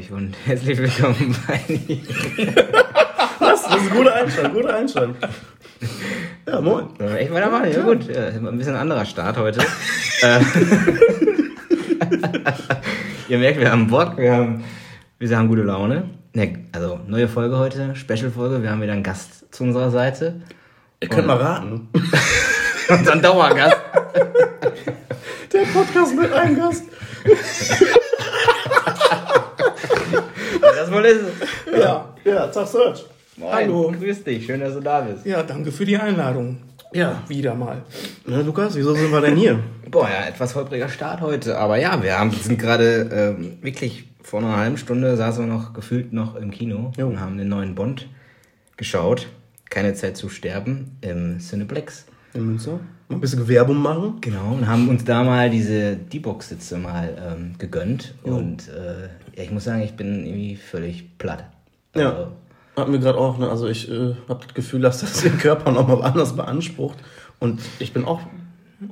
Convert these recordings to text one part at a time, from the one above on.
euch und herzlich willkommen bei Was? Das ist ein guter Einstand, guter Einstand. Ja, moin. Wir echt weitermachen? Ja, gut. Ja, ein bisschen anderer Start heute. Äh, Ihr merkt, wir haben Bock, wir haben, wir haben gute Laune. Ne, also, neue Folge heute, Special-Folge. Wir haben wieder einen Gast zu unserer Seite. Ihr könnt mal raten. Unseren Dauergast. Der Podcast mit einem Gast. Das wohl ist. Ja, ja, Tag Search. Moin, Hallo. Grüß dich, schön, dass du da bist. Ja, danke für die Einladung. Ja. Wieder mal. Na, Lukas, wieso sind wir denn hier? Boah, ja, etwas holpriger Start heute. Aber ja, wir haben, sind gerade ähm, wirklich vor einer halben Stunde saßen wir noch gefühlt noch im Kino Jo. und haben den neuen Bond geschaut. Keine Zeit zu sterben im Cineplex. In Münster. Ein bisschen Werbung machen. Genau, und haben uns da mal diese D-Box-Sitze mal ähm, gegönnt. Und äh, ja, ich muss sagen, ich bin irgendwie völlig platt. Ja. Also, Hatten wir gerade auch, ne? Also ich äh, habe das Gefühl, dass das den Körper nochmal anders beansprucht. Und ich bin auch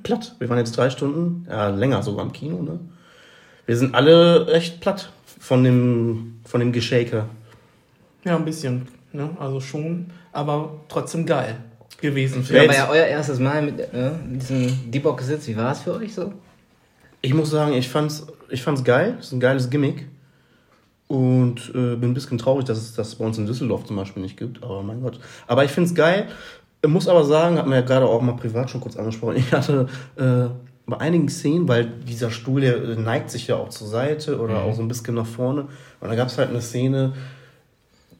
platt. Wir waren jetzt drei Stunden, ja, länger sogar im Kino, ne? Wir sind alle echt platt von dem, von dem Geshaker. Ja, ein bisschen. Ne? Also schon, aber trotzdem geil gewesen. ja, jetzt- war ja euer erstes Mal mit, äh, mit diesem D-Box-Sitz. Wie war es für euch so? Ich muss sagen, ich fand's, ich fand's geil. Das ist ein geiles Gimmick. Und äh, bin ein bisschen traurig, dass es das bei uns in Düsseldorf zum Beispiel nicht gibt. Aber mein Gott. Aber ich find's geil. Ich muss aber sagen, hat mir ja gerade auch mal privat schon kurz angesprochen. Ich hatte äh, bei einigen Szenen, weil dieser Stuhl, der äh, neigt sich ja auch zur Seite oder auch so ein bisschen nach vorne. Und da gab's halt eine Szene,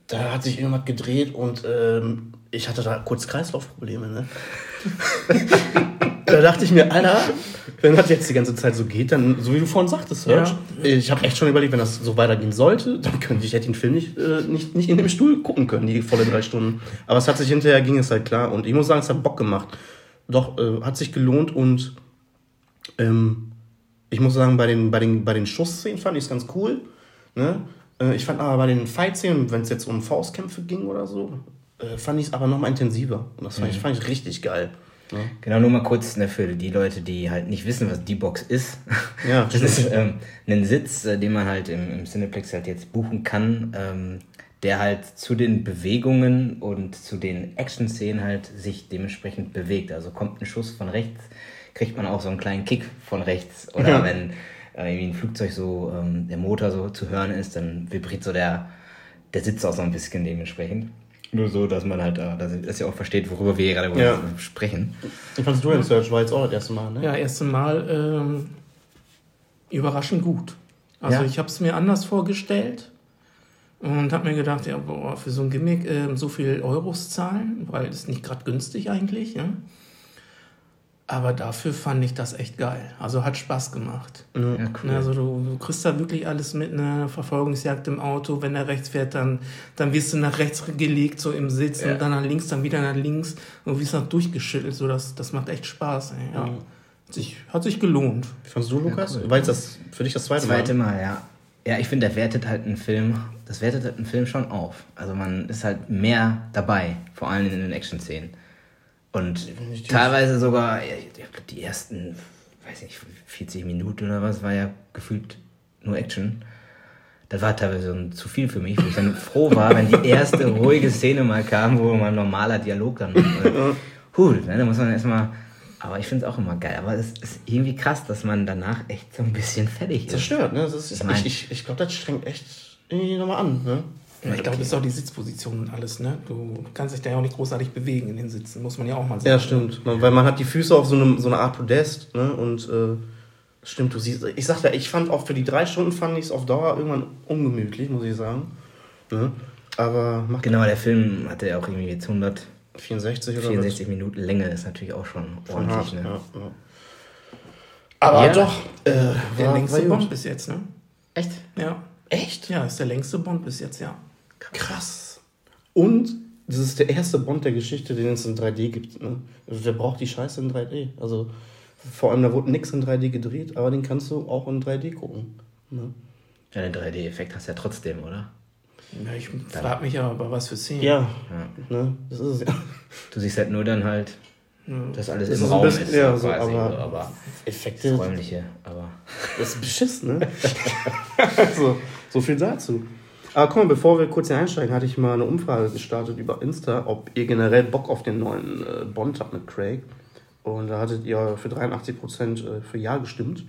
da hat sich irgendwas gedreht und ähm, ich hatte da kurz Kreislaufprobleme. Ne? da dachte ich mir, Alter, wenn das jetzt die ganze Zeit so geht, dann, so wie du vorhin sagtest, Serge, ich habe echt schon überlegt, wenn das so weitergehen sollte, dann könnte ich hätte den Film nicht, äh, nicht, nicht in dem Stuhl gucken können, die volle drei Stunden. Aber es hat sich hinterher, ging es halt klar. Und ich muss sagen, es hat Bock gemacht. Doch, äh, hat sich gelohnt und ähm, ich muss sagen, bei den, bei den, bei den Schussszenen fand ich es ganz cool. Ne? Äh, ich fand aber bei den Fight-Szenen, wenn es jetzt um Faustkämpfe ging oder so, äh, fand ich es aber noch mal intensiver. Und das fand, ich, fand ich richtig geil. Ne? Genau, nur mal kurz ne, für die Leute, die halt nicht wissen, was D-Box ist. Ja, das ist ähm, ein Sitz, äh, den man halt im, im Cineplex halt jetzt buchen kann, ähm, der halt zu den Bewegungen und zu den Action-Szenen halt sich dementsprechend bewegt. Also kommt ein Schuss von rechts, kriegt man auch so einen kleinen Kick von rechts. Oder Ja. wenn äh, irgendwie ein Flugzeug so, ähm, der Motor so zu hören ist, dann vibriert so der, der Sitz auch so ein bisschen dementsprechend. Nur so, dass man halt, äh, dass, dass ihr auch versteht, worüber wir hier gerade Ja. sprechen. Fandest du den Search? War jetzt auch das erste Mal, ne? Ja, erste Mal ähm, überraschend gut. Also Ja. ich habe es mir anders vorgestellt und habe mir gedacht, ja, boah, für so ein Gimmick ähm, so viel Euros zahlen, weil das ist nicht gerade günstig eigentlich. Ja? Aber dafür fand ich das echt geil. Also hat Spaß gemacht. Ja, cool. Also du, du kriegst da wirklich alles mit, eine Verfolgungsjagd im Auto. Wenn er rechts fährt, dann, dann wirst du nach rechts gelegt, so im Sitz, Ja. und dann nach links, dann wieder nach links und wirst noch durchgeschüttelt. So, das, das macht echt Spaß. Ey. Ja. Mhm. Hat, sich, hat sich gelohnt. Wie fandest du, Lukas? cool. War jetzt das für dich das zweite, Zweite Mal? Mal, ja. Ja, ich finde, der wertet halt einen Film, das wertet halt einen Film schon auf. Also man ist halt mehr dabei, vor allem in den Action-Szenen. Und teilweise sogar, ich glaube, die ersten, weiß nicht, 40 Minuten oder was, war ja gefühlt nur Action. Das war teilweise so zu viel für mich, wo ich dann froh war, wenn die erste ruhige Szene mal kam, wo mal ein normaler Dialog dann. Huh, ne, da muss man erstmal. Aber ich finde es auch immer geil. Aber es ist irgendwie krass, dass man danach echt so ein bisschen fertig ist. Zerstört, ne? Das ist, ich ich, ich glaube, das strengt echt irgendwie nochmal an, ne? Ja, ich glaube, das ist auch die Sitzposition und alles. Ne? Du kannst dich da ja auch nicht großartig bewegen in den Sitzen, muss man ja auch mal sagen. Ja, stimmt. Man, weil man hat die Füße auf so, einem, so einer Art Podest, ne? Und äh, stimmt, du siehst. Ich sag ja, ich fand auch für die drei Stunden fand ich es auf Dauer irgendwann ungemütlich, muss ich sagen. Ne? Aber macht Genau, der Film hatte ja auch irgendwie jetzt 64 oder 164 Minuten Länge, ist natürlich auch schon was? Ordentlich. hart, Ne? ja, ja. Aber Ja. doch, äh, Der war, längste war Bond bis jetzt, ne? Echt? Ja. Echt? Ja, ist der längste Bond bis jetzt, ja. Krass. Und das ist der erste Bond der Geschichte, den es in 3D gibt. Ne? Also wer braucht die Scheiße in 3D? Also vor allem, da wurde nichts in 3D gedreht, aber den kannst du auch in 3D gucken. Ne? Ja, den 3D-Effekt hast du ja trotzdem, oder? ja ich frage mich aber, was für Szenen. Ja, Ja. ne? das ist es ja. Du siehst halt nur dann halt, dass alles Das im ist Raum bisschen- ist, ja, so so, quasi. aber- Aber, Effekte. das Räumliche, aber. Das ist beschissen, ne? also, So viel dazu. Aber komm, bevor wir kurz hier einsteigen, hatte ich mal eine Umfrage gestartet über Insta, ob ihr generell Bock auf den neuen äh, Bond habt mit Craig. Und da hattet ihr für 83% äh, für Ja gestimmt.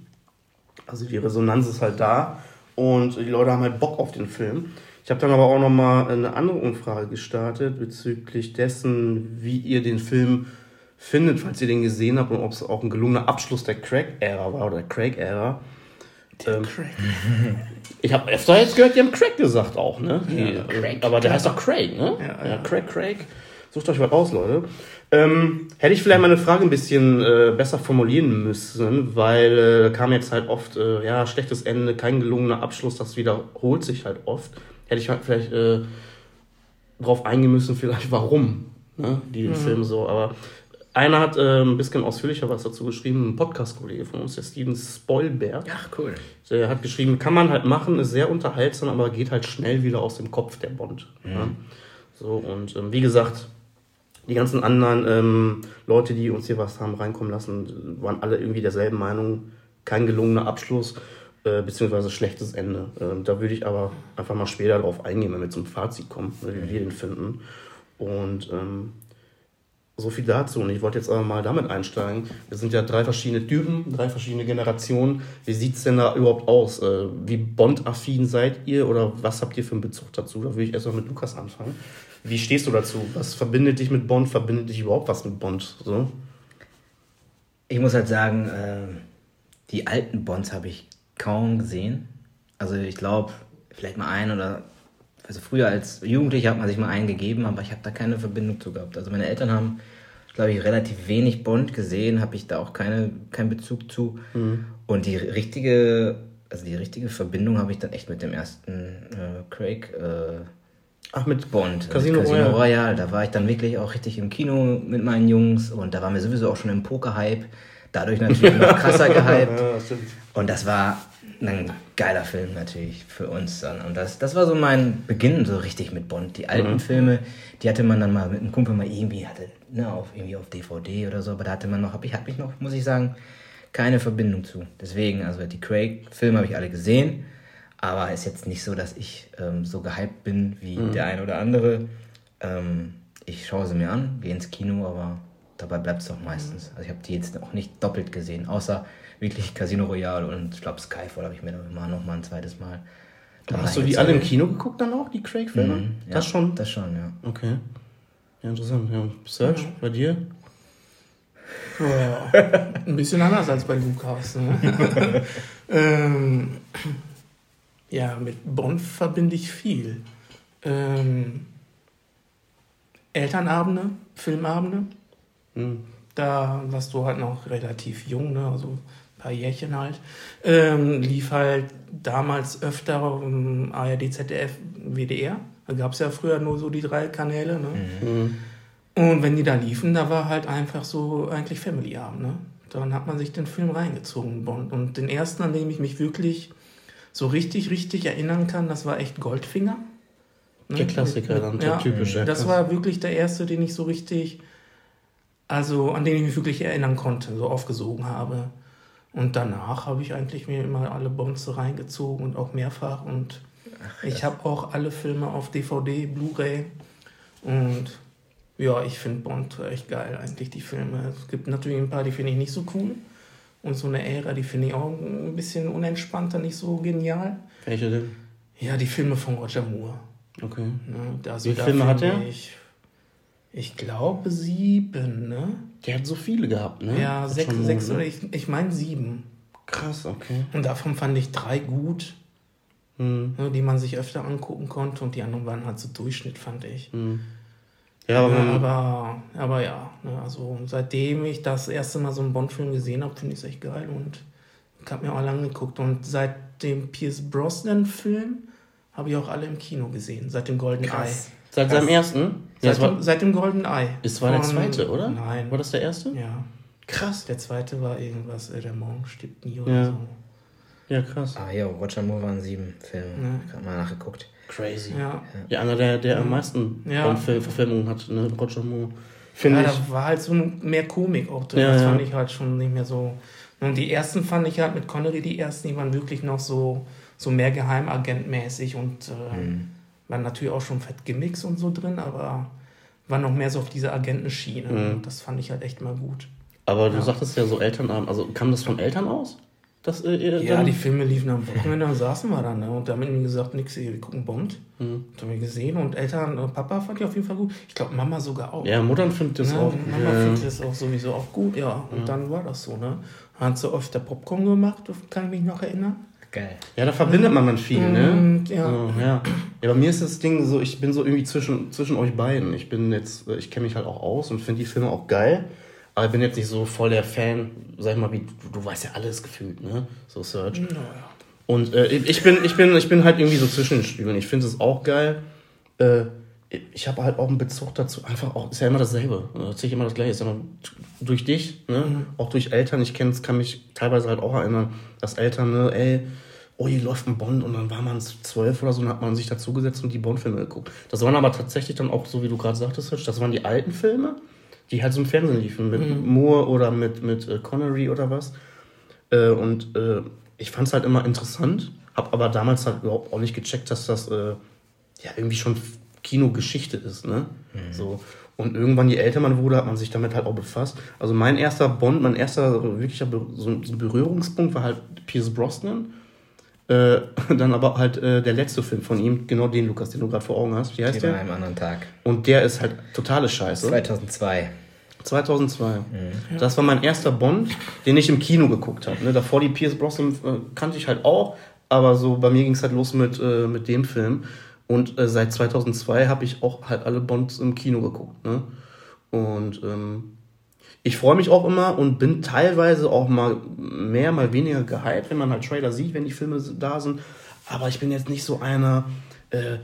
Also die Resonanz ist halt da und die Leute haben halt Bock auf den Film. Ich habe dann aber auch nochmal eine andere Umfrage gestartet bezüglich dessen, wie ihr den Film findet, falls ihr den gesehen habt und ob es auch ein gelungener Abschluss der Craig-Ära war oder der Craig-Ära. Ähm, Craig. ich habe öfter jetzt gehört, die haben Craig gesagt auch, ne? Die, Ja, Craig. Aber der heißt doch Craig, ne? Ja, ja ja. Craig, Craig. Sucht euch was aus, Leute. Ähm, hätte ich vielleicht meine Frage ein bisschen äh, besser formulieren müssen, weil äh, da kam jetzt halt oft, äh, ja, schlechtes Ende, kein gelungener Abschluss, das wiederholt sich halt oft. Hätte ich halt vielleicht äh, drauf eingehen müssen, vielleicht warum, ne, die den Film so, aber einer hat äh, ein bisschen ausführlicher was dazu geschrieben, ein Podcast-Kollege von uns, der Steven Spoilberg. Ach, cool. Der hat geschrieben, kann man halt machen, ist sehr unterhaltsam, aber geht halt schnell wieder aus dem Kopf der Bond. Ja. So, und ähm, wie gesagt, die ganzen anderen ähm, Leute, die uns hier was haben reinkommen lassen, waren alle irgendwie derselben Meinung. Kein gelungener Abschluss, äh, beziehungsweise schlechtes Ende. Ähm, da würde ich aber einfach mal später drauf eingehen, wenn wir zum Fazit kommen, wie wir den finden. Und ähm, so viel dazu. Und ich wollte jetzt aber mal damit einsteigen. Wir sind ja drei verschiedene Typen, drei verschiedene Generationen. Wie sieht es denn da überhaupt aus? Äh, Wie Bond-affin seid ihr oder was habt ihr für einen Bezug dazu? Da würde ich erstmal mit Lukas anfangen. Wie stehst du dazu? Was verbindet dich mit Bond? Verbindet dich überhaupt was mit Bond? So? Ich muss halt sagen, äh, die alten Bonds habe ich kaum gesehen. Also ich glaube, vielleicht mal ein oder also früher als Jugendlicher hat man sich mal einen gegeben, aber ich habe da keine Verbindung zu gehabt. Also meine Eltern haben, glaube ich, relativ wenig Bond gesehen, habe ich da auch keine, keinen Bezug zu. Und die richtige, also die richtige Verbindung habe ich dann echt mit dem ersten äh, Craig äh, Ach, mit Bond. also Casino Casino Royale. Royale. Da war ich dann wirklich auch richtig im Kino mit meinen Jungs und da waren wir sowieso auch schon im Poker-Hype. Dadurch natürlich noch krasser gehypt. Ja, stimmt. Und das war ein geiler Film natürlich für uns dann. Und das, das war so mein Beginn so richtig mit Bond. Die alten Mhm. Filme, die hatte man dann mal mit einem Kumpel mal irgendwie, hatte, ne, auf, irgendwie auf DVD oder so, aber da hatte man noch, hab ich, hab ich noch, muss ich sagen, keine Verbindung zu. Deswegen, also die Craig-Filme habe ich alle gesehen, aber ist jetzt nicht so, dass ich ähm, so gehypt bin wie Mhm. der ein oder andere. Ähm, ich schaue sie mir an, gehe ins Kino, aber dabei bleibt es doch meistens. Also ich habe die jetzt auch nicht doppelt gesehen, außer wirklich Casino Royale und ich glaube Skyfall habe ich mir dann immer noch mal ein zweites Mal. Hast du die alle im Kino geguckt dann auch, die Craig-Filme? Mhm, ja, Das schon? Das schon, ja. Okay. Ja, interessant. Ja. Search, bei dir? Ja, ein bisschen anders als bei Lukas. Ne? ähm, ja, mit Bond verbinde ich viel. Ähm, Elternabende, Filmabende. Hm. Da warst du halt noch relativ jung, ne? also paar Jährchen halt. Ähm, lief halt damals öfter um ARD, ZDF, WDR. Da gab es ja früher nur so die drei Kanäle. Ne? Hm. Und wenn die da liefen, da war halt einfach so eigentlich Family-Abend, ne? Dann hat man sich den Film reingezogen. Und den ersten, an dem ich mich wirklich so richtig, richtig erinnern kann, das war echt Goldfinger. Ne? Der Klassiker dann, der ja, typische. Das war wirklich der erste, den ich so richtig, also an den ich mich wirklich erinnern konnte, so aufgesogen habe. Und danach habe ich eigentlich mir immer alle Bonds so reingezogen und auch mehrfach. Und ich habe auch alle Filme auf DVD, Blu-ray. Und ja, ich finde Bond echt geil, eigentlich die Filme. Es gibt natürlich ein paar, die finde ich nicht so cool. Und so eine Ära, die finde ich auch ein bisschen unentspannter, nicht so genial. Welche denn? Ja, die Filme von Roger Moore. Okay. Ne? Also Wie viele Filme hat er? Ich, ich glaube sieben, ne? Der hat so viele gehabt, ne? Ja, Hat sechs, sechs ne? oder ich, ich meine sieben. Krass, okay. Und davon fand ich drei gut, Hm. ne, die man sich öfter angucken konnte und die anderen waren halt so Durchschnitt, fand ich. Hm. Ja, aber, Ja, aber, aber ja, ne, also seitdem ich das erste Mal so einen Bond-Film gesehen habe, finde ich es echt geil und ich habe mir auch lange geguckt. Und seit dem Pierce Brosnan-Film habe ich auch alle im Kino gesehen, seit dem Golden Krass. seit seinem ersten? Ja, Seit, war, dem, seit dem Golden Eye. es war der zweite, oder? Nein. War das der erste? Ja. Krass. Der zweite war irgendwas, äh, der Morgen stirbt nie oder Ja. so. Ja, krass. Ah ja, Roger Moore waren sieben Filme. Ja. Ich habe mal nachgeguckt. Crazy. Ja. Ja, einer, der, der am meisten Ja. Bond-Verfilmungen hat, ne? Roger Moore. Finde ja, ich. da war halt so mehr Komik auch drin. Ja, das ja. fand ich halt schon nicht mehr so. Und die ersten fand ich halt mit Connery, die ersten, die waren wirklich noch so, so mehr Geheimagentmäßig und äh, mhm. War natürlich auch schon fett Gimmicks und so drin, aber war noch mehr so auf diese Agentenschiene. Mhm. Das fand ich halt echt mal gut. Aber du ja. sagtest ja so Elternabend, also kam das von Eltern aus? Das, äh, ja, die Filme liefen am Wochenende, da saßen wir dann. Ne? Und da haben wir gesagt, nix, wir gucken Bond. Mhm. Das haben wir gesehen. Und Eltern, äh, Papa fand ich auf jeden Fall gut. Ich glaube, Mama sogar auch. Ja, Mutter findet das ja, auch. Mama ja. findet das auch sowieso auch gut, ja. Und ja. dann war das so, ne? Hat so öfter Popcorn gemacht, kann ich mich noch erinnern. Geil. Ja, da verbindet man dann viel, ne? Ja. So, ja. ja, bei mir ist das Ding so, ich bin so irgendwie zwischen, zwischen euch beiden. Ich bin jetzt, ich kenne mich halt auch aus und finde die Filme auch geil. Aber ich bin jetzt nicht so voll der Fan, sag ich mal, wie du, du weißt ja alles gefühlt, ne? So Search. Naja. Und äh, ich, bin, ich, bin, ich bin halt irgendwie so zwischen den Stühlen. Ich finde es auch geil. Äh, ich habe halt auch einen Bezug dazu. Einfach auch, ist ja immer dasselbe. Erzähle ich immer das Gleiche. Ist ja durch dich, ne? Mhm. auch durch Eltern. Ich kenne kann mich teilweise halt auch erinnern, dass Eltern, ne, ey, oh, hier läuft ein Bond und dann war man zwölf oder so und hat man sich dazugesetzt und die Bond-Filme geguckt. Das waren aber tatsächlich dann auch, so wie du gerade sagtest, das waren die alten Filme die halt so im Fernsehen liefen, mit mhm. Moore oder mit, mit äh, Connery oder was. Äh, und äh, ich fand es halt immer interessant, habe aber damals halt überhaupt auch nicht gecheckt, dass das äh, ja irgendwie schon Kinogeschichte ist. Ne? Mhm. So. Und irgendwann, je älter man wurde, hat man sich damit halt auch befasst. Also mein erster Bond, mein erster wirklicher Be so ein Berührungspunkt war halt Pierce Brosnan. Äh, dann aber halt äh, der letzte Film von ihm, genau den, Lukas, den du gerade vor Augen hast. Wie heißt der? An einem anderen Tag. Und der ist halt totale Scheiße. 2002. 2002. Mhm. Das war mein erster Bond, den ich im Kino geguckt habe. Ne? Davor die Pierce Brosnan äh, kannte ich halt auch, aber so bei mir ging es halt los mit, äh, mit dem Film. Und äh, seit 2002 habe ich auch halt alle Bonds im Kino geguckt. Ne? Und ähm, ich freue mich auch immer und bin teilweise auch mal mehr, mal weniger gehypt, wenn man halt Trailer sieht, wenn die Filme da sind. Aber ich bin jetzt nicht so einer, äh,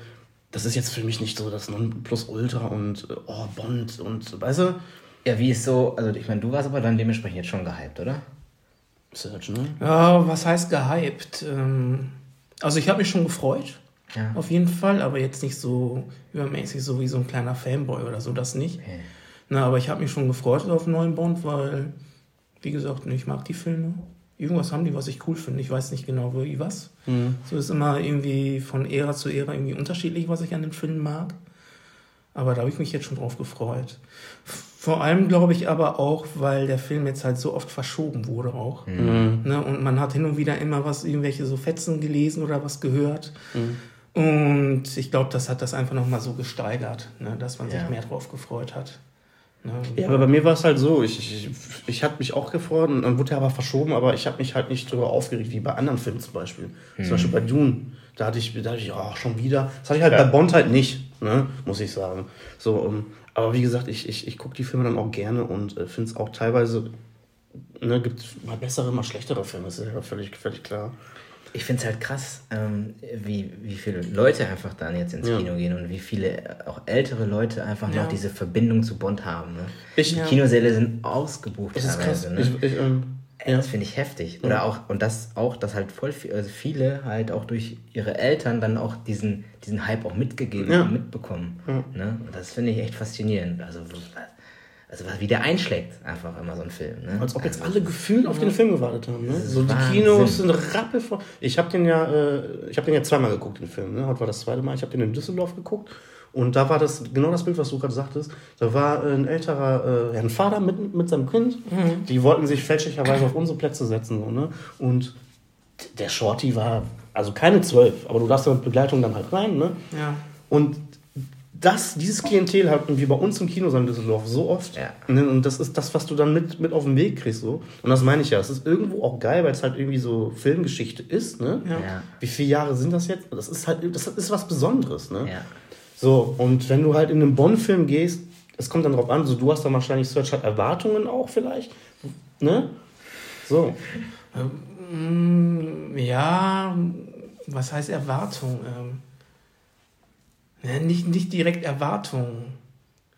das ist jetzt für mich nicht so das Nonplusultra und äh, oh, Bond und weißt du? Ja, wie ist so, also ich meine, du warst aber dann dementsprechend jetzt schon gehypt, oder? Search, ne? Ja, was heißt gehypt? Ähm, also ich habe mich schon gefreut. Ja. Auf jeden Fall, aber jetzt nicht so übermäßig, so wie so ein kleiner Fanboy oder so, das nicht. Okay. Na, aber ich habe mich schon gefreut auf einen neuen Bond, weil, wie gesagt, ich mag die Filme. Irgendwas haben die, was ich cool finde. Ich weiß nicht genau, wie was. Mhm. So ist immer irgendwie von Ära zu Ära irgendwie unterschiedlich, was ich an den Filmen mag. Aber da habe ich mich jetzt schon drauf gefreut. Vor allem glaube ich aber auch, weil der Film jetzt halt so oft verschoben wurde auch. Mhm. Ne? Und man hat hin und wieder immer was, irgendwelche so Fetzen gelesen oder was gehört. Mhm. Und ich glaube, das hat das einfach nochmal so gesteigert, ne? dass man ja. sich mehr drauf gefreut hat. Ne? Ja, aber bei mir war es halt so, ich, ich, ich hatte mich auch gefreut und dann wurde er aber verschoben, aber ich habe mich halt nicht darüber aufgeregt, wie bei anderen Filmen zum Beispiel. Mhm. Zum Beispiel bei Dune, da hatte ich, da hatte ich oh, schon wieder. Das hatte ich halt ja. bei Bond halt nicht, ne? muss ich sagen. So, um, aber wie gesagt, ich, ich, ich gucke die Filme dann auch gerne und äh, finde es auch teilweise, ne, gibt mal bessere, mal schlechtere Filme, das ist ja völlig, völlig klar ich finde es halt krass, ähm, wie, wie viele Leute einfach dann jetzt ins ja. Kino gehen und wie viele auch ältere Leute einfach ja. noch diese Verbindung zu Bond haben. Ne? Ich, die ja. Kinosäle sind ausgebucht das teilweise. Ne? Ich, ich, ähm. Das finde ich heftig. Oder auch, und das auch, dass halt voll viel, also viele halt auch durch ihre Eltern dann auch diesen, diesen Hype auch mitgegeben und mitbekommen. Ne? Und das finde ich echt faszinierend. Also also wie der einschlägt, einfach immer so ein Film. Ne? Als ob jetzt alle gefühlt auf den Film gewartet haben. Ne? So die Kinos sind rappelvoll. Ich habe den ja, äh, ich habe den ja zweimal geguckt, den Film. Ne? Heute war das zweite Mal. Ich habe den in Düsseldorf geguckt. Und da war das genau das Bild, was du gerade sagtest. Da war ein älterer, äh, ein Vater mit, mit seinem Kind. Mhm. Die wollten sich fälschlicherweise auf unsere Plätze setzen. So, ne? Und der Shorty war, also keine zwölf, aber du darfst ja mit Begleitung dann halt rein. Ne? Ja. Und das, dieses Klientel hatten wir bei uns im Kino in Düsseldorf so oft. Ja. Ne, und das ist das, was du dann mit, mit auf den Weg kriegst. So. Und das meine ich ja. Es ist irgendwo auch geil, weil es halt irgendwie so Filmgeschichte ist. Ne? Ja. Wie viele Jahre sind das jetzt? Das ist halt, das ist was Besonderes. Ne? Ja. So, und wenn du halt in einen Bonn-Film gehst, es kommt dann drauf an, so du hast dann wahrscheinlich Search hat Erwartungen auch vielleicht. Ne? So. Ähm, ja, was heißt Erwartung? Ähm nicht, nicht direkt Erwartungen.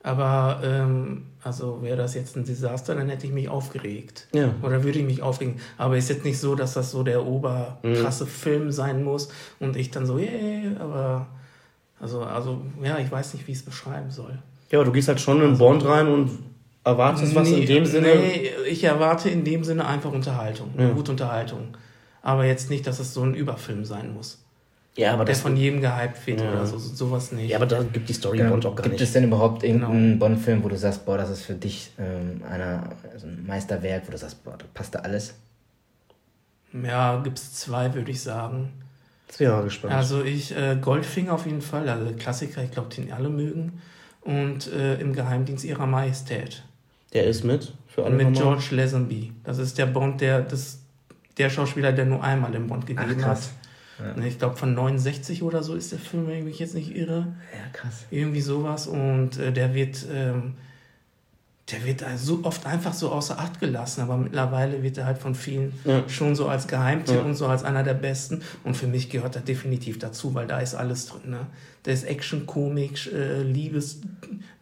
Aber ähm, also wäre das jetzt ein Desaster, dann hätte ich mich aufgeregt. Ja. Oder würde ich mich aufregen. Aber es ist jetzt nicht so, dass das so der oberkrasse mhm. Film sein muss und ich dann so, yeah, aber also, also ja, ich weiß nicht, wie ich es beschreiben soll. Ja, aber du gehst halt schon in also, Bond rein und erwartest nee, was in dem Sinne. Nee, ich erwarte in dem Sinne einfach Unterhaltung, ja. gute Unterhaltung. aber jetzt nicht, dass es so ein Überfilm sein muss. Ja, aber Der das von jedem gehypt wird Ja. oder so, so, sowas nicht. Ja, aber da gibt die Story Ja, Bond auch gar Gibt nicht. es denn überhaupt irgendeinen Genau. Bond-Film, wo du sagst, boah, das ist für dich ähm, einer, also ein Meisterwerk, wo du sagst, boah, da passt da alles? ja, gibt's zwei, würde ich sagen. Jetzt bin ich mal gespannt. Also ich, äh, Goldfinger auf jeden Fall, also Klassiker, ich glaube, den alle mögen. Und äh, im Geheimdienst ihrer Majestät. der ist mit. Für alle mit. George Lazenby. Das ist der Bond, der das, der Schauspieler, der nur einmal den Bond gegeben Ach, krass. hat. Ne, Ich glaube von 69 oder so ist der Film, wenn ich mich jetzt nicht irre. Ja, krass. Irgendwie sowas. Und äh, der wird, ähm, der wird so oft einfach so außer Acht gelassen, aber mittlerweile wird er halt von vielen Ja. schon so als Geheimtipp Ja. und so als einer der besten. Und für mich gehört er definitiv dazu, weil da ist alles drin. Ne? Da ist Action, Komik, äh, Liebes,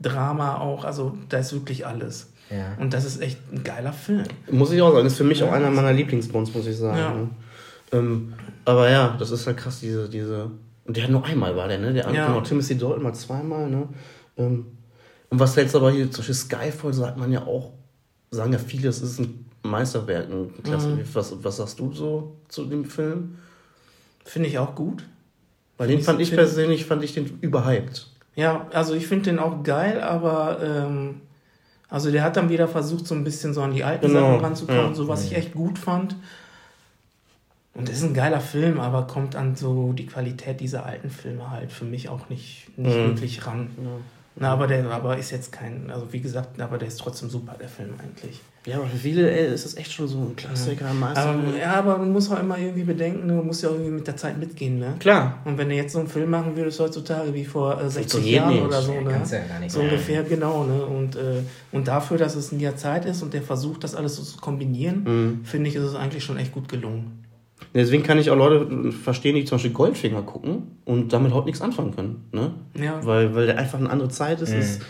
Drama auch. Also da ist wirklich alles. Ja. Und das ist echt ein geiler Film. Muss ich auch sagen, ist für mich Ja. auch einer meiner Lieblingsbonds, muss ich sagen. Ja. ne? Ähm, aber ja, das ist halt krass, diese, diese. Und der hat nur einmal war der, ne? Der Ja. andere, Timothy Dalton mal zweimal, ne? Ähm, und was jetzt aber hier, zum Beispiel Skyfall sagt man ja auch, sagen ja viele, es ist ein Meisterwerk, ein Klasse. Mhm. Was, was sagst du so zu dem Film? Finde ich auch gut. Weil den fand ich- ich persönlich, fand ich den überhyped. Ja, also ich finde den auch geil, aber ähm, also der hat dann wieder versucht, so ein bisschen so an die alten Genau, Sachen ranzukommen, ja. so was ich echt gut fand. Und das ist ein geiler Film, aber kommt an so die Qualität dieser alten Filme halt für mich auch nicht, nicht Mhm. wirklich ran. Na, aber der aber ist jetzt kein, also wie gesagt, aber der ist trotzdem super, der Film eigentlich. Ja, aber für viele ey, ist das echt schon so ein Klassiker, ein Meisterwerk. Aber, ja, aber man muss auch immer irgendwie bedenken, du musst ja irgendwie mit der Zeit mitgehen, ne? Klar. Und wenn du jetzt so einen Film machen würdest heutzutage wie vor äh, 60 Funktioniert Jahren nicht. oder so, Ja, ne? kannst ja gar nicht so machen. ungefähr, genau, ne? Und, äh, und dafür, dass es ein Jahr Zeit ist und der versucht, das alles so zu kombinieren, Mhm. finde ich, ist es eigentlich schon echt gut gelungen. Deswegen kann ich auch Leute verstehen, die zum Beispiel Goldfinger gucken und damit heute nichts anfangen können. Ne? Ja. Weil, weil der einfach eine andere Zeit ist. Mhm. ist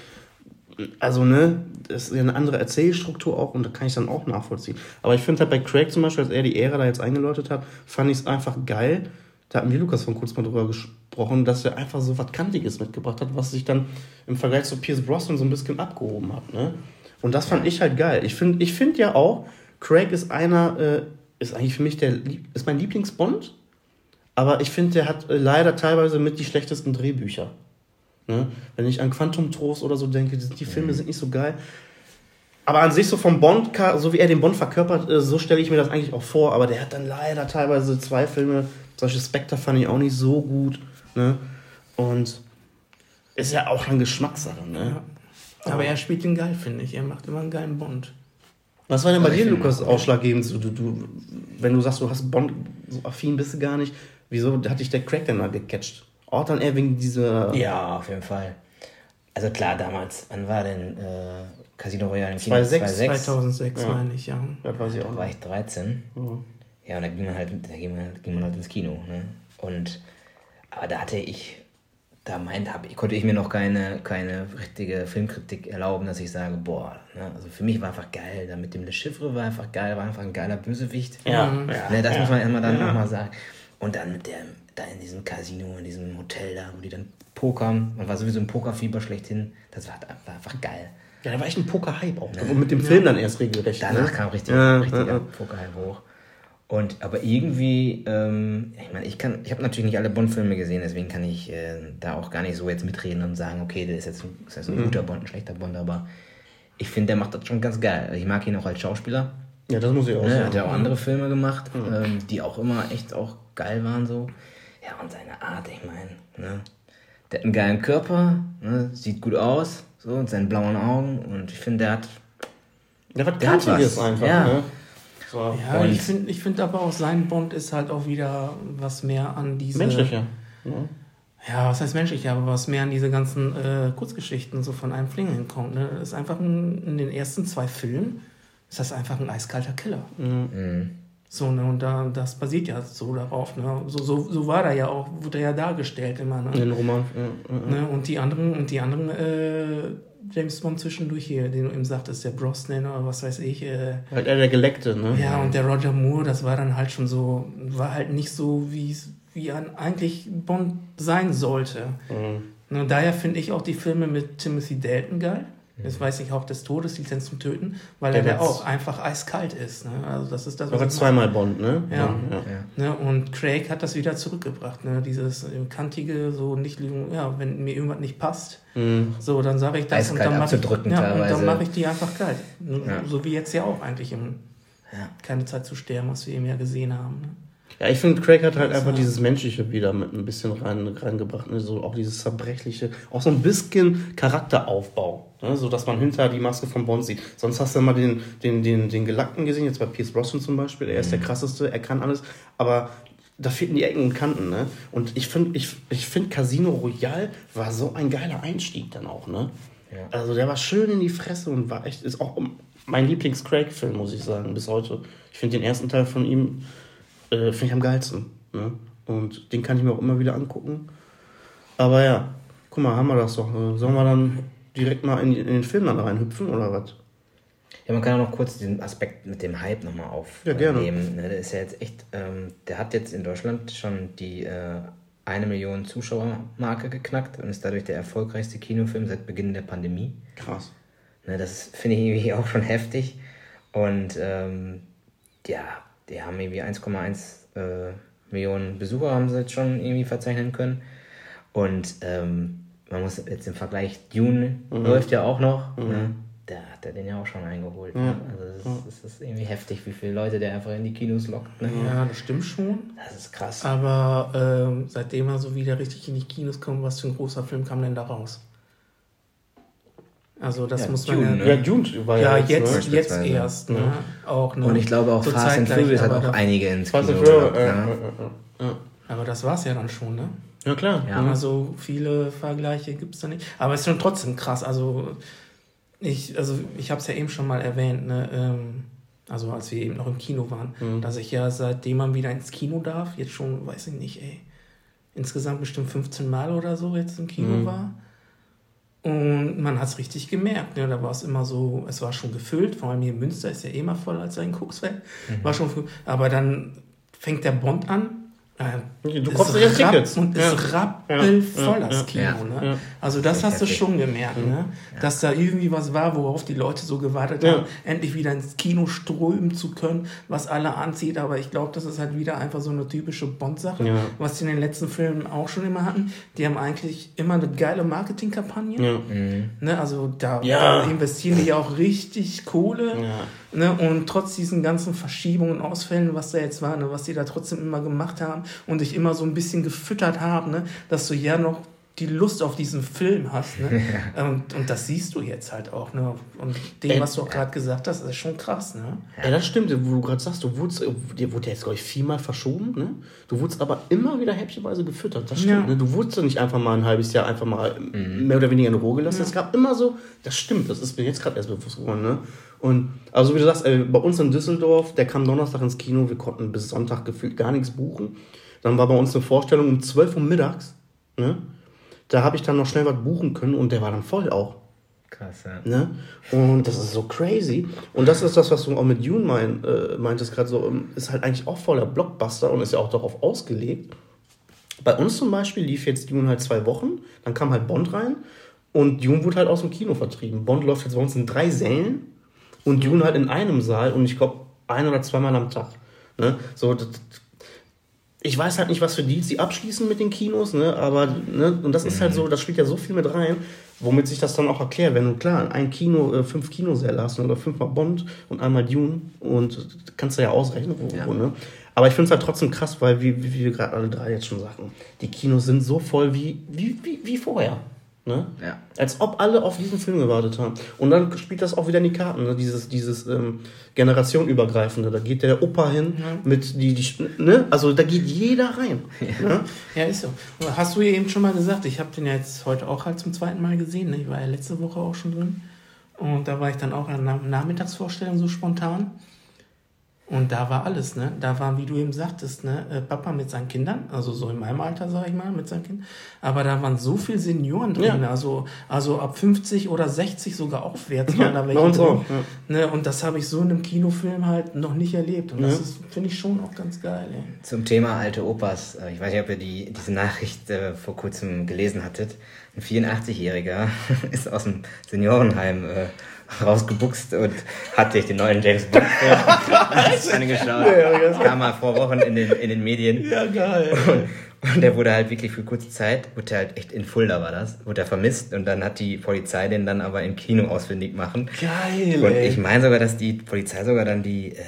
also, ne, das ist ja eine andere Erzählstruktur auch und da kann ich dann auch nachvollziehen. Aber ich finde halt bei Craig zum Beispiel, als er die Ära da jetzt eingeläutet hat, fand ich es einfach geil. Da hatten wir Lukas von kurz mal drüber gesprochen, dass er einfach so was Kantiges mitgebracht hat, was sich dann im Vergleich zu Pierce Brosnan so ein bisschen abgehoben hat. Ne? Und das fand ich halt geil. Ich finde ich find ja auch, Craig ist einer, äh, ist eigentlich für mich der, ist mein Lieblingsbond. Aber ich finde, der hat äh, leider teilweise mit die schlechtesten Drehbücher. Ne? Wenn ich an Quantum Trost oder so denke, die, die Filme sind nicht so geil. Aber an sich so vom Bond, so wie er den Bond verkörpert, äh, so stelle ich mir das eigentlich auch vor. Aber der hat dann leider teilweise zwei Filme, solche Spectre fand ich auch nicht so gut. Ne? Und ist ja auch eine Geschmackssache. Ne? Aber er spielt ihn geil, finde ich. Er macht immer einen geilen Bond. Was war denn bei dir, Lukas, ausschlaggebend? Du, du, du, wenn du sagst, du hast Bond, so affin bist du gar nicht. Wieso hat dich der Crack denn mal gecatcht? Auch dann eher wegen dieser. Ja, auf jeden Fall. Also klar, damals, wann war denn äh, Casino Royale im 2006? 2006 Ja. Meine ich, ja. Das weiß ich auch Da war ich 13. Ja. Ja, und da ging man halt, da ging man, ging man halt ins Kino. Ne? Und aber da hatte ich, da meinte, hab, konnte ich mir noch keine, keine richtige Filmkritik erlauben, dass ich sage, boah, ne? also für mich war einfach geil, da mit dem Le Chiffre war einfach geil, war einfach ein geiler Bösewicht. Ja, Mhm. ja, ne, das ja. muss man immer dann Ja. nochmal sagen. Und dann mit der, da in diesem Casino, in diesem Hotel da, wo die dann pokern, man war sowieso im Pokerfieber schlechthin, das war, war einfach geil. Ja, da war echt ein Poker-Hype auch. Und mit dem Film dann erst regelrecht. Danach ne? kam richtig, Ja, richtiger ja, ja. Pokerhype hoch. Und aber irgendwie, ähm, ich meine, ich kann, ich habe natürlich nicht alle Bond-Filme gesehen, deswegen kann ich äh, da auch gar nicht so jetzt mitreden und sagen, okay, der ist jetzt, ein- ist jetzt Mhm. ein guter Bond, ein schlechter Bond, aber ich finde, der macht das schon ganz geil. Ich mag ihn auch als Schauspieler. Ja, das muss ich auch Ne? Er sagen. hat ja auch andere Filme gemacht, ähm, die auch immer echt auch geil waren so. Ja, und seine Art, ich meine, ne? Der hat einen geilen Körper, ne? sieht gut aus, so, und seine blauen Augen und ich finde, der hat Der hat Der hat was. einfach. Ja. Ne? So. Ja, Und- ich finde ich find aber auch sein Bond ist halt auch wieder was mehr an diese. Menschlicher. Ja. Ja, was heißt menschlich, aber was mehr an diese ganzen äh, Kurzgeschichten so von einem Fling hinkommt. Ne? Das ist einfach ein, in den ersten zwei Filmen ist das einfach ein eiskalter Killer. Mhm. So, ne, und da, das basiert ja so darauf. Ne? So, so, so war er ja auch, wurde er ja dargestellt immer. Ne? Den Roman. Ja, ja, ja. Ne? Und die anderen, und die anderen äh, James Bond zwischendurch hier, den du eben sagtest, der Brosnan oder was weiß ich. Äh, Halt der Geleckte, ne? ja, und der Roger Moore, das war dann halt schon so, war halt nicht so, wie es wie ein eigentlich Bond sein sollte. Mhm. Ne, Und daher finde ich auch die Filme mit Timothy Dalton geil. Das weiß ich auch des Todes, Lizenz zum Töten, weil Der er ja auch einfach eiskalt ist. Ne? Also das ist das, Aber ich zweimal Bond, ne? Ja. ja. Ne, und Craig hat das wieder zurückgebracht, ne? dieses äh, kantige, so nicht ja, wenn mir irgendwas nicht passt, Mhm. so dann sage ich das Eiskalt und dann mache ich, ja, und teilweise. dann mache ich die einfach kalt. Ja. So wie jetzt ja auch eigentlich im Ja. Keine Zeit zu sterben, was wir eben ja gesehen haben. Ne? Ja, ich finde, Craig hat halt einfach war- dieses Menschliche wieder mit ein bisschen rein, reingebracht. Ne? So auch dieses Zerbrechliche, auch so ein bisschen Charakteraufbau. Ne? So dass man hinter die Maske von Bond sieht. Sonst hast du immer den, den, den, den Gelackten gesehen, jetzt bei Pierce Brosnan zum Beispiel. Er ist der krasseste, er kann alles. Aber da fehlten die Ecken und Kanten. Ne? Und ich finde, ich, ich find Casino Royale war so ein geiler Einstieg dann auch. Ne? Ja. Also der war schön in die Fresse und war echt, ist auch mein Lieblings-Craig-Film, muss ich sagen, bis heute. Ich finde den ersten Teil von ihm äh, finde ich am geilsten. Ne? Und den kann ich mir auch immer wieder angucken. Aber ja, guck mal, haben wir das doch. Äh, Sollen wir dann direkt mal in, in den Film dann reinhüpfen oder was? Ja, man kann auch noch kurz den Aspekt mit dem Hype nochmal Ja, gerne. aufnehmen. Ne, der ist ja jetzt echt, ähm, der hat jetzt in Deutschland schon die äh, eine Million Zuschauermarke geknackt und ist dadurch der erfolgreichste Kinofilm seit Beginn der Pandemie. Krass. Ne, das finde ich irgendwie auch schon heftig. Und ähm, ja, die haben irgendwie 1,1 äh, Millionen Besucher haben sie jetzt schon irgendwie verzeichnen können. Und ähm, man muss jetzt im Vergleich, Dune läuft ja auch noch. Ne? Da hat er den ja auch schon eingeholt. Ne? Also das ist, das ist irgendwie heftig, wie viele Leute der einfach in die Kinos lockt. Ne? Ja, das stimmt schon. Das ist krass. Aber ähm, seitdem er so wieder richtig in die Kinos kommt, was für ein großer Film kam denn da raus? Also das Ja, muss man Dune, ja. ne? Ja, Dune war Ja, ja, jetzt, ne? jetzt erst. Ne? Auch, ne? Und ich glaube auch So Fast and Furious hat aber auch einige ins Fast Kino gelockt, äh, ne? äh, äh, äh. Aber das war es ja dann schon, ne? Ja, klar. Ja. Mhm. Also viele Vergleiche gibt es da nicht. Aber es ist schon trotzdem krass. Also ich, also ich habe es ja eben schon mal erwähnt, ne? ähm, also als wir eben noch im Kino waren, Mhm. dass ich ja seitdem man wieder ins Kino darf, jetzt schon, weiß ich nicht, ey, insgesamt bestimmt 15 Mal oder so jetzt im Kino Mhm. war. Und man hat es richtig gemerkt. Ne? Da war es immer so, es war schon gefüllt, vor allem hier in Münster ist ja eh mal voll als ein Kucksfeld. War schon früh. Aber dann fängt der Bond an. Äh, Du jetzt rapp- Tickets. Und Ja. ist rappelvoll Ja, das ja, Kino. ja. Ne? Also das hast du schon gemerkt, ne? dass da irgendwie was war, worauf die Leute so gewartet Ja. haben, endlich wieder ins Kino strömen zu können, was alle anzieht. Aber ich glaube, das ist halt wieder einfach so eine typische Bond-Sache, Ja. was die in den letzten Filmen auch schon immer hatten. Die haben eigentlich immer eine geile Marketingkampagne. Ja. Ne, also da, investieren die ja auch richtig Kohle. Ja. Ne, und trotz diesen ganzen Verschiebungen und Ausfällen, was da jetzt war, ne, was die da trotzdem immer gemacht haben und dich immer so ein bisschen gefüttert haben, ne, dass du ja noch die Lust auf diesen Film hast. Ne? Und, und das siehst du jetzt halt auch. Ne? Und dem, Ey, was du auch gerade gesagt hast, ist schon krass. Ne? Ja, das stimmt, wo du gerade sagst, du wurdest, dir wurde jetzt, glaube ich, viermal verschoben, ne? Du wurdest aber immer wieder häppchenweise gefüttert, das stimmt, Ja. ne? Du wurdest nicht einfach mal ein halbes Jahr einfach mal mehr oder weniger in Ruhe gelassen. Es gab immer so, das stimmt, das ist mir jetzt gerade erst bewusst geworden, ne? Und, also wie du sagst, ey, bei uns in Düsseldorf, der kam Donnerstag ins Kino, wir konnten bis Sonntag gefühlt gar nichts buchen. Dann war bei uns eine Vorstellung um 12 Uhr mittags, ne? Da habe ich dann noch schnell was buchen können und der war dann voll auch. Krass, ja. Ne? Und das ist so crazy. Und das ist das, was du auch mit Dune mein, äh, meintest gerade so, ähm, ist halt eigentlich auch voller Blockbuster und ist ja auch darauf ausgelegt. Bei uns zum Beispiel lief jetzt Dune halt zwei Wochen, dann kam halt Bond rein und Dune wurde halt aus dem Kino vertrieben. Bond läuft jetzt bei uns in drei Sälen und Dune halt in einem Saal und ich glaube ein oder zweimal am Tag. Ne? So, das, ich weiß halt nicht, was für Deals sie abschließen mit den Kinos, ne? aber ne? und das ist halt so, das spielt ja so viel mit rein, womit sich das dann auch erklärt, wenn du klar ein Kino, äh, fünf Kinosäle hast oder fünfmal Bond und einmal Dune und kannst du ja ausrechnen, wo, Ja. wo ne? Aber ich finde es halt trotzdem krass, weil, wie, wie wir gerade alle drei jetzt schon sagten, die Kinos sind so voll wie, wie, wie, wie vorher. Ne? Ja. Als ob alle auf diesen Film gewartet haben. Und dann spielt das auch wieder in die Karten, ne? dieses, dieses ähm, generationenübergreifende. Da geht der Opa hin mit die, die ne? Also da geht jeder rein. Ne? Ja, ist so. Hast du ja eben schon mal gesagt, ich habe den ja jetzt heute auch halt zum zweiten Mal gesehen. Ne? Ich war ja letzte Woche auch schon drin. Und da war ich dann auch in einer Nachmittagsvorstellung so spontan. Und da war alles, ne? Da war, wie du eben sagtest, ne, äh, Papa mit seinen Kindern, also so in meinem Alter, sag ich mal, mit seinen Kindern. Aber da waren so viele Senioren drin, Ja. also, also ab 50 oder 60 sogar aufwärts waren da bei welche uns drin. auch, ja. Ne? Und das habe ich so in einem Kinofilm halt noch nicht erlebt. Und das Ja. ist, finde ich schon auch ganz geil, ey. Zum Thema alte Opas. äh, Ich weiß nicht, ob ihr die, diese Nachricht äh, vor kurzem gelesen hattet. ein 84-Jähriger ist aus dem Seniorenheim äh, rausgebuchst und hat sich den neuen James Bond angeschaut. Das kam mal vor Wochen in den, in den Medien. Ja, geil. Und der wurde halt wirklich für kurze Zeit, wurde halt echt in Fulda war das, wurde er vermisst und dann hat die Polizei den dann aber im Kino ausfindig machen. Geil, Und ey. ich meine sogar, dass die Polizei sogar dann die, äh,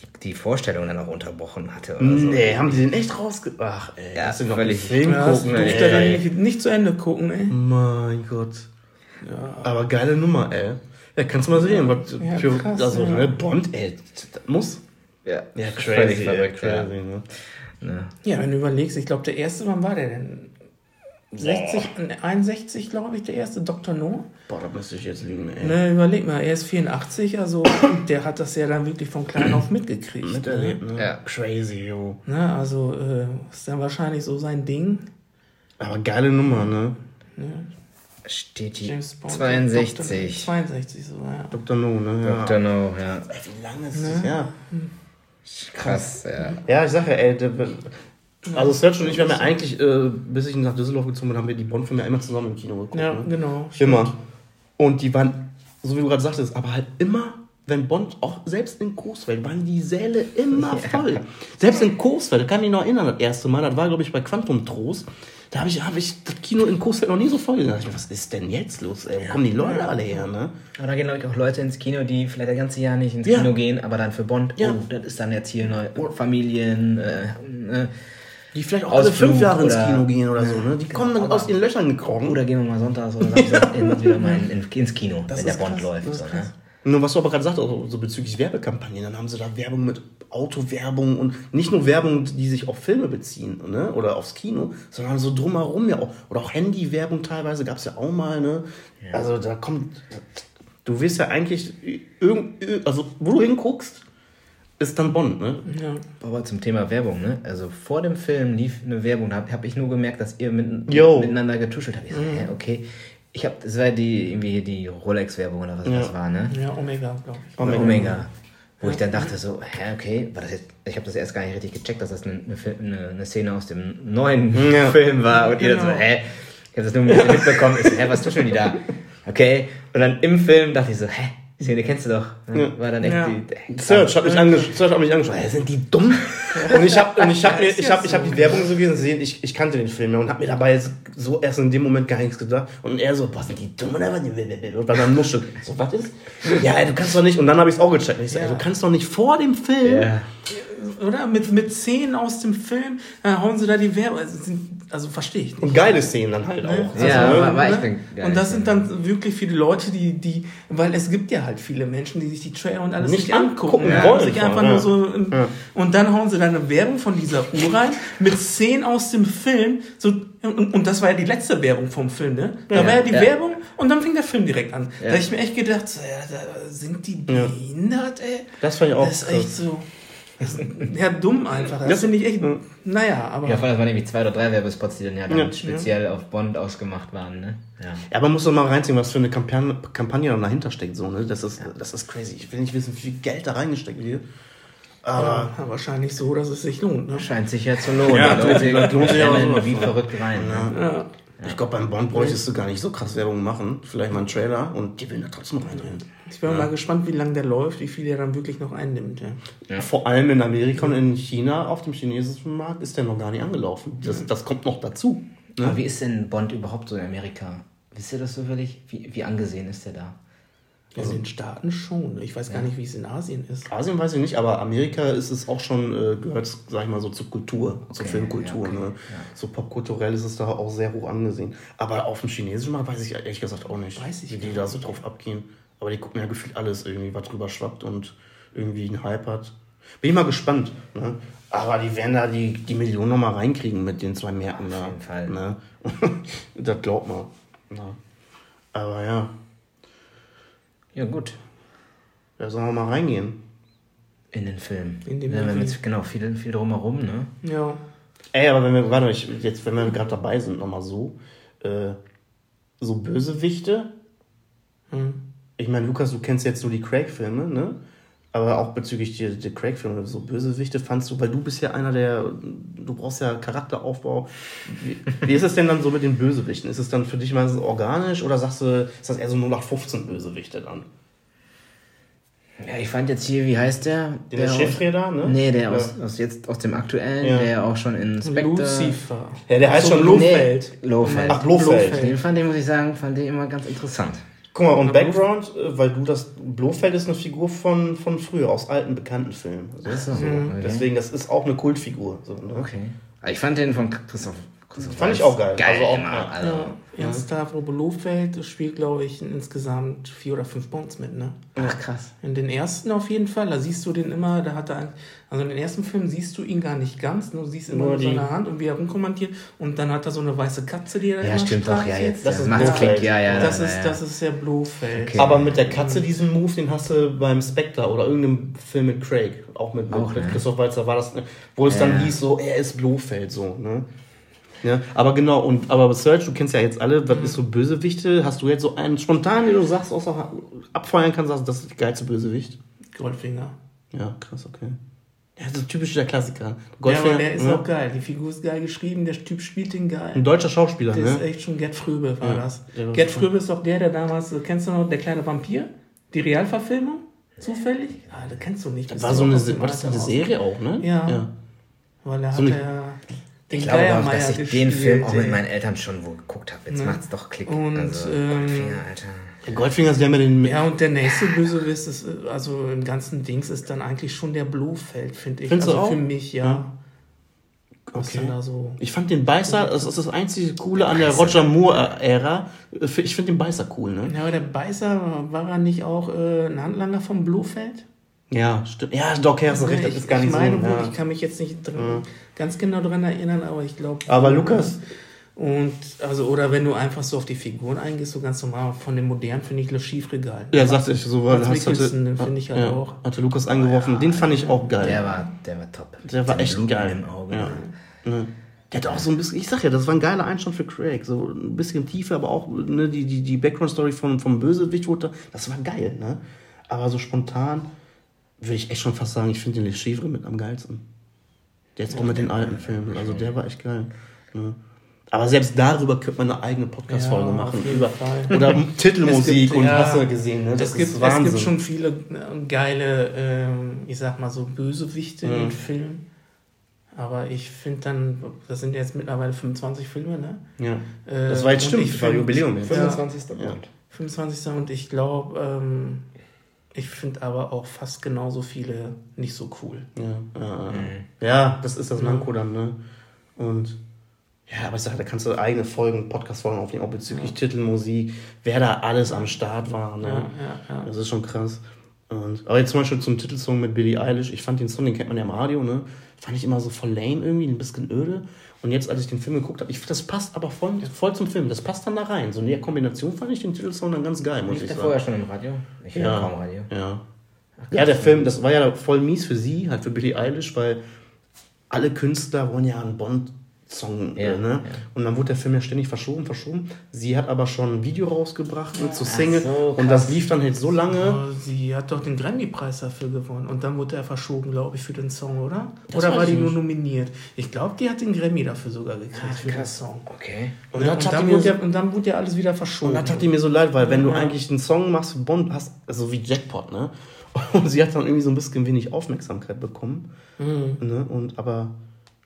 die, die Vorstellung dann auch unterbrochen hatte oder so. Nee, haben die den echt rausge... Ach, ey, Ja, hast du noch völlig. Film Ja, gucken, durfte dann ey. nicht, nicht zu Ende gucken, ey. Mein Gott. Aber geile Nummer, ey. Ja, kannst du mal sehen. Was Ja, für, krass, also, ja. ne, Bond, ey, das muss. Ja, Ja, ey, verrückt. crazy, Ja. ne? Ne. Ja, wenn du überlegst, ich glaube, der erste, wann war der denn? 60, ne, 61, glaube ich, der erste Dr. No. Boah, da müsste ich jetzt lügen, ey. Ne, überleg mal, er ist 84, also der hat das ja dann wirklich von klein auf mitgekriegt. Miterlebt, ne? Ja. Crazy, yo. Ne, also äh, ist dann wahrscheinlich so sein Ding. Aber geile Nummer, ne? Steht die James Bond. 62. Dr. 62, so, ja. Dr. No, ne? Ja. Dr. No, ja. Ey, wie lange ist das? Ja. Krass, ja. Ja, ich sag ja, ey, der, also Serge und ich, wir haben ja eigentlich, äh, bis ich nach Düsseldorf gezogen bin, haben wir die Bond-Filme ja immer zusammen im Kino geguckt. Ja, ne? genau. Immer. Und die waren, so wie du gerade sagtest, aber halt immer, wenn Bond, auch selbst in Coesfeld, waren die Säle immer voll. Selbst in Coesfeld, da kann ich mich noch erinnern, das erste Mal, das war, glaube ich, bei Quantum Trost. Da habe ich, hab ich das Kino in Coesfeld noch nie so voll gesehen. Da dachte ich mir, was ist denn jetzt los? Ey? Wo kommen die Leute alle her, ne? Aber da gehen, glaube ich, auch Leute ins Kino, die vielleicht das ganze Jahr nicht ins Ja. Kino gehen, aber dann für Bond, Ja. oh, das ist dann jetzt hier neu, Familien, äh, äh, Die vielleicht auch alle fünf Jahre ins Kino gehen oder so, ne? Die Genau, kommen dann aus den Löchern gekrochen. oder gehen wir mal sonntags oder samstags wieder mal in, in, ins Kino, wenn der Bond krass, läuft. Nur was du aber gerade sagst, auch so bezüglich Werbekampagnen, dann haben sie da Werbung mit Autowerbung und nicht nur Werbung, die sich auf Filme beziehen ne? oder aufs Kino, sondern so drumherum ja auch. Oder auch Handywerbung teilweise gab es ja auch mal. Ne? Also da kommt, du wirst ja eigentlich, irgend, also wo du hinguckst, ist dann Bond. Ne? Ja. Aber zum Thema Werbung, ne? Also vor dem Film lief eine Werbung, da habe hab ich nur gemerkt, dass ihr mit, miteinander getuschelt habt. Ich so, hä, okay. Ich habe, das war die, irgendwie hier die Rolex-Werbung oder was das war, ne? ja, Omega, glaube ich. Omega. Omega. Wo ich dann dachte so, hä, okay, war das jetzt, ich habe das erst gar nicht richtig gecheckt, dass das eine, eine, eine, Szene aus dem neuen Ja. Film war. Und ihr dann so, Genau. hä? Ich habe das nur ein bisschen mitbekommen. Ich so, hä, was tuscheln die da? Okay. Und dann im Film dachte ich so, hä, die Szene kennst du doch. Ne? War dann echt Ja. die... Search hat mich, angesch Search hat mich angeschaut. Ey, sind die dumm? Und ich habe ich hab, mir- ich ja hab, ich hab so. die Werbung so gesehen, ich, ich kannte den Film ja und habe mir dabei jetzt so erst in dem Moment gar nichts gedacht. Und er so, was sind die dumm oder was? Und dann nuschelt. So, was ist? Ja, ey, du kannst doch nicht. Und dann habe ich es auch gecheckt. Ich so, ey, du kannst doch nicht vor dem Film. Ja. Oder? Mit, mit Szenen aus dem Film, dann hauen sie da die Werbung. Also, also verstehe ich nicht. Und geile Szenen dann halt auch. Ja, Also, war, war Ne? ein geiles Und das sind Film. dann wirklich viele Leute, die, die, weil es gibt ja halt viele Menschen, die sich die Trailer und alles Nicht nicht, angucken. ja, wollen, sich einfach ja. nur so, und dann hauen sie dann eine Werbung von dieser Uhr rein, mit Szenen aus dem Film, so, und, und das war ja die letzte Werbung vom Film, ne? Da Ja, war ja die ja. Werbung und dann fing der Film direkt an. Ja. Da hab ich mir echt gedacht, so, ja, da sind die Ja. behindert, ey? Das fand ich auch Das ist echt so, ist, ja, dumm einfach. Das Ja. finde ich echt, naja, aber. Ja, vor allem, das waren irgendwie zwei oder drei Werbespots, die dann ja dann Ja. speziell auf Bond ausgemacht waren, ne? Ja. Ja, man muss doch mal reinziehen, was für eine Kampagne, Kampagne dann dahinter steckt. So, ne? das, ist, das ist crazy. Ich will nicht wissen, wie viel Geld da reingesteckt wird. Aber ja, wahrscheinlich so, dass es sich lohnt, ne? Scheint sich ja zu lohnen. Ja, Leute das lohnt sich ja auch sowas wie verrückt rein. Ne? Ja. Ich glaube, beim Bond bräuchtest du gar nicht so krass Werbung machen. Vielleicht mal einen Trailer und die will da trotzdem reinrennen. Ich bin mal gespannt, wie lange der läuft, wie viel er dann wirklich noch einnimmt. Ja. Vor allem in Amerika und in China, auf dem chinesischen Markt, ist der noch gar nicht angelaufen. Das, das kommt noch dazu. Ne? Aber wie ist denn Bond überhaupt so in Amerika? Wisst ihr das zufällig? Wie, wie angesehen ist der da? In den Staaten schon. Ich weiß gar nicht, wie es in Asien ist. Asien weiß ich nicht, aber Amerika ist es auch schon, äh, gehört, sag ich mal, so zur Kultur, zur Okay, Filmkultur. ja, okay, ne? So popkulturell ist es da auch sehr hoch angesehen. Aber auf dem chinesischen Markt weiß ich ehrlich gesagt auch nicht, Weiß ich wie die da so drauf abgehen. Aber die gucken ja gefühlt alles irgendwie, was drüber schwappt und irgendwie einen Hype hat. Bin ich mal gespannt. Ne? Aber die werden da die, die Millionen noch mal reinkriegen mit den zwei Märkten da. Auf jeden Fall. Ne? das glaubt man. Ne? Aber ja, Ja, gut. da sollen wir mal reingehen. In den Film. In den ja, wir haben Film. jetzt genau viel, viel drumherum, ne? Ja. Ey, aber wenn wir gerade ich- jetzt, wenn wir gerade dabei sind, nochmal so, äh, so Bösewichte. Hm. Ich meine, Lukas, du kennst jetzt nur die Craig-Filme, ne? Aber auch bezüglich der, der Craig-Filme, so Bösewichte fandst du, weil du bist ja einer der, du brauchst ja Charakteraufbau. Wie, wie ist es denn dann so mit den Bösewichten? Ist es dann für dich meistens organisch oder sagst du, ist das eher so 0815 Bösewichte dann? Ja, ich fand jetzt hier, wie heißt der? Den der Chiffre da, ne? Nee, der Ja. aus, aus jetzt aus dem aktuellen, Ja. der auch schon in Spectre. Lucifer. Ja, der heißt So, schon Blofeld. Nee, Blofeld. Ach, Blofeld. Den fand ich, muss ich sagen, fand ich immer ganz interessant. Guck mal, und Background, äh, weil du das, Blofeld ist eine Figur von, von früher, aus alten, bekannten Filmen. So. Ach so, okay. Deswegen, das ist auch eine Kultfigur. So, ne? Okay. Aber ich fand den von Christoph. Christoph Fand ich auch geil. Geil, Also auch- immer. ja. Also, Ja, Jan Stavro Blofeld spielt, glaube ich, insgesamt vier oder fünf Bonds mit, ne? Ach, krass. In den ersten auf jeden Fall, da siehst du den immer, da hat er, also in den ersten Filmen siehst du ihn gar nicht ganz, nur siehst immer Nur seine Hand und wie er rumkommentiert und dann hat er so eine weiße Katze, die er Ja, immer stimmt doch. Ja, jetzt. Das Das, ist. Ja, ja. Das ja, ist, ja. das ist der Blofeld. Okay. Aber mit der Katze, diesen Move, den hast du beim Spectre oder irgendeinem Film mit Craig, auch mit, Auch, mit ne? Christoph Waltzer war das, ne? wo es Ja, dann ja. hieß, so, er ist Blofeld, so, ne? Ja, aber genau, und aber Search, du kennst ja jetzt alle, was ist so Bösewichte? Hast du jetzt so einen spontan, den du sagst, außer abfeuern kannst, sagst, das ist der geilste Bösewicht? Goldfinger. Ja, krass, okay. Ja, das ist typisch der Klassiker. Ja, Goldfinger, aber der ist ne? auch geil. Die Figur ist geil geschrieben, der Typ spielt den geil. Ein deutscher Schauspieler, Der ist ne? echt schon Gerd Fröbe, war Ja, das. Gerd. Fröbe ist doch der, der damals, kennst du noch, der kleine Vampir? Die Realverfilmung? Zufällig? Ah, das kennst du nicht. Das war so eine, war das eine. Serie auch, ne? Ja. ja. Weil er So hat eine- ja Ich glaube auch, dass ich den Film auch mit meinen Eltern schon wo geguckt habe. Jetzt Ne? macht's doch Klick. Und, also, ähm, Goldfinger, Alter. Der Goldfinger ist der mit den. Ja, und der nächste Bösewicht ist, also im ganzen Dings ist dann eigentlich schon der Blofeld, finde ich. Findest du also auch? für mich, ja. Ja. Was Okay. so. Ich fand den Beißer, das ist das einzige Coole an der Roger Moore-Ära. Ich finde den Beißer cool, ne? Ja, aber der Beißer, war er nicht auch äh, ein Handlanger vom Blofeld? Ja, stimmt. Ja, Doc Harris hat recht, das ich, ist gar nicht ich meine, so. wohl, Ja. ich kann mich jetzt nicht dran, ganz genau daran erinnern, aber ich glaube. Aber Lukas, Und, also, oder wenn du einfach so auf die Figuren eingehst, so ganz normal, von den modernen finde ich Le Chiffre geil. ja, sagte ich so, weil hast Mikkelsen, den finde ich halt ja, auch. Hatte Lukas eingeworfen, den fand ich auch geil. Der war, der war top. Der war Mit echt Blut geil. Im Auge. Ja. Der hat auch so ein bisschen, ich sag ja, das war ein geiler Einstand für Craig. So ein bisschen tiefer, aber auch ne, die, die, die Background-Story vom, vom Bösewicht, wurde, das war geil, ne? Aber so spontan würde ich echt schon fast sagen, ich finde den Le Chiffre mit am geilsten. Der jetzt auch mit den alten Filmen. Also der war echt geil. Ne? Aber selbst darüber könnte man eine eigene Podcast-Folge Ja, machen. Über, oder Titelmusik gibt- und ja, hast du gesehen, ne? Das es, gibt, ist es gibt schon viele äh, geile, ähm, ich sag mal so Bösewichte Mhm. in Filmen. Aber ich finde dann, das sind jetzt mittlerweile 25 Filme, ne? ja. Äh, Das war jetzt und stimmt, ich das war find- Jubiläum jetzt. Ja. 25. Ja. Bond. 25. Und ich glaube, ähm, ich finde aber auch fast genauso viele nicht so cool. Ja, ja, ja, das ist das Manko dann, ne? Und ja, aber ich sage, da kannst du eigene Folgen, Podcast-Folgen aufnehmen, auch bezüglich Titelmusik, wer da alles am Start war, ne? Ja, ja, ja. Das ist schon krass. Und, aber jetzt zum Beispiel zum Titelsong mit Billie Eilish, ich fand den Song, den kennt man ja im Radio, ne? Fand ich immer so voll lame irgendwie, ein bisschen öde. Und jetzt, als ich den Film geguckt habe, ich, das passt aber voll, voll zum Film, das passt dann da rein. So in der Kombination fand ich den Titelsong dann ganz geil, muss ich der sagen. vorher schon im Radio? Ich Ja, kaum Radio. ja. Ja, der Film, das war ja voll mies für sie, halt für Billie Eilish, weil alle Künstler wollen ja einen Ja, äh, ne? ja. Und dann wurde der Film ja ständig verschoben, verschoben. Sie hat aber schon ein Video rausgebracht ne, zu Single so, und das lief dann halt so lange. Aber sie hat doch den Grammy-Preis dafür gewonnen. Und dann wurde er verschoben, glaube ich, für den Song, oder? Das oder war die ich nur nicht. nominiert? Ich glaube, die hat den Grammy dafür sogar gekriegt für den Song. Okay. Und, Ja, und, tat dann die mir wurde so, ja, und dann wurde ja alles wieder verschoben. und das tat die mir so leid, weil wenn du Ja. eigentlich einen Song machst Bond, hast, also wie Jackpot, ne? Und sie hat dann irgendwie so ein bisschen wenig Aufmerksamkeit bekommen. Mhm. Ne? Und aber,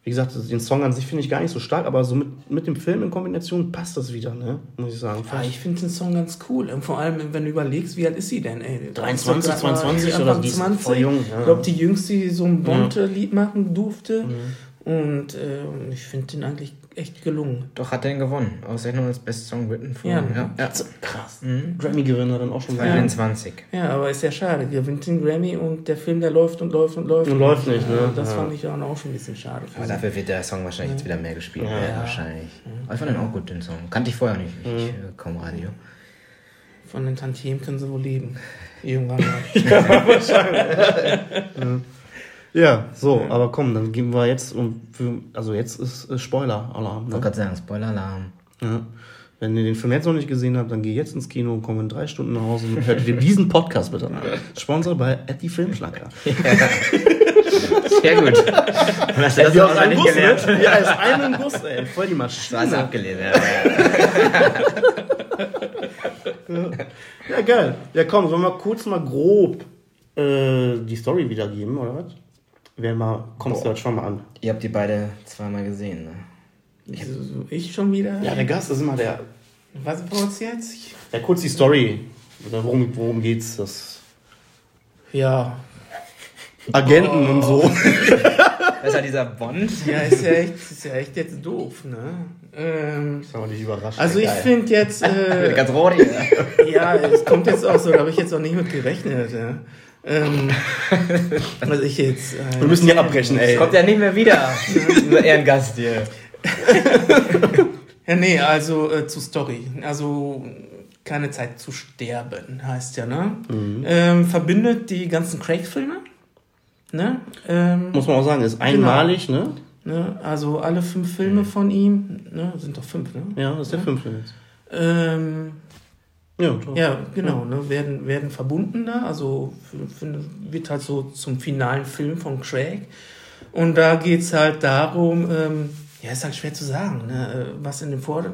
wie gesagt, den Song an sich finde ich gar nicht so stark, aber so mit, mit dem Film in Kombination passt das wieder, ne? Muss ich sagen. Ja, ich finde den Song ganz cool. Und vor allem, wenn du überlegst, wie alt ist sie denn? Ey, 23, Ist doch grad mal 22 Anfang oder die ist voll jung, ja. Mhm. Ich glaube, die jüngste, die so ein Bond-Lied machen durfte. Und äh, ich finde den eigentlich echt gelungen. Doch hat er ihn gewonnen. Auszeichnung als Best Song Written von. Ja. ja. ja. Krass. Grammy-Gewinnerin auch schon Ja. lange. 21. Ja, aber ist ja schade. Gewinnt den Grammy und der Film, der läuft und läuft und läuft. Und läuft nicht, ne? Das Ja. fand ich dann auch schon ein bisschen schade. Aber sie. dafür wird der Song wahrscheinlich jetzt wieder mehr gespielt Ja. werden. Wahrscheinlich. Aber ich fand den auch gut, den Song. Kannte ich vorher nicht. Ich höre kaum Radio. Von den Tantiemen können sie wohl leben. Irgendwann mal. Ja, so, aber komm, dann geben wir jetzt, und für, also jetzt ist Spoiler-Alarm. Ich wollte Ne? gerade sagen, Spoiler-Alarm. Ja. Wenn ihr den Film jetzt noch nicht gesehen habt, dann geh jetzt ins Kino und komm in drei Stunden nach Hause und hört dir diesen Podcast bitte an. Sponsor bei Etty Filmschlanker. Sehr gut. Und hast du das Ja, auch nicht gelernt? ne? Ja, ist ein Bus, ey. Voll die Maschine. abgelehnt, ja. Ja, geil. Ja, komm, sollen wir kurz mal grob äh, die Story wiedergeben, oder was? Wer mal, kommst du halt schon mal an. Ihr habt die beide zweimal gesehen, ne? Ich, ich schon wieder? Ja, der Gast ist immer der. Was braucht's jetzt? Ich, Ja, kurz die Story. Oder worum, worum geht's? Das ja. Agenten und so. Das war dieser Bond. Ja, ist ja echt, ist ja echt jetzt doof, ne? Ähm, ist aber nicht überrascht. also ich finde jetzt, äh, Ganz rot hier. ja, es kommt jetzt auch so, da habe ich jetzt auch nicht mit gerechnet, ja. Ähm, was ich jetzt. Äh, Wir müssen hier abbrechen, ey. Kommt ja nicht mehr wieder. Nur Ehrengast hier. Ja, nee, also äh, zu Story. Also keine Zeit zu sterben, heißt ja, ne? Mhm. Ähm, verbindet die ganzen Craig-Filme. Ne? Ähm, Muss man auch sagen, ist einmalig, ne? ne? Also alle fünf Filme von ihm, ne? Sind doch fünf, ne? Ja, das ist der fünfte jetzt. Ähm, Ja, doch. ja, genau, ne? Werden, werden verbunden da. Also wird halt so zum finalen Film von Craig. Und da geht's halt darum, ähm, ja, ist halt schwer zu sagen, ne? äh, was in dem vor,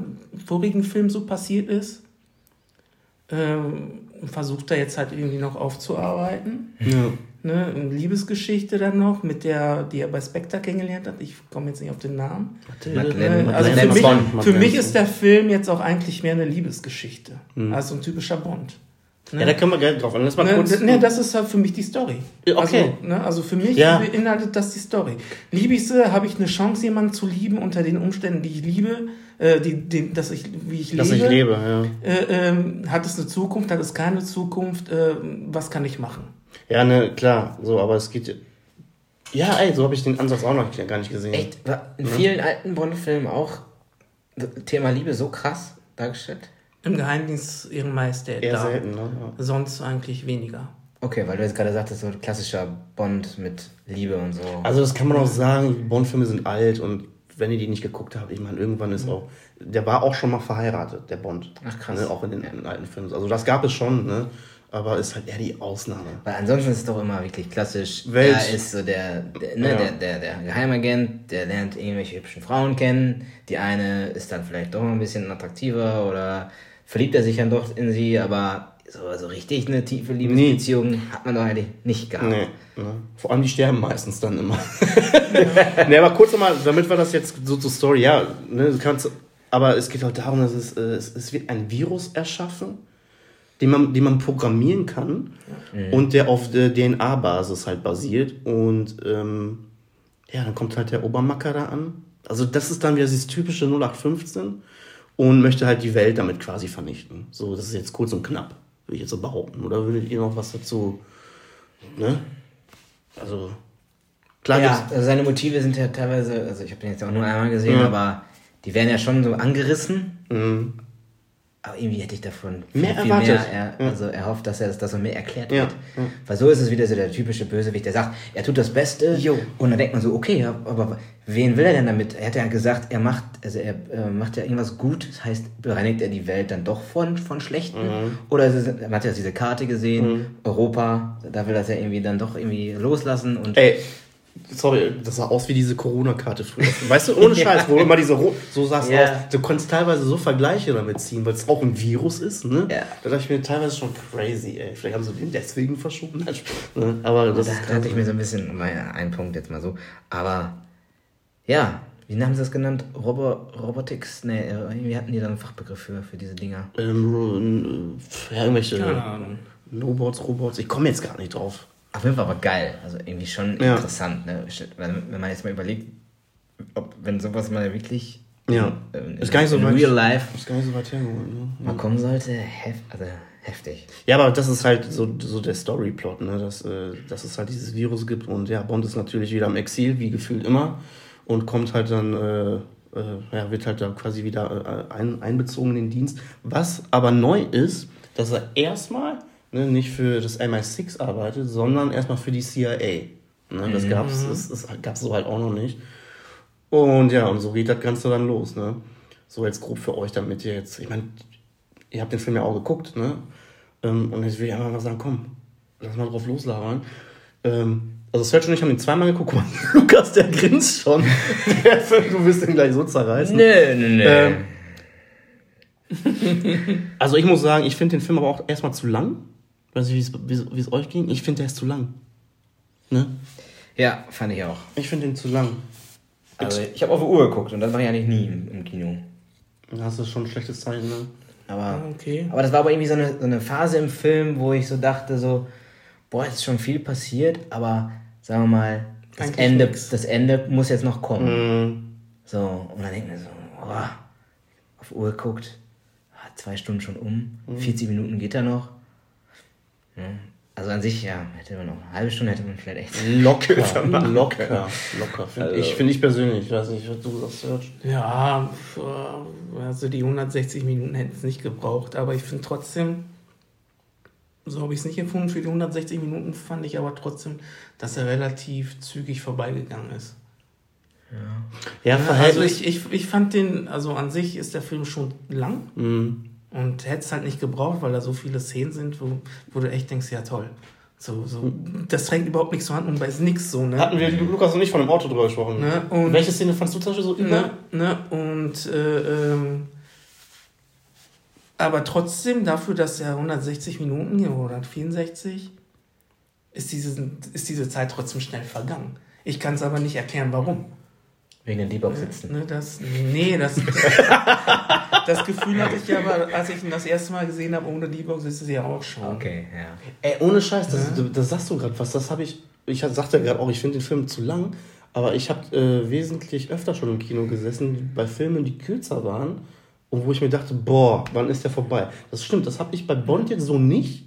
vorigen Film so passiert ist. Ähm, und versucht er jetzt halt irgendwie noch aufzuarbeiten. Ja. Ne? Eine Liebesgeschichte dann noch, mit der, die er bei Spectre kennengelernt hat. Ich komme jetzt nicht auf den Namen. Madeleine- Äh, also Madeleine für mich, für Madeleine mich ist der Film jetzt auch eigentlich mehr eine Liebesgeschichte. Also ein typischer Bond. Ne? ja, da können wir gerne drauf an. Lass mal Ne, kurz. ne, das ist halt für mich die Story. Okay. Also, ne, also für mich Ja. beinhaltet das die Story. Liebe ich sie, habe ich eine Chance, jemanden zu lieben unter den Umständen, die ich liebe, äh, die, die, dass ich, wie ich lebe. dass ich lebe, ja. Äh, ähm, hat es eine Zukunft, hat es keine Zukunft, äh, was kann ich machen? Ja, ne, klar, so, aber es geht. Ja, ey, so habe ich den Ansatz auch noch gar nicht gesehen. Echt? In vielen alten Bond-Filmen auch Thema Liebe so krass dargestellt? Im Geheimdienst Ihre Majestät. Eher da. selten, ne? Ja. Sonst eigentlich weniger. Okay, weil du jetzt gerade sagtest, so klassischer Bond mit Liebe und so. Also, das kann man auch sagen, Bond-Filme sind alt und wenn ihr die nicht geguckt habt, ich meine, irgendwann ist auch. Der war auch schon mal verheiratet, der Bond. Ach, krass. Ne, auch in den, in den alten Filmen. Also, das gab es schon, ne? Aber ist halt eher die Ausnahme. Weil ansonsten ist es doch immer wirklich klassisch. Welt. Er ist so der, der, ne, Ja. der, der, der Geheimagent, der lernt irgendwelche hübschen Frauen kennen. Die eine ist dann vielleicht doch ein bisschen attraktiver oder verliebt er sich dann doch in sie, aber so, so richtig eine tiefe Liebesbeziehung hat man doch eigentlich nicht gehabt. Nee, ne? Vor allem die sterben meistens dann immer. ne, aber kurz nochmal, damit wir das jetzt so zur Story, ja, ne, du kannst, aber es geht halt darum, dass es, äh, es, es wird ein Virus erschaffen, den man, den man programmieren kann und der auf der DNA-Basis halt basiert und ähm, ja, dann kommt halt der Obermacker da an. Also das ist dann wieder dieses typische 0815 und möchte halt die Welt damit quasi vernichten. So, das ist jetzt kurz und knapp, würde ich jetzt so behaupten. Oder würdet ihr noch was dazu, ne? Also, klar Ja, also seine Motive sind ja teilweise, also ich habe den jetzt auch nur einmal gesehen, Ja. aber die werden ja schon so angerissen. Mhm. Aber irgendwie hätte ich davon viel, Mehr viel erwartet. mehr, er, also erhofft, dass er das, dass so mehr erklärt Ja, wird. ja. Weil so ist es wieder so der typische Bösewicht, der sagt, er tut das Beste. Jo. Und dann denkt man so, okay, aber wen will er denn damit? Er hat ja gesagt, er macht, also er äh, macht ja irgendwas gut, das heißt, bereinigt er die Welt dann doch von, von Schlechten? Mhm. Oder ist es, man hat ja diese Karte gesehen, Europa, da will er es ja irgendwie dann doch irgendwie loslassen und Ey, sorry, das sah aus wie diese Corona-Karte früher. Weißt du, ohne Scheiß, wo immer diese Ro so sah es Ja. aus. Du konntest teilweise so Vergleiche damit ziehen, weil es auch ein Virus ist, ne? Ja. Da dachte ich mir teilweise schon crazy, ey. Vielleicht haben sie den deswegen verschoben. Nein, ne? Aber das da ist hatte ich mir so ein bisschen, mal einen Punkt jetzt mal so. Aber ja, wie haben sie das genannt? Robo Robotics? Nee, äh, irgendwie hatten die da einen Fachbegriff für, für diese Dinger. ähm, ja, irgendwelche Keine Ahnung. Robots, Robots. Ich komme jetzt gar nicht drauf. Auf jeden Fall aber geil. Also irgendwie schon Ja. interessant, ne? Wenn, wenn man jetzt mal überlegt, ob, wenn sowas mal wirklich Ja. ähm, Ist gar nicht so in weit- real life Ist gar nicht so weit hergeholt, ne? mal kommen sollte, hef also heftig. Ja, aber das ist halt so, so der Storyplot, ne? dass, äh, dass es halt dieses Virus gibt und ja, Bond ist natürlich wieder im Exil, wie gefühlt immer, und kommt halt dann, äh, äh, ja, wird halt dann quasi wieder äh, ein, einbezogen in den Dienst. Was aber neu ist, dass er erstmal ne, nicht für das MI6 arbeitet, sondern erstmal für die CIA. Ne? Das gab's, das, das gab's so halt auch noch nicht. Und ja, und so geht das Ganze dann los, ne? So jetzt grob für euch, damit ihr jetzt, ich meine, ihr habt den Film ja auch geguckt, ne? Ähm, und jetzt will ich einfach mal sagen, komm, lass mal drauf loslabern. Ähm, also Sergio und ich haben ihn zweimal geguckt. Guck mal, Lukas, der grinst schon. Der Film, du wirst ihn gleich so zerreißen. Nee, nee, nee. Ähm, also ich muss sagen, ich finde den Film aber auch erstmal zu lang. Weiß nicht, wie es- wie es euch ging. Ich finde, der ist zu lang. Ne? ja, fand ich auch. Ich finde den zu lang. Also ich habe auf die Uhr geguckt und das mache ich eigentlich nie im, im Kino. Das ist schon ein schlechtes Zeichen, ne? Aber, Okay. aber das war aber irgendwie so eine, so eine Phase im Film, wo ich so dachte, so, boah, es ist schon viel passiert, aber sagen wir mal, das Eigentlich Ende, nix. das Ende muss jetzt noch kommen. Mhm. So, und dann denkt man so, boah, auf die Uhr geguckt, ah, zwei Stunden schon um, 40 Minuten geht da noch. Ja, Also an sich, ja, hätte man noch eine halbe Stunde, hätte man vielleicht echt. Locker, locker, locker. Finde ich, find ich persönlich. Ich weiß nicht, was du sagst, Serge. Ja, äh, also die 160 Minuten hätten es nicht gebraucht, aber ich finde trotzdem, so habe ich es nicht empfunden, für die 160 Minuten fand ich aber trotzdem, dass er relativ zügig vorbeigegangen ist. Ja, Also Verhältnis. ich, ich, ich fand den, also an sich ist der Film schon lang Mhm. Und hätte es halt nicht gebraucht, weil da so viele Szenen sind, wo, wo du echt denkst, ja toll. So, so, das trägt überhaupt nichts zur Hand und weiß nichts so, ne? Hatten wir, Lukas und ich, von dem Auto drüber gesprochen. Ne, und- Welche Szene fandst du zum Beispiel so übel? Ne, ne, und äh, ähm, aber trotzdem dafür, dass er 160 Minuten oder 164, ist diese, ist diese Zeit trotzdem schnell vergangen. Ich kann es aber nicht erklären, warum. Wegen den D-Box sitzen. Ne, das, nee, das, das Gefühl hatte ich ja, aber als ich ihn das erste Mal gesehen habe, ohne D-Box ist es ja auch schon. Okay, ja. Ey, ohne Scheiß, das, das sagst du gerade was. Das habe ich. Ich sagte gerade auch, ich finde den Film zu lang. Aber ich habe äh, wesentlich öfter schon im Kino gesessen, bei Filmen, die kürzer waren. Und wo ich mir dachte, boah, wann ist der vorbei? Das stimmt, das habe ich bei Bond jetzt so nicht.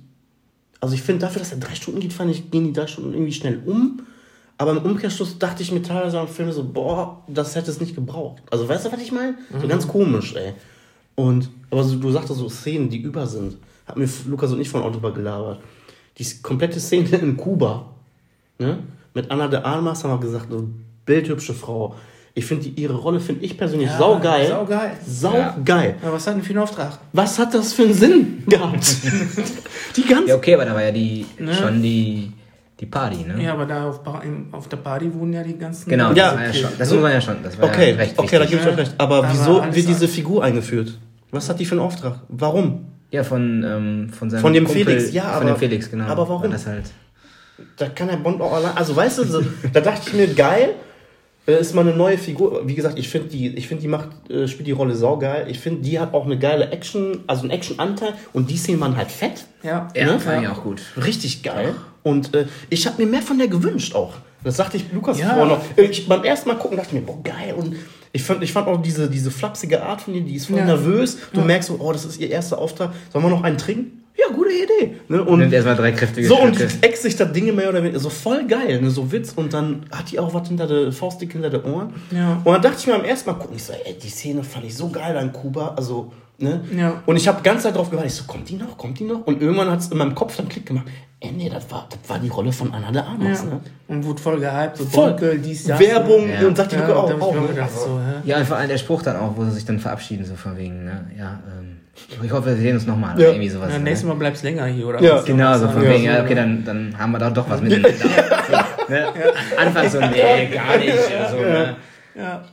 Also ich finde, dafür, dass er drei Stunden geht, fand ich, gehen die drei Stunden irgendwie schnell um. Aber im Umkehrschluss dachte ich mir teilweise am Film so, boah, das hätte es nicht gebraucht. Also weißt du, was ich meine? So ganz komisch, ey. Und, aber so, du sagtest so Szenen, die über sind. Hat mir Lukas und ich von drüber gelabert. Die komplette Szene in Kuba, ne? Mit Anna de Armas haben wir gesagt, eine bildhübsche Frau. Ich finde ihre Rolle, finde ich persönlich Ja, saugeil. saugeil. Saugeil. Aber was hat denn für einen Auftrag? Was hat das für einen Sinn gehabt? die ganze Ja, okay, aber da war ja die Ne? schon die, die Party, ne? Ja, aber da auf, auf der Party wurden ja die ganzen. Genau, Ja, das, war ja okay. schon, das muss man ja schon. Das war Okay, ja recht okay, da gebe ich euch recht. Aber Da wieso war wird diese. Figur eingeführt? Was hat die für einen Auftrag? Warum? Ja, von, ähm, von seinem Von dem Kumpel, Felix, ja, Von aber- dem Felix, genau. aber warum? Weil Das halt, Da kann der Bond auch allein. Also weißt du, so, da dachte ich mir, geil, äh, ist mal eine neue Figur. Wie gesagt, ich finde die, ich finde die macht, äh, spielt die Rolle saugeil. Ich finde, die hat auch eine geile Action, also einen Action-Anteil und die Szenen waren halt fett. Ja, ja, Ne? fand ich auch gut. Richtig geil. Und äh, ich habe mir mehr von der gewünscht auch. Das sagte ich Lukas Ja. vorher noch. Äh, Ich, beim ersten Mal gucken dachte ich mir, boah, geil. Und ich fand, ich fand auch diese, diese flapsige Art von ihr, die ist voll Ja. nervös. Du merkst so, oh, das ist ihr erster Auftrag. Sollen wir noch einen trinken? Ja, gute Idee. Ne? Und Nimmt erstmal drei kräftige so, und Stücke. die ex sich da Dinge mehr oder weniger, so voll geil, ne? so Witz. Und dann hat die auch was hinter der Faustdick hinter der Ohren. Ja. Und dann dachte ich mir am ersten Mal gucken, ich so, ey, die Szene fand ich so geil an Kuba, also, ne? Ja. Und ich habe ganz Zeit drauf gewartet, ich so, kommt die noch, kommt die noch? Und irgendwann hat es in meinem Kopf dann Klick gemacht, ey, nee, das war, das war die Rolle von Anna de Armas, Ja. ne? Und wurde voll gehypt, so Voll. Bonkel, dies, das. Werbung Ja. und sagt die Ja, da auch. auch ne? gedacht, so? Ja, und vor allem der Spruch dann auch, wo sie sich dann verabschieden, so von wegen, ne? Ja, ähm, ich hoffe, wir sehen uns nochmal. Ja. Oder irgendwie sowas. Ja, ne? nächstes Mal bleibst länger hier, oder? Ja. was? Genau, so von Ja, wegen, so, ja, okay, ja. dann, dann haben wir da doch was miteinander. ne? Anfangs so, nee, gar nicht. So, ne? Ja.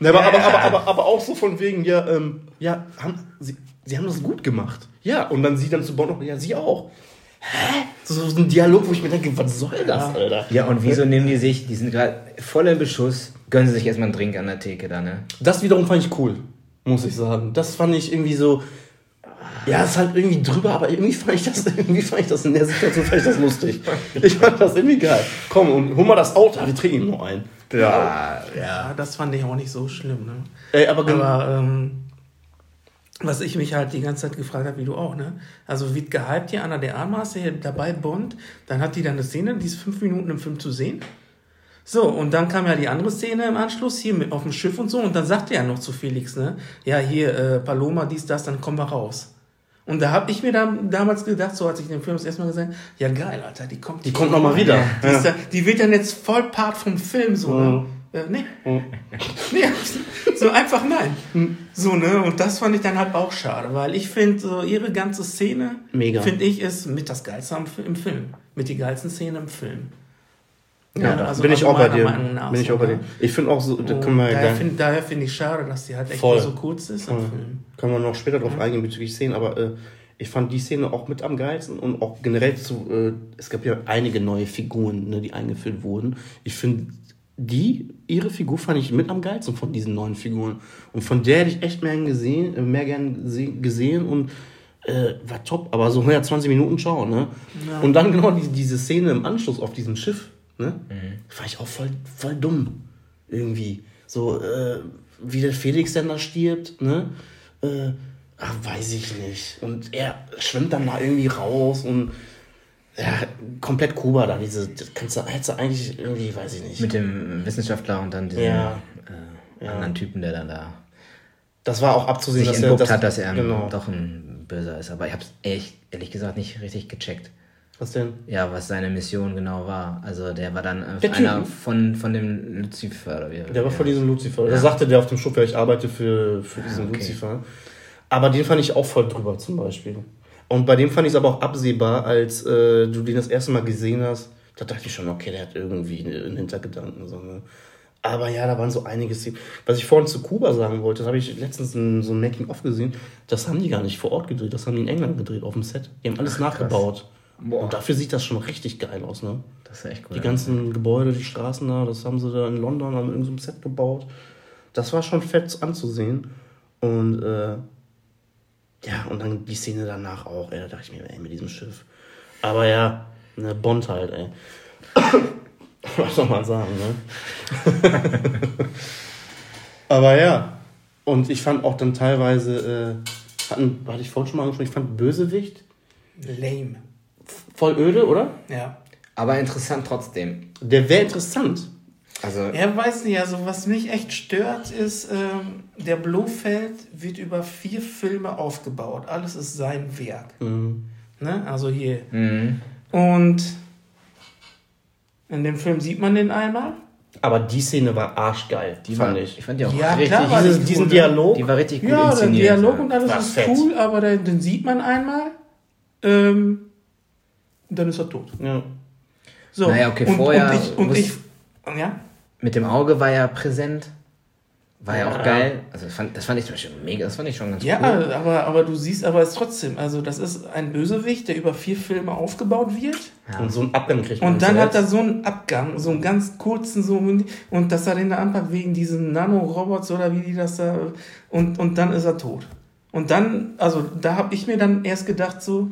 Ne, aber, aber, aber, aber, aber auch so von wegen, ja, ähm, ja, haben, sie, sie haben das gut gemacht. Ja, und dann sie dann zu Bond noch, ja, sie auch. Hä? So, so ein Dialog, wo ich mir denke, was soll das, Alter? Ja, und wieso nehmen die sich, die sind gerade voll im Beschuss, gönnen sie sich erstmal einen Drink an der Theke da, ne? Das wiederum fand ich cool, muss ich sagen. Das fand ich irgendwie so. Ja, ist halt irgendwie drüber, aber irgendwie fand ich das, irgendwie fand ich das in der Situation fand ich das lustig. Ich fand das irgendwie geil. Komm, und hol mal das Auto, wir trinken ihm noch ein. Ja, ja. ja, das fand ich auch nicht so schlimm, ne? Ey, aber, Aber ähm, was ich mich halt die ganze Zeit gefragt habe, wie du auch, ne? Also wird gehypt hier Anna der Armas hier dabei Bond, dann hat die dann eine Szene, die ist fünf Minuten im Film zu sehen. So, und dann kam ja die andere Szene im Anschluss hier mit auf dem Schiff und so, und dann sagte er noch zu Felix, ne? Ja, hier, äh, Paloma, dies, das, dann kommen wir raus. Und da habe ich mir dann damals gedacht, so als ich den Film das erste Mal gesehen ja geil, Alter, die kommt die kommt noch mal wieder. die, ist da, die wird dann jetzt voll Part vom Film so. Ne? Äh, nee. nee. So einfach nein. So, ne? Und das fand ich dann halt auch schade, weil ich finde, so ihre ganze Szene, finde ich, ist mit das Geilste im Film. Mit die geilsten Szenen im Film. Ja, also- bin ich also auch bei dir. Bin ich auch bei dir. Ich finde auch so, da können wir, daher da, finde daher find ich schade, dass die halt echt Voll. so kurz ist im Voll. Film. können wir noch später drauf eingehen bezüglich Szenen, aber äh, ich fand die Szene auch mit am geilsten und auch generell zu, äh, es gab ja einige neue Figuren, ne, die eingeführt wurden. Ich finde, die, ihre Figur fand ich mit am geilsten von diesen neuen Figuren. Und von der hätte ich echt mehr gesehen, äh, mehr gern gese- gesehen und äh, war top, aber so 120 Minuten schauen, ne? Und dann genau die, diese Szene im Anschluss auf diesem Schiff, ne? War ich auch voll, voll dumm. Irgendwie. So, äh, wie der Felix dann da stirbt, ne? Äh, ach, weiß ich nicht. Und er schwimmt dann da irgendwie raus und ja, komplett Kuba da, diese, das kannst du, hättest du eigentlich irgendwie, weiß ich nicht. Mit dem Wissenschaftler und dann diesem Ja. äh, anderen Typen, der dann da das war auch abzusehen, sich dass er, hat, dass er genau. doch ein Böser ist. Aber ich habe es ehrlich, ehrlich gesagt nicht richtig gecheckt. Was denn? Ja, was seine Mission genau war. Also der war dann äh, Der einer Typ. von, von dem Lucifer. Oder wie, Der war ja. von diesem Lucifer. Da sagte der auf dem Schub, ja, ich arbeite für, für diesen okay. Lucifer. Aber den fand ich auch voll drüber zum Beispiel. Und bei dem fand ich es aber auch absehbar, als äh, du den das erste Mal gesehen hast. Da dachte ich schon, okay, der hat irgendwie einen Hintergedanken. So, ne? Aber ja, da waren so einige Szenen. Was ich vorhin zu Kuba sagen wollte, das habe ich letztens in so ein Making-of gesehen. Das haben die gar nicht vor Ort gedreht, das haben die in England gedreht, auf dem Set. Die haben alles nachgebaut. Boah. Und dafür sieht das schon richtig geil aus, ne? Das ist echt cool. Die ganzen Gebäude, die Straßen da, das haben sie da in London an irgendeinem Set gebaut. Das war schon fett anzusehen. Und äh, ja, und dann die Szene danach auch, ey, da dachte ich mir, ey, mit diesem Schiff. Aber ja, ne, Bond halt, ey. Was soll man sagen, ne? Aber ja. Und ich fand auch dann teilweise, äh, hatten, hatte ich vorhin schon mal angesprochen, ich fand Bösewicht Lame. voll öde, oder? Ja. Aber interessant trotzdem. Der wäre interessant. Also, Er weiß nicht, also was mich echt stört, ist, ähm, der Blofeld wird über vier Filme aufgebaut. Alles ist sein Werk. Mhm. Ne? Also hier. mhm. Und in dem Film sieht man den einmal. Aber die Szene war arschgeil, die fand war, ich. ich fand die auch Ja, richtig, klar Dieses, die diesen ne? Dialog. die war richtig gut Ja, der inszeniert. Dialog ja. und alles War ist fett. cool, aber den, den sieht man einmal. Ähm, und dann ist er tot. Ja. So. Naja, okay, und, vorher Und ich, und ich ja? Mit dem Auge war ja präsent. War ja, Ja. auch geil. Also das fand, das fand ich zum Beispiel mega, das fand ich schon ganz Ja, cool. aber, aber du siehst aber es trotzdem. Also, das ist ein Bösewicht, der über vier Filme aufgebaut wird. Und so einen Abgang kriegt man Und dann hat er so einen Abgang, so einen ganz kurzen, so, und dass er den da anpackt wegen diesen Nanorobots oder wie die das da, und, und dann ist er tot. Und dann, also da habe ich mir dann erst gedacht, so,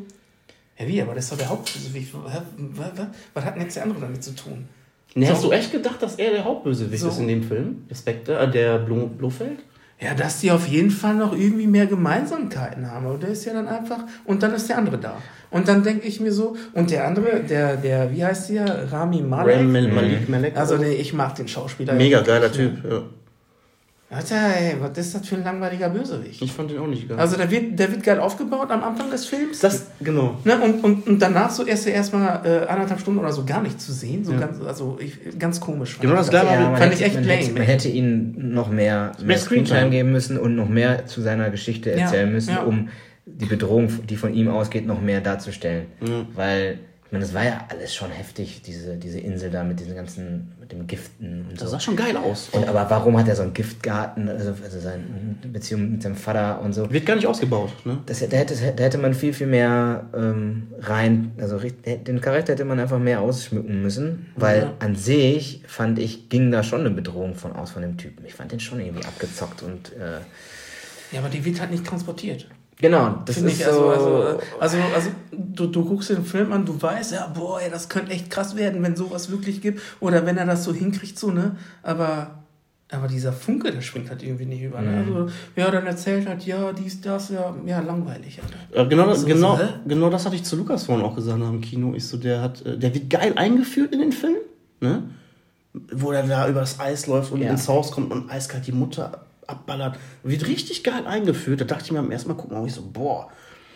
ja wie, aber das ist doch der Hauptbösewicht. Was, was, was hat denn jetzt der andere damit zu tun? Nee, hast du echt gedacht, dass er der Hauptbösewicht So. ist in dem Film? Der Spectre, äh, der Blo Blofeld? Ja, dass die auf jeden Fall noch irgendwie mehr Gemeinsamkeiten haben. Aber der ist ja dann einfach, und dann ist der andere da. Und dann denke ich mir so, und der andere, der, der, wie heißt der? Rami Malek? Ram Mal- Malik Malek. Also nee, ich mag den Schauspieler. Mega geiler Typ. Ja. Alter, ey, was ist das für ein langweiliger Bösewicht? Ich fand den auch nicht geil. Also der wird, der wird geil aufgebaut am Anfang des Films. das, genau. Ne, und, und, und danach so erst erstmal äh, anderthalb Stunden oder so gar nicht zu sehen. So Ja. ganz, also ich, ganz komisch. Genau das gleiche Ja, fand hätte, ich echt man, lame, hätte, man hätte ihm noch mehr, mehr Screentime. Geben müssen und noch mehr zu seiner Geschichte Ja, erzählen müssen, ja. um die Bedrohung, die von ihm ausgeht, noch mehr darzustellen. Weil, ich meine, das war ja alles schon heftig, diese, diese Insel da mit diesen ganzen, mit dem Giften und Das so. sah schon geil aus. Und, aber warum hat er so einen Giftgarten, also, also seine Beziehung mit seinem Vater und so? Wird gar nicht ausgebaut, ne? Das, da, hätte, da hätte man viel, viel mehr ähm, rein, also den Charakter hätte man einfach mehr ausschmücken müssen, weil Ja. an sich fand ich, ging da schon eine Bedrohung von aus von dem Typen. Ich fand den schon irgendwie abgezockt und äh, Ja, aber die wird halt nicht transportiert. Genau, das Finde ist ich, so. also, also, also, also du, du guckst den Film an, du weißt, ja, boah, das könnte echt krass werden, wenn sowas wirklich gibt. Oder wenn er das so hinkriegt, so, ne? Aber, aber dieser Funke, der springt halt irgendwie nicht über. Ne? Also, ja, dann erzählt halt, ja, dies, das, ja, ja, langweilig. Alter. Ja, genau, das, So, genau, so, genau das hatte ich zu Lukas vorhin auch gesagt dem Kino. Ich so, der hat, äh, der wird geil eingeführt in den Film, ne? Wo er da über das Eis läuft und Ja. ins Haus kommt und eiskalt die Mutter abballert. Wird richtig geil eingeführt. Da dachte ich mir am ersten Mal gucken, auch ich so, boah,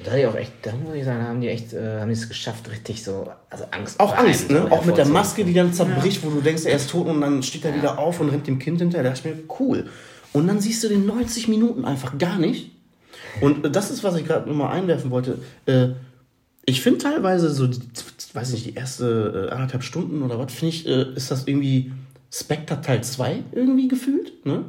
Da hatte ich auch echt, da muss ich sagen, haben die echt, äh, haben die es geschafft, richtig so, also Angst. Auch Angst, ne? so Auch mit der. Maske, die dann zerbricht, wo du denkst, er ist tot und dann steht er wieder auf und rennt dem Kind hinterher. Da dachte ich mir, cool. Und dann siehst du den 90 Minuten einfach gar nicht. Und das ist, was ich gerade nochmal einwerfen wollte. Äh, ich finde teilweise so, die, weiß nicht, die erste äh, anderthalb Stunden oder was, finde ich, äh, ist das irgendwie Spectre Teil 2 irgendwie gefühlt, ne?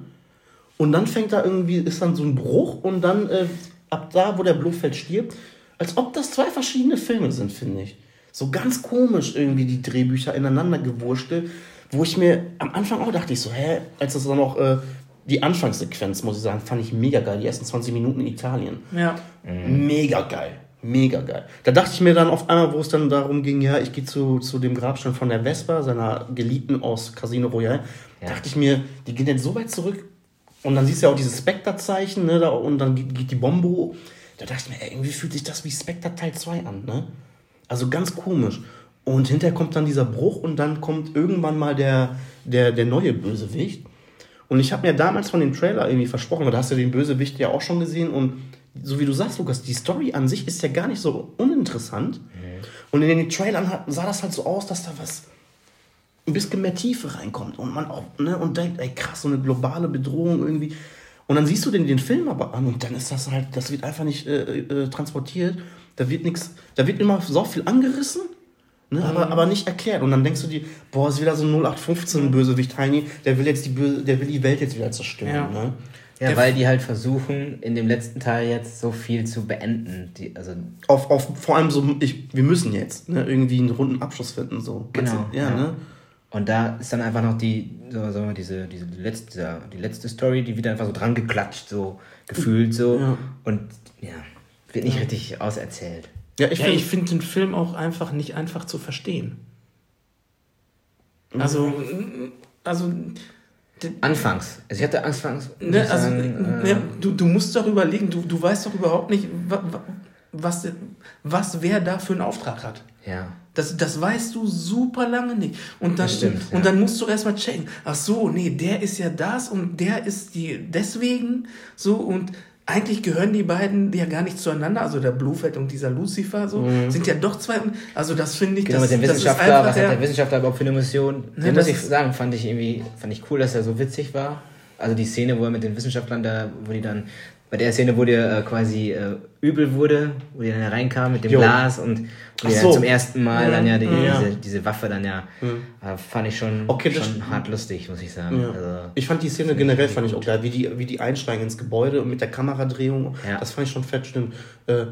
Und dann fängt da irgendwie, ist dann so ein Bruch und dann äh, ab da, wo der Blofeld stirbt, als ob das zwei verschiedene Filme sind, finde ich. So ganz komisch irgendwie die Drehbücher ineinander gewurstelt, wo ich mir am Anfang auch dachte ich so, hä, als das dann noch äh, die Anfangssequenz, muss ich sagen, fand ich mega geil. Die ersten 20 Minuten in Italien. Ja. Mega geil. Mega geil. Da dachte ich mir dann auf einmal, wo es dann darum ging, ja, ich gehe zu, zu dem Grabstein von der Vespa, seiner Geliebten aus Casino Royale, Ja. dachte ich mir, die gehen jetzt so weit zurück und dann siehst du ja auch dieses Spectre-Zeichen, ne, da, und dann geht, die Bombe hoch. Da dachte ich mir, ey, irgendwie fühlt sich das wie Spectre Teil 2 an, ne? Also ganz komisch. Und hinterher kommt dann dieser Bruch und dann kommt irgendwann mal der, der, der neue Bösewicht. Und ich habe mir damals von dem Trailer irgendwie versprochen, weil da hast du den Bösewicht ja auch schon gesehen und so wie du sagst, Lukas, die Story an sich ist ja gar nicht so uninteressant. Und in den Trailern sah das halt so aus, dass da was ein bisschen mehr Tiefe reinkommt und man auch, ne, und denkt, ey krass, so eine globale Bedrohung irgendwie. Und dann siehst du den, den Film aber an und dann ist das halt, das wird einfach nicht äh, äh, transportiert. Da wird nichts, da wird immer so viel angerissen, ne, aber, aber nicht erklärt. Und dann denkst du dir, boah, ist wieder so ein 0815 Bösewicht Heini, der will jetzt die Böse, der will die Welt jetzt wieder zerstören. Ja. Ne? Ja, Der- weil die halt versuchen, in dem letzten Teil jetzt so viel zu beenden. Die, also, Auf, auf vor allem so, ich, wir müssen jetzt ne, irgendwie einen runden Abschluss finden. So. Genau, Ja, ja. ne? Und da ist dann einfach noch die, so, sagen wir, diese, diese letzte, die letzte Story, die wird einfach so dran geklatscht, so gefühlt so. Ja. Und ja, wird nicht richtig auserzählt. Ja, ich Ja, finde, ich finde den Film auch einfach nicht einfach zu verstehen. Also, also, Anfangs. Also ich hatte anfangs. muss ne, also sagen, ne, äh, du, du musst doch überlegen, du, du weißt doch überhaupt nicht, wa, wa, was, was wer da für einen Auftrag hat. ja. Das, das weißt du super lange nicht. Und dann, Das stimmt, und ja. dann musst du erstmal checken. Ach so, nee, der ist ja das und der ist die deswegen so und eigentlich gehören die beiden ja gar nicht zueinander. Also der Blofeld und dieser Lucifer so sind ja doch zwei. Also das finde ich. Genau, das, mit dem Wissenschaftler, was hat der- Wissenschaftler überhaupt für eine Mission? Ne, muss ich sagen, fand ich irgendwie, fand ich cool, dass er so witzig war. Also die Szene, wo er mit den Wissenschaftlern da, wo die dann, bei der Szene, wo der äh, quasi äh, übel wurde, wo die dann hereinkamen mit dem Jo. Glas und wo so. zum ersten Mal dann ja, die, Ja. Diese, diese Waffe dann ja, äh, fand ich schon, Okay, schon hart lustig, muss ich sagen. Ja. Also, ich fand die Szene generell fand ich auch geil, wie die, wie die einsteigen ins Gebäude und mit der Kameradrehung. Ja. Das fand ich schon fett, stimmt. Äh,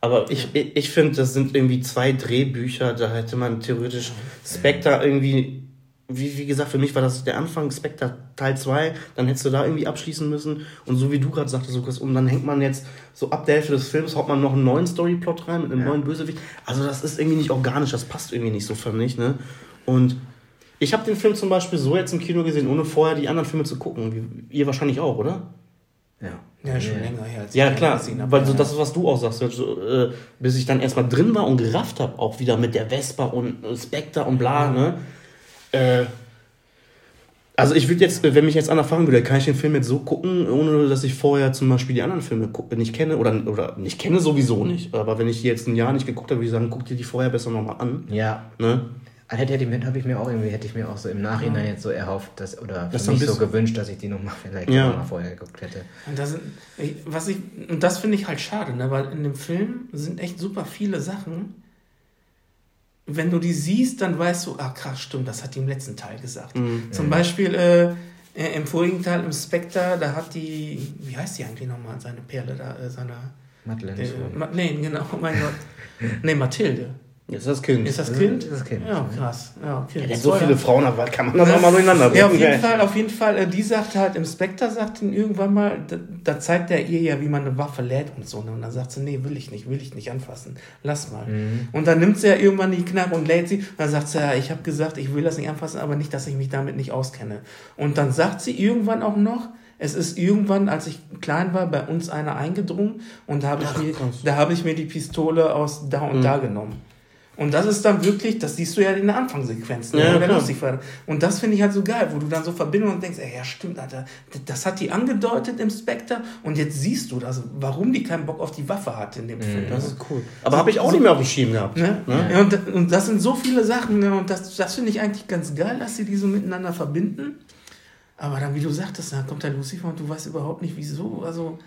aber ich, ich, ich finde, das sind irgendwie zwei Drehbücher, da hätte man theoretisch Spectre irgendwie, wie, wie gesagt, für mich war das der Anfang, Spectre Teil 2, dann hättest du da irgendwie abschließen müssen. Und so wie du gerade sagtest, Lukas, und dann hängt man jetzt so ab der Hälfte des Films, haut man noch einen neuen Storyplot rein mit einem neuen Bösewicht. Also das ist irgendwie nicht organisch, das passt irgendwie nicht so für mich, ne? Und ich habe den Film zum Beispiel so jetzt im Kino gesehen, ohne vorher die anderen Filme zu gucken. Wie, ihr wahrscheinlich auch, oder? ja. Ja, schon länger her. Als Ja, klar. gesehen. Weil so Ja. das ist, was du auch sagst. Also, äh, bis ich dann erstmal drin war und gerafft habe, auch wieder mit der Vespa und äh, Spectre und bla, ne? Äh, also ich würde jetzt, wenn mich jetzt einer fragen würde, kann ich den Film jetzt so gucken, ohne dass ich vorher zum Beispiel die anderen Filme nicht kenne oder, oder nicht kenne sowieso nicht. Aber wenn ich die jetzt ein Jahr nicht geguckt habe, würde ich sagen, guck dir die vorher besser nochmal an. Ja. Ne? Hätte, hätte, ich- habe ich mir auch irgendwie, hätte ich mir auch so im Nachhinein jetzt so erhofft, dass, oder Das für mich so gewünscht, dass ich die nochmal vielleicht Ja. noch mal vorher geguckt hätte. Und das, was ich, und das finde ich halt schade, ne? weil in dem Film sind echt super viele Sachen. Wenn du die siehst, dann weißt du, ah krass, stimmt, das hat die im letzten Teil gesagt. Zum Beispiel äh, äh, im vorigen Teil im Spectre, da hat die, wie heißt die eigentlich nochmal, seine Perle da, äh, seine, Madeleine. äh. Madeleine, genau, oh mein Gott. Nee, Mathilde. Ist das Kind. Ist das Das Kind? ist das Kind. Ja, krass. Ja, okay. der hat so viele Frauen, aber kann man das auch mal durcheinander Ja, auf bringen, jeden. Fall, auf jeden Fall. äh, Die sagt halt, im Spectre sagt ihn irgendwann mal, da, da zeigt er ihr ja, wie man eine Waffe lädt und so. ne? Und dann sagt sie, nee, will ich nicht, will ich nicht anfassen. Lass mal. Mhm. Und dann nimmt sie ja irgendwann die Knarre und lädt sie. Und dann sagt sie, ja, ich habe gesagt, ich will das nicht anfassen, aber nicht, dass ich mich damit nicht auskenne. Und dann sagt sie irgendwann auch noch, es ist irgendwann, als ich klein war, bei uns einer eingedrungen und da habe ich, mir, da habe ich mir die Pistole aus da und da genommen. Und das ist dann wirklich, das siehst du ja in der Anfangssequenz. Ne? Ja, der. Lucifer. Und das finde ich halt so geil, wo du dann so verbindest und denkst, ey, ja stimmt, Alter, das hat die angedeutet im Spectre und jetzt siehst du das, warum die keinen Bock auf die Waffe hat in dem Film. Das ist cool. Aber habe ich auch nicht mehr auf dem Schirm gehabt. Ne? Ja, und, und das sind so viele Sachen ne? und das, das finde ich eigentlich ganz geil, dass sie die so miteinander verbinden. Aber dann, wie du sagtest, dann kommt der Lucifer und du weißt überhaupt nicht wieso. Also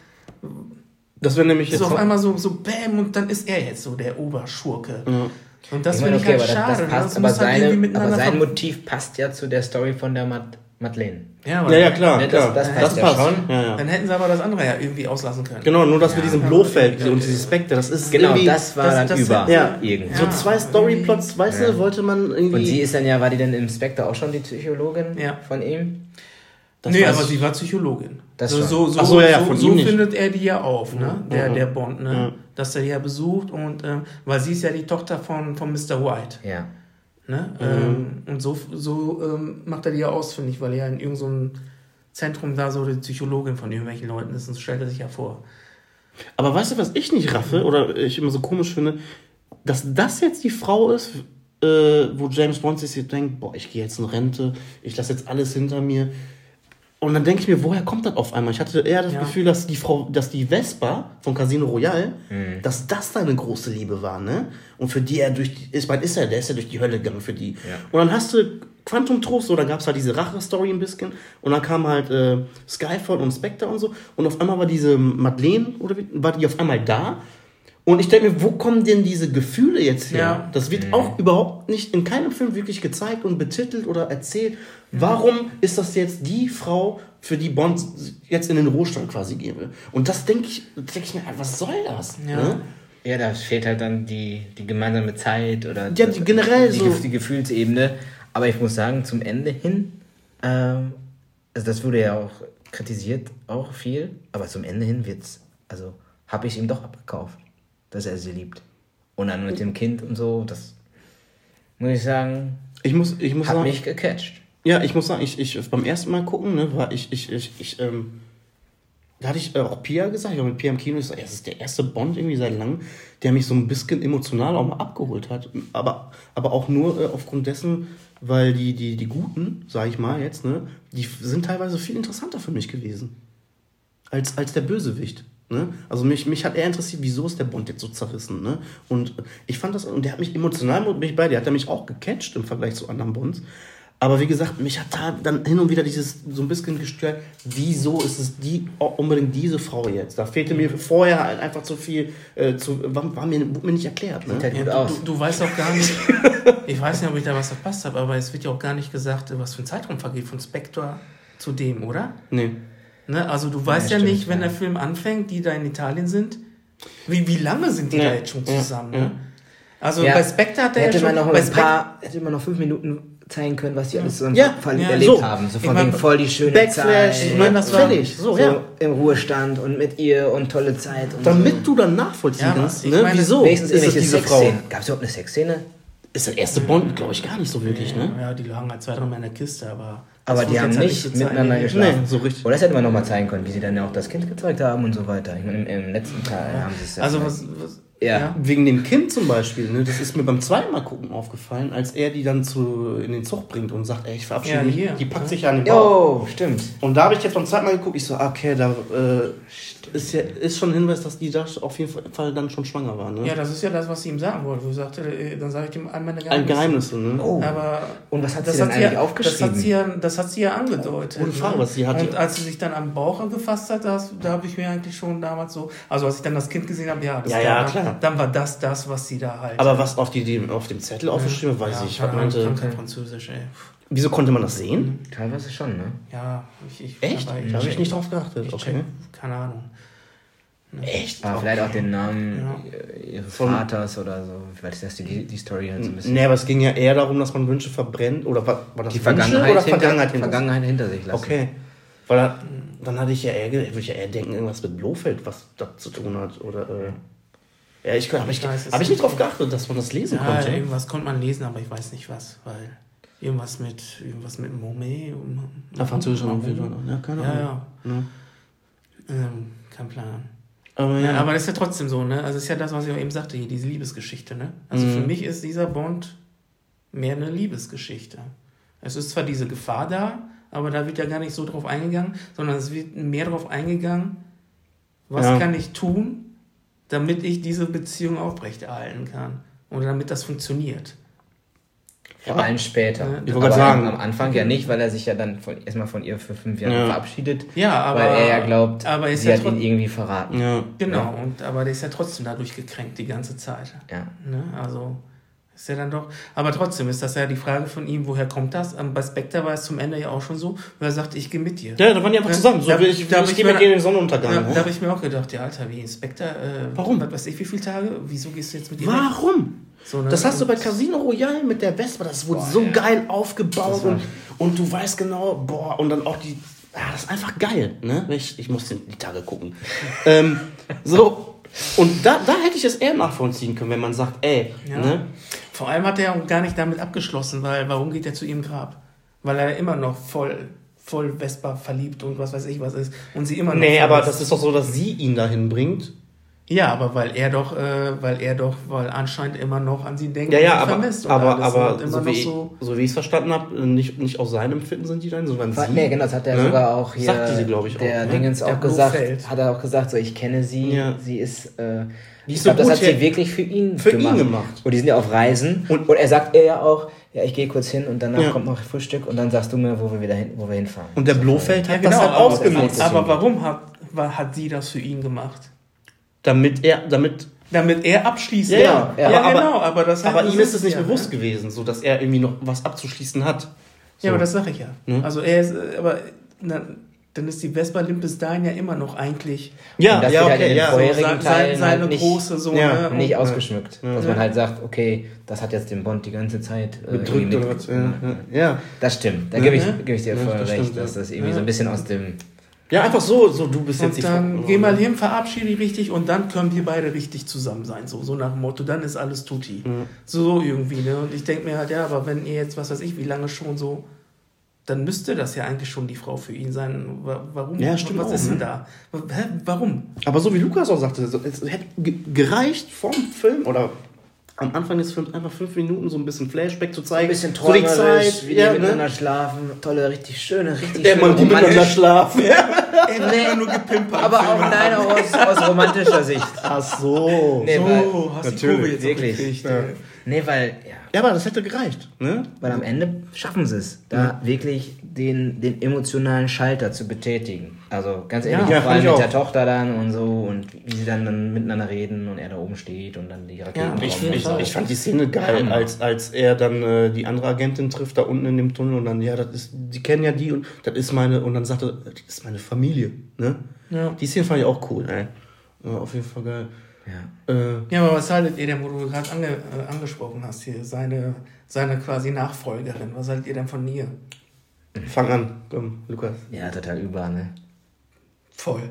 Das wäre nämlich jetzt so auf einmal so, so bäm und dann ist er jetzt so der Oberschurke. Ja. Und das Ich finde meine, ich halt aber das, schade. das ne? passt, aber, halt seine, irgendwie aber sein Motiv passt ja zu der Story von der Mad Madeleine. Ja, Ja, ja, klar. Ne, das- klar. das Das, passt passt. ja schon. Ja. Dann hätten sie aber das andere ja irgendwie auslassen können. Genau, nur dass wir diesen Blofeld und diese Spektre, das ist Genau, irgendwie, das war das- dann das- über Ja. irgendwie. so zwei Storyplots, weißt du, wollte man irgendwie. Und sie ist dann ja, war die denn im Spectre auch schon die Psychologin Ja. von ihm? Das nee, aber sie war Psychologin. Das so, so, so, so, ja, ja, so, von so ihm nicht. findet er die ja auf, ne? Der, Mhm. der Bond, ne? Ja. Dass er die ja besucht und ähm, weil sie ist ja die Tochter von, von Mr. White. Ja. Ne? Ähm, und so, so ähm, macht er die ja aus, finde ich, weil er ja in irgendeinem so einem Zentrum da so die Psychologin von irgendwelchen Leuten ist und stellt er sich ja vor. Aber weißt du, was ich nicht raffe oder ich immer so komisch finde, dass das jetzt die Frau ist, äh, wo James Bond sich denkt, boah, ich gehe jetzt in Rente, ich lasse jetzt alles hinter mir. Und dann denke ich mir, woher kommt das auf einmal? Ich hatte eher das Ja. Gefühl, dass die Frau, dass die Vespa von Casino Royale, dass das seine große Liebe war, ne? Und für die er durch die, ist, man ist er, der ist ja durch die Hölle gegangen für die. Ja. Und dann hast du Quantum Trost, so, dann gab es halt diese Rache-Story ein bisschen. Und dann kam halt äh, Skyfall und Spectre und so. Und auf einmal war diese Madeleine, oder wie, war die auf einmal da. Und ich denke mir, wo kommen denn diese Gefühle jetzt her? Ja. Das wird auch überhaupt nicht in keinem Film wirklich gezeigt und betitelt oder erzählt. Warum ist das jetzt die Frau, für die Bond jetzt in den Ruhestand quasi gehen will? Und das denke ich, denke ich mir, was soll das? Ja. Ne? Ja, da fehlt halt dann die, die gemeinsame Zeit oder Ja, die generell die, so- die Gefühlsebene. Aber ich muss sagen, zum Ende hin, ähm, also das wurde ja auch kritisiert, auch viel, aber zum Ende hin wird's, also habe ich ihm doch abgekauft, dass er sie liebt. Und dann mit dem Kind und so, das muss ich sagen, Ich muss, ich muss hat sagen, mich gecatcht. Ja, ich muss sagen, ich, ich beim ersten Mal gucken, ne, war ich, ich, ich, ich ähm, da hatte ich auch Pia gesagt, ich war mit Pia im Kino, ich ey, das ist der erste Bond irgendwie seit langem, der mich so ein bisschen emotional auch mal abgeholt hat. Aber, aber auch nur äh, aufgrund dessen, weil die, die, die Guten, sag ich mal jetzt, ne, die sind teilweise viel interessanter für mich gewesen. Als, als der Bösewicht. Ne? Also mich, mich hat eher interessiert, wieso ist der Bond jetzt so zerrissen. Ne? Und ich fand das, und der hat mich emotional mit mich bei, der hat er mich auch gecatcht im Vergleich zu anderen Bonds. Aber wie gesagt, mich hat da dann hin und wieder dieses so ein bisschen gestört, wieso ist es die unbedingt diese Frau jetzt? Da fehlte mir vorher halt einfach zu viel, äh, zu, war, war mir, wurde mir nicht erklärt. Ne? halt Ja, du, aus. du, du weißt auch gar nicht, ich weiß nicht, ob ich da was verpasst habe, aber es wird ja auch gar nicht gesagt, was für ein Zeitraum vergeht von Spectre zu dem, oder? Nee. Ne? Also du weißt Ja, ja, stimmt, nicht, wenn ja. der Film anfängt, die da in Italien sind, wie, wie lange sind die Ja, da jetzt schon ja, zusammen? ja. Ne? Also Ja. bei Spectre hat er ja Hätte schon... man noch bei ein paar, hätte man noch fünf Minuten zeigen können, was die alles so Ja, Fall ja, erlebt so. haben. So Ich von wegen voll die schöne Backflash, Zeit. ich meine, das war- fertig. So, so ja. im Ruhestand und mit ihr und tolle Zeit. Und Damit so. du dann nachvollziehen Ja, kannst, ne? meine, wieso Wenigstens ist es diese Frau. Gab es überhaupt eine Sexszene? Ist der erste Bond, glaube ich, gar nicht so wirklich, ne? Ja, die lagen halt zwei, drei Mal in der Kiste, aber... Aber die haben halt nicht so miteinander zeigen. geschlafen. Nee, so richtig. Oder das hätte man nochmal zeigen können, wie sie dann ja auch das Kind gezeugt haben und so weiter. Ich meine, im, im letzten Teil haben sie es ja Also was... was Ja. Wegen dem Kind zum Beispiel, ne? Das ist mir beim zweiten Mal gucken aufgefallen, als er die dann zu, in den Zug bringt und sagt, ey, ich verabschiede Ja, mich. hier. Die packt sich ja an den Bauch. Jo, stimmt. Und da habe ich jetzt beim zweiten Mal geguckt, ich so, ah, okay, da äh, ist, ja, ist schon ein Hinweis, dass die da auf jeden Fall dann schon schwanger war, ne? Ja, das ist ja das, was sie ihm sagen wollte. Wo sie sagte, äh, dann sage ich ihm all meine Ein Geheimnisse. Geheimnis, ne? Oh. Aber Und was hat das sie denn hat eigentlich ja, aufgeschrieben? Das hat sie ja, das hat sie ja angedeutet. Gute Frage, was sie hat. Und als sie sich dann am Bauch gefasst hat, das, da habe ich mir eigentlich schon damals so, also als ich dann das Kind gesehen habe, ja, das Ja, war ja, dann, klar. dann war das das, was sie da halt. Aber was auf, die, die, auf dem Zettel aufgeschrieben weiß ja, ich. keine Was Ahnung, ich meinte, kann kein Französisch, ey. wieso konnte man das sehen? Teilweise schon, ne? Ja, ich, ich Echt? Da habe ich nicht drauf geachtet. ich Okay. check, keine Ahnung. Echt? Aber vielleicht auch den Namen Ja. äh, ihres Von- Vaters oder so. Vielleicht ist das die, die Story halt so ein bisschen. Nee, aber es ging ja eher darum, dass man Wünsche verbrennt. Oder war, war das Die Wünsche Vergangenheit, oder hinter, Vergangenheit hinter Vergangenheit hinter sich lassen. Okay. Weil dann, dann hatte ich ja eher, würde ich ja eher denken, irgendwas mit Blofeld, was da zu tun hat. Oder, äh, ja, ich habe ich, weiß hab ich nicht drauf geachtet, dass man das lesen Ja, konnte. irgendwas konnte man lesen, aber ich weiß nicht was, weil irgendwas mit irgendwas mit Momé. Ja, Französisch und auf jeden Fall. Ja, keine Ja, Ahnung. ja. Ja. Ähm, kein Plan. Aber Ja, aber das ist ja trotzdem so, ne? Also es ist ja das, was ich auch eben sagte, hier, diese Liebesgeschichte, ne? Also für mich ist dieser Bond mehr eine Liebesgeschichte. Es ist zwar diese Gefahr da, aber da wird ja gar nicht so drauf eingegangen, sondern es wird mehr drauf eingegangen, was Ja. kann ich tun, damit ich diese Beziehung aufrechterhalten kann oder damit das funktioniert. Vor allem später. Ja, ich wollte sagen. Am Anfang ja nicht, weil er sich ja dann von, erstmal von ihr für fünf Jahre Ja. verabschiedet. Ja, aber weil er ja glaubt, aber ist sie ja hat ihn irgendwie verraten. ja. Genau, und aber der ist ja trotzdem dadurch gekränkt die ganze Zeit. Ja. Ne? Also ist ja dann doch. Aber trotzdem ist das ja die Frage von ihm, woher kommt das? Ähm, Bei Spectre war es zum Ende ja auch schon so, wo er sagt, ich gehe mit dir. Ja, da waren die einfach Ja, zusammen. So, da- will ich, da ich ich gehe mit dir in den Sonnenuntergang. Ne? da habe ich mir auch gedacht, ja, Alter, wie Spectre, äh, Warum? Was weiß ich, wie viele Tage? Wieso gehst du jetzt mit ihm weg? So, ne? Das hast du bei Casino Royale mit der Vespa, das wurde Boah, so ja. geil aufgebaut und, und du weißt genau, boah, und dann auch die, ja, das ist einfach geil, ne? Ich, ich muss die Tage gucken. ähm, so, und da, da hätte ich es eher nachvollziehen können, wenn man sagt, ey, Ja. ne? Vor allem hat er auch gar nicht damit abgeschlossen, weil warum geht er zu ihrem Grab? Weil er immer noch voll, voll Vespa verliebt und was weiß ich was ist. Und sie immer noch. Nee, aber das ist doch so, dass sie ihn dahin bringt. Ja, aber weil er doch, äh, weil er doch, weil anscheinend immer noch an sie denkt Ja, ja, und sie aber, vermisst und aber, alles aber immer so, noch wie, so. so wie ich es verstanden habe, nicht, nicht aus seinem Empfinden sind die dann, sondern sie. Nee, genau, das hat er Ne? sogar auch hier. Sagt diese, glaub ich, auch, Der ne? Dingens Der auch gesagt. Blofeld. Hat er auch gesagt, so ich kenne sie. Ja. Sie ist. Äh, ich glaube, so das gut hat sie wirklich für ihn für ihn gemacht. gemacht. Und die sind ja auf Reisen. Und- Und, er sagt er ja auch, ja, ich gehe kurz hin und danach Ja. kommt noch Frühstück und dann sagst du mir, wo wir wieder hin, wo wir hinfahren. Und der Blofeld hat Ja, genau, das halt aber, ausgenutzt. aber warum hat, war, hat sie das für ihn gemacht? Damit er, damit Damit er abschließt. Ja, ja, ja, aber- genau, aber das Aber ihm ist es nicht ja, bewusst ne? gewesen, so dass er irgendwie noch was abzuschließen hat. So. Ja, aber das sage ich ja. Ne? Also er ist, äh, aber na, dann ist die Vespa Limp bis dahin ja immer noch eigentlich ja, ja, halt okay, ja. seine halt nicht- große so. Ja, ne? Und- nicht ausgeschmückt. Ja. Dass man halt sagt, okay, das hat jetzt den Bond die ganze Zeit äh, Bedrückt oder was. Ja, ja. ja. Das stimmt, da Ja, gebe ich, ne? gebe ich dir Ja, voll das recht, stimmt, dass ja. das irgendwie Ja. so ein bisschen aus dem. Ja, einfach so, so du bist jetzt Und dann Frau- geh mal hin, verabschiede dich richtig und dann können wir beide richtig zusammen sein. So, so nach dem Motto, dann ist alles tutti. Mhm. So irgendwie, ne? Und ich denke mir halt, ja, aber wenn ihr jetzt, was weiß ich, wie lange schon so, dann müsste das ja eigentlich schon die Frau für ihn sein. Wa- Warum? Ja, stimmt Was auch, ist denn ne? da? Hä? Warum? Aber so wie Lukas auch sagte, es hätte ge- gereicht vom Film oder am Anfang des Films einfach fünf Minuten so ein bisschen Flashback zu zeigen. Ein bisschen so die träumerisch, Zeit, wie die ja, miteinander ne? schlafen, tolle, richtig schöne, richtig Ja, schöne man, die miteinander schlafen. Ey, nee, nur gepimpert. Aber auch nein, auch aus, aus romantischer Sicht. Ach so. Nee, So, weil, hast die Natürlich, Kurve jetzt wirklich. auch gekriegt. Ja. Nee, weil, ja, Ja, aber das hätte gereicht. Ne? weil am Ende schaffen sie es, da wirklich den, den emotionalen Schalter zu betätigen. Also ganz ehrlich, Ja, vor allem ich mit auch. der Tochter dann und so und wie sie dann, dann miteinander reden und er da oben steht und dann die Raketen Ja. Ich, ich, ich fand die Szene geil, als, als er dann äh, die andere Agentin trifft da unten in dem Tunnel und dann, ja, das ist, die kennen ja die und das ist meine, und dann sagt er, das ist meine Familie. Ne? Ja. Die Szene fand ich auch cool, ey. Ja, auf jeden Fall geil. Ja. Äh, Ja, aber was haltet ihr denn, wo du gerade ange, äh, angesprochen hast hier, seine, seine quasi Nachfolgerin, was haltet ihr denn von ihr? fang an, komm, Lukas. ja, total über, ne? Voll.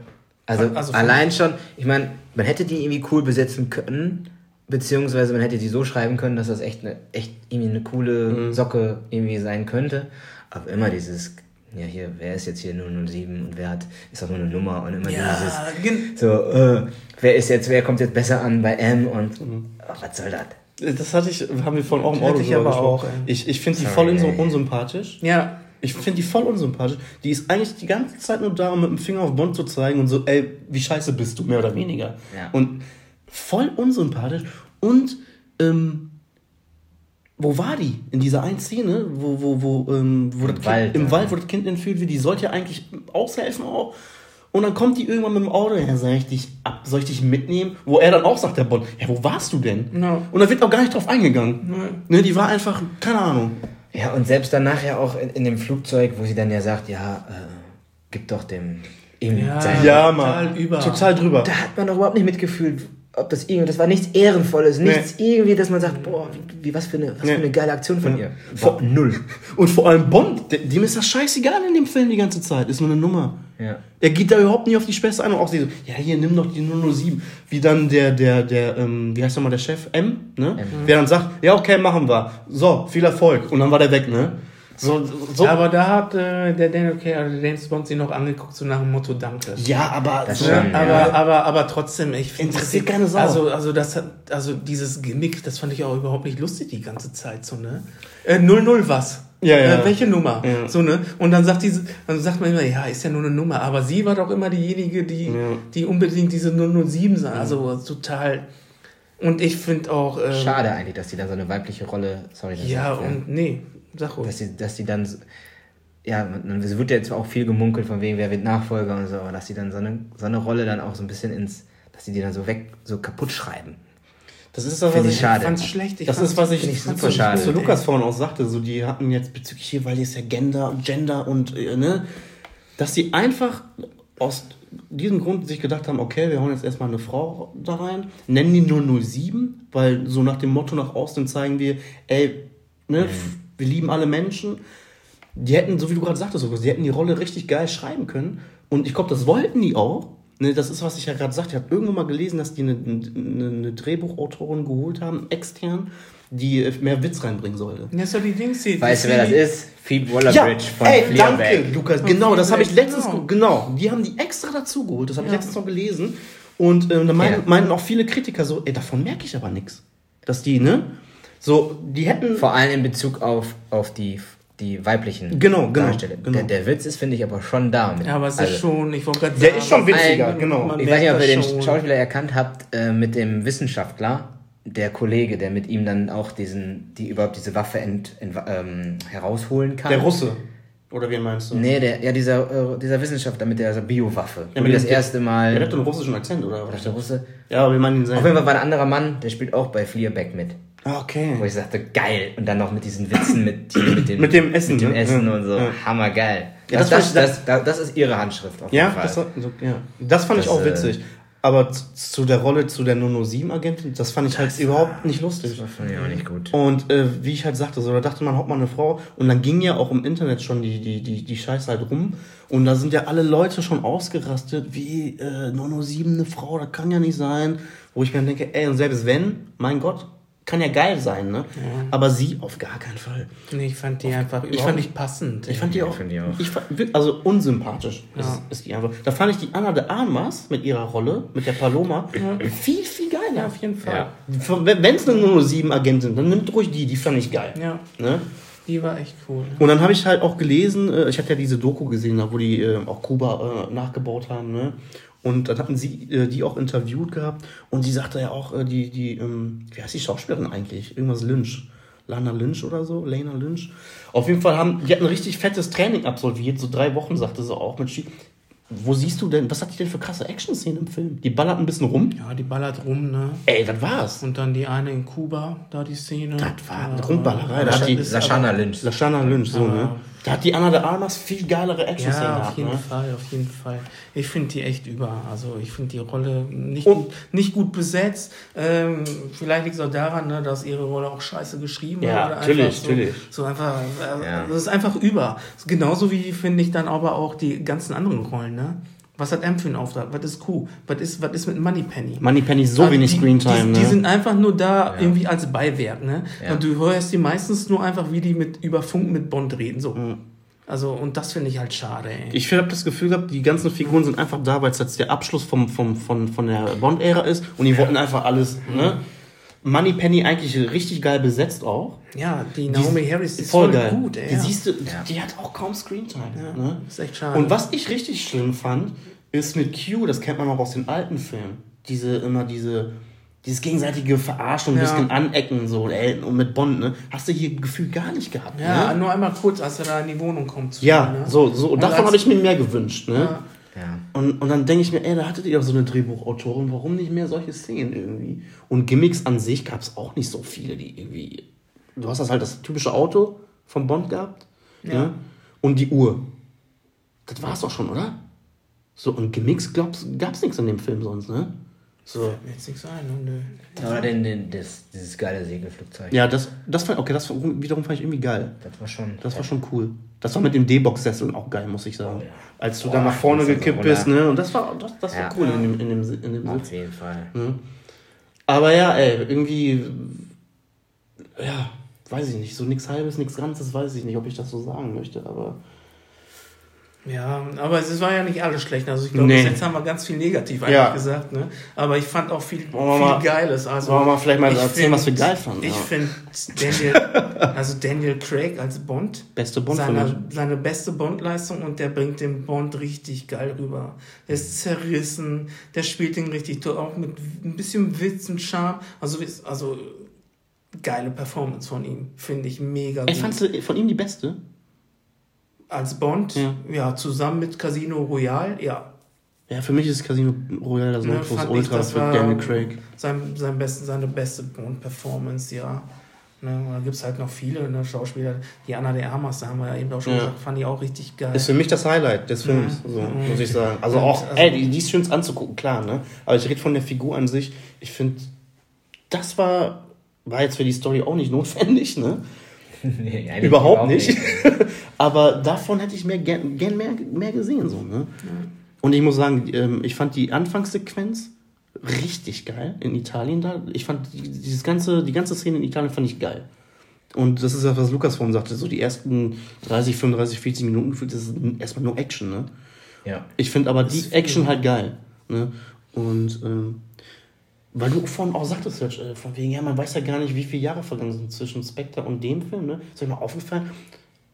Also, Also allein schon, ich meine, man hätte die irgendwie cool besetzen können, beziehungsweise man hätte die so schreiben können, dass das echt eine, echt irgendwie eine coole Mhm. Socke irgendwie sein könnte. Aber immer dieses, ja hier, wer ist jetzt hier 007 und wer hat, ist doch nur eine Nummer und immer Ja, dieses, gen- so, äh, wer ist jetzt, wer kommt jetzt besser an bei M und, Mhm. oh, was soll das? Das hatte ich, haben wir vorhin auch im Auto ich aber gesprochen. auch. Ich, ich finde die voll unsympathisch. ja, Ich finde die voll unsympathisch. Die ist eigentlich die ganze Zeit nur da, um mit dem Finger auf Bond zu zeigen und so, ey, wie scheiße bist du, mehr oder weniger. Ja. Und voll unsympathisch. Und, ähm, wo war die? In dieser einen Szene, wo, wo, wo, ähm, wo das Wald, kind, im ja. Wald, wo das Kind entführt wird, die sollte ja eigentlich aushelfen auch. Und dann kommt die irgendwann mit dem Auto, ja, soll ich dich ab, soll ich dich mitnehmen? Wo er dann auch sagt, der Bond, ja, wo warst du denn? Ja. Und da wird auch gar nicht drauf eingegangen. Ne, die war einfach, keine Ahnung. Ja, und selbst danach ja auch in, in dem Flugzeug, wo sie dann ja sagt, ja, äh, gib doch dem ihm Ja. sein Ja, total über. Total drüber. da hat man doch überhaupt nicht mitgefühlt, ob das irgendwie, das war nichts Ehrenvolles, nichts irgendwie, dass man sagt, boah, wie, wie was, für eine, was Nee. für eine geile Aktion von Ja. ihr. Vor null. Und vor allem Bond, de- dem ist das scheißegal in dem Film die ganze Zeit. Ist nur eine Nummer. Ja. Er geht da überhaupt nicht auf die Späße ein und auch sie so, ja, hier, nimm doch die 007. Wie dann der, der, der, ähm, wie heißt nochmal der Chef? M, ne? Wer dann sagt, ja, okay, machen wir. So, viel Erfolg. Und dann war der weg, ne? So, so. Aber da hat äh, der Daniel K. oder der James Bond sie noch angeguckt, so nach dem Motto Danke. ja, aber Das so, schon, aber, ja. aber, aber trotzdem, ich finde. Interessiert keine Sau. Also, also, das hat, also dieses Gimmick, das fand ich auch überhaupt nicht lustig die ganze Zeit, so, ne? Äh, 00 was? Ja, ja. Äh, welche Nummer? Ja. So, ne? Und dann sagt diese, dann sagt man immer, ja, ist ja nur eine Nummer. Aber sie war doch immer diejenige, die, Ja. die unbedingt diese 007 sah. Also total. Und ich finde auch. Ähm, Schade eigentlich, dass die dann so eine weibliche Rolle, sorry, das Ja, und nee, sag ruhig. dass die, dass die dann, ja, es wird ja jetzt auch viel gemunkelt von wegen, wer wird Nachfolger und so, aber dass die dann so eine, so eine Rolle dann auch so ein bisschen ins, dass die die dann so weg, so kaputt schreiben. das ist das, was ich ich, schade. fand's schlecht. Ich das fand's- ist, was ich, ich zu, super schade. zu Lukas vorhin auch sagte. So, die hatten jetzt bezüglich hier, weil jetzt ja Gender, Gender und, äh, ne, dass die einfach aus diesem Grund sich gedacht haben, okay, wir hauen jetzt erstmal eine Frau da rein, nennen die 007, weil so nach dem Motto nach außen zeigen wir, ey, ne, wir lieben alle Menschen. Die hätten, so wie du gerade sagtest, die hätten die Rolle richtig geil schreiben können. Und ich glaube, das wollten die auch. Ne, das ist, was ich ja gerade sagte. Ich habe irgendwo mal gelesen, dass die eine, eine, eine Drehbuchautorin geholt haben, extern, die mehr Witz reinbringen sollte. Ja, ist doch die Dings hier. Weißt du, die- wer das ist? Phoebe Waller-Bridge von ey, Fleabag. danke, Lukas. Genau, das habe ich letztens, genau. ge- genau, die haben die extra dazu geholt. Das habe ich Ja. letztens noch gelesen. Und äh, da meinen, Ja. meinen auch viele Kritiker so, ey, davon merke ich aber nichts. Dass die, ne, so, die hätten... Vor allem in Bezug auf, auf die, die weiblichen Genau, genau, Darsteller. genau. Der, der Witz ist, finde ich, aber schon da. Mit, Ja, aber es ist also, schon, ich wollte gerade Der ist schon witziger, man- genau. Ich weiß nicht, ob ihr den schon. Schauspieler erkannt habt, äh, mit dem Wissenschaftler, der Kollege, der mit ihm dann auch diesen, die überhaupt diese Waffe ent, ent, ähm, herausholen kann. Der Russe. Oder wen meinst du? Nee, der, ja, dieser, äh, dieser Wissenschaftler mit der Biowaffe. Ja, mit das dem- erste Mal. Der hat doch einen russischen Akzent, oder? Ach, der Russe. Ja, aber wir meinen ihn Auf jeden selber. Fall war ein anderer Mann, der spielt auch bei Fleabag mit. Ah, okay. Wo ich sagte, geil. Und dann noch mit diesen Witzen mit, mit, dem, Mit dem Essen, Mit dem ne? Essen Ja, und so. ja. Hammergeil. Ja, das, das das, das, das, das ist ihre Handschrift auf jeden Ja, Fall. das, so, ja. das fand ich auch äh, witzig. Aber zu, der Rolle, zu der 007-Agentin, das fand ich halt überhaupt nicht lustig. das fand ich auch nicht gut. Und äh, wie ich halt sagte, so, da dachte man, haut mal eine Frau. Und dann ging ja auch im Internet schon die, die, die, die Scheiße halt rum. Und da sind ja alle Leute schon ausgerastet, wie äh, 007 eine Frau, das kann ja nicht sein. Wo ich mir dann denke, ey, und selbst wenn, mein Gott, kann ja geil sein, ne? Aber sie auf gar keinen Fall. Nee, ich fand die einfach ich überhaupt fand- nicht passend. Ich fand die Ja, auch, die auch. Ich fand, also unsympathisch Ja. ist, ist die einfach. Da fand ich die Anna de Armas mit ihrer Rolle, mit der Paloma, viel, viel ja, geiler. auf jeden Fall. Ja. Wenn es eine 007-Agentin, dann nimmt ruhig die, die fand ich geil. Ja, Ne? die war echt cool. Und dann habe ich halt auch gelesen, äh, ich hatte ja diese Doku gesehen, da wo die äh, auch Kuba äh, nachgebaut haben, ne? Und dann hatten sie äh, die auch interviewt gehabt und sie sagte ja auch, äh, die, die, ähm, wie heißt die Schauspielerin eigentlich? Irgendwas Lynch. Lana Lynch oder so, Lena Lynch. Auf jeden Fall haben, die hatten ein richtig fettes Training absolviert, so drei Wochen, sagte sie auch mit Ski. Wo siehst du denn, was hat die denn für krasse Action-Szenen im Film? Die ballert ein bisschen rum. Ja, die ballert rum, ne? Ey, das war's. Und dann die eine in Kuba, da die Szene. Das war eine Ja, Rumballerei. Da die Lashana Lynch. Lashana Lynch, so, Aber- ne? Da hat die Anna de Armas viel geilere Action-Szenen Ja, auf gehabt, jeden ne? Fall, auf jeden Fall. Ich finde die echt über. Also ich finde die Rolle nicht, Und- gut, nicht gut besetzt. Ähm, vielleicht liegt es auch daran, ne, dass ihre Rolle auch scheiße geschrieben Ja, wurde. natürlich, so, natürlich. So einfach, äh, Ja. das ist einfach über. Genauso wie finde ich dann aber auch die ganzen anderen Rollen, ne? Was hat M für einen Auftrag? Was ist Q? Was ist, was ist mit Moneypenny? Moneypenny so Also wenig die, Screentime, die, ne? die sind einfach nur da irgendwie als Beiwerk, ne? Ja. Und du hörst die meistens nur einfach, wie die mit über Funk mit Bond reden, so. Also, und das finde ich halt schade, ey. ich habe das Gefühl gehabt, die ganzen Figuren sind einfach da, weil es jetzt der Abschluss vom, vom, von, von der Bond-Ära ist und die wollten einfach alles, ne? Moneypenny eigentlich richtig geil besetzt auch. Ja, die Naomi Harris die ist Voll voll, geil. gut, ey. die ja. siehst du, die hat auch kaum Screentime. Ja, Ne? ist echt schade. Und was ich richtig schlimm fand, ist mit Q, das kennt man auch aus den alten Filmen, diese immer diese dieses gegenseitige Verarschen und ein Ja. bisschen anecken so und mit Bond, ne? Hast du hier Gefühl gar nicht gehabt, Ja, ne? nur einmal kurz, als er da in die Wohnung kommt. Ja, mir, ne? so so und, Und davon habe ich mir mehr gewünscht, ne? Ja. Ja. Und, und dann denke ich mir, ey, da hattet ihr doch so eine Drehbuchautorin, warum nicht mehr solche Szenen irgendwie? Und Gimmicks an sich gab es auch nicht so viele, die irgendwie. Du hast das halt das typische Auto vom Bond gehabt. Ja. Ne? Und die Uhr. Das war's doch schon, oder? So, und Gimmicks gab es nichts in dem Film sonst, ne? So. Fällt mir jetzt nichts ein, ne? Nö. Oder den, den, das, dieses geile Segelflugzeug. Ja, das, das fand, okay, das wiederum fand ich irgendwie geil. Das war schon. Das war schon cool. Das war mit dem D-Box-Sessel auch geil, muss ich sagen. Oh ja. Als du Boah, da nach vorne gekippt so bist, ne? Und das war, das, das war Ja. cool in dem, in dem, in dem Sitz. Auf jeden Fall. Aber ja, ey, irgendwie. Ja, weiß ich nicht, so nichts Halbes, nichts Ganzes, weiß ich nicht, ob ich das so sagen möchte, aber. Ja, aber es war ja nicht alles schlecht. Also ich glaube, Nee. bis jetzt haben wir ganz viel negativ eigentlich Ja. gesagt. Ne? Aber ich fand auch viel, viel mal- Geiles. Also wollen wir mal vielleicht mal ich erzählen, was wir geil fanden, Ich ja. finde Daniel, also Daniel Craig als Bond, Beste Bond seine, seine beste Bond-Leistung und der bringt den Bond richtig geil rüber. Der ist zerrissen, der spielt den richtig toll, auch mit ein bisschen Witz und Charme. Also, also geile Performance von ihm, finde ich mega Ey, gut. fandst du von ihm die beste? Als Bond, Ja. ja. zusammen mit Casino Royale, ja. Ja, für mich ist Casino Royale das Ne, Nonplus fand ich, Ultra das für Daniel Craig. Sein, sein besten, seine beste Bond-Performance, ja. Ne, und da gibt es halt noch viele ne, Schauspieler. Die Anna de Armas, da haben wir ja eben auch schon Ja. gesagt, fand ich auch richtig geil. Ist für mich das Highlight des Films, Mhm. so, Mhm. muss ich sagen. Also auch, also- ey, die, die ist schön anzugucken, klar, ne? Aber ich rede von der Figur an sich. Ich finde, das war, war jetzt für die Story auch nicht notwendig, ne? Nee, eigentlich Überhaupt nicht. Aber davon hätte ich mehr, gern, gern mehr, mehr gesehen, so, ne? Und ich muss sagen, ähm, ich fand die Anfangssequenz richtig geil in Italien da. Ich fand die, dieses ganze, die ganze Szene in Italien fand ich geil. Und das ist ja, was Lukas vorhin sagte, so die ersten 30, 35, 40 Minuten gefühlt, das ist erstmal nur Action, ne? Ja. Ich finde aber die. Action halt geil. Ne? Und ähm, weil du vorhin auch sagtest, äh, von wegen, ja, man weiß ja gar nicht, wie viele Jahre vergangen sind zwischen Spectre und dem Film. Ne? Ist euch mal aufgefallen?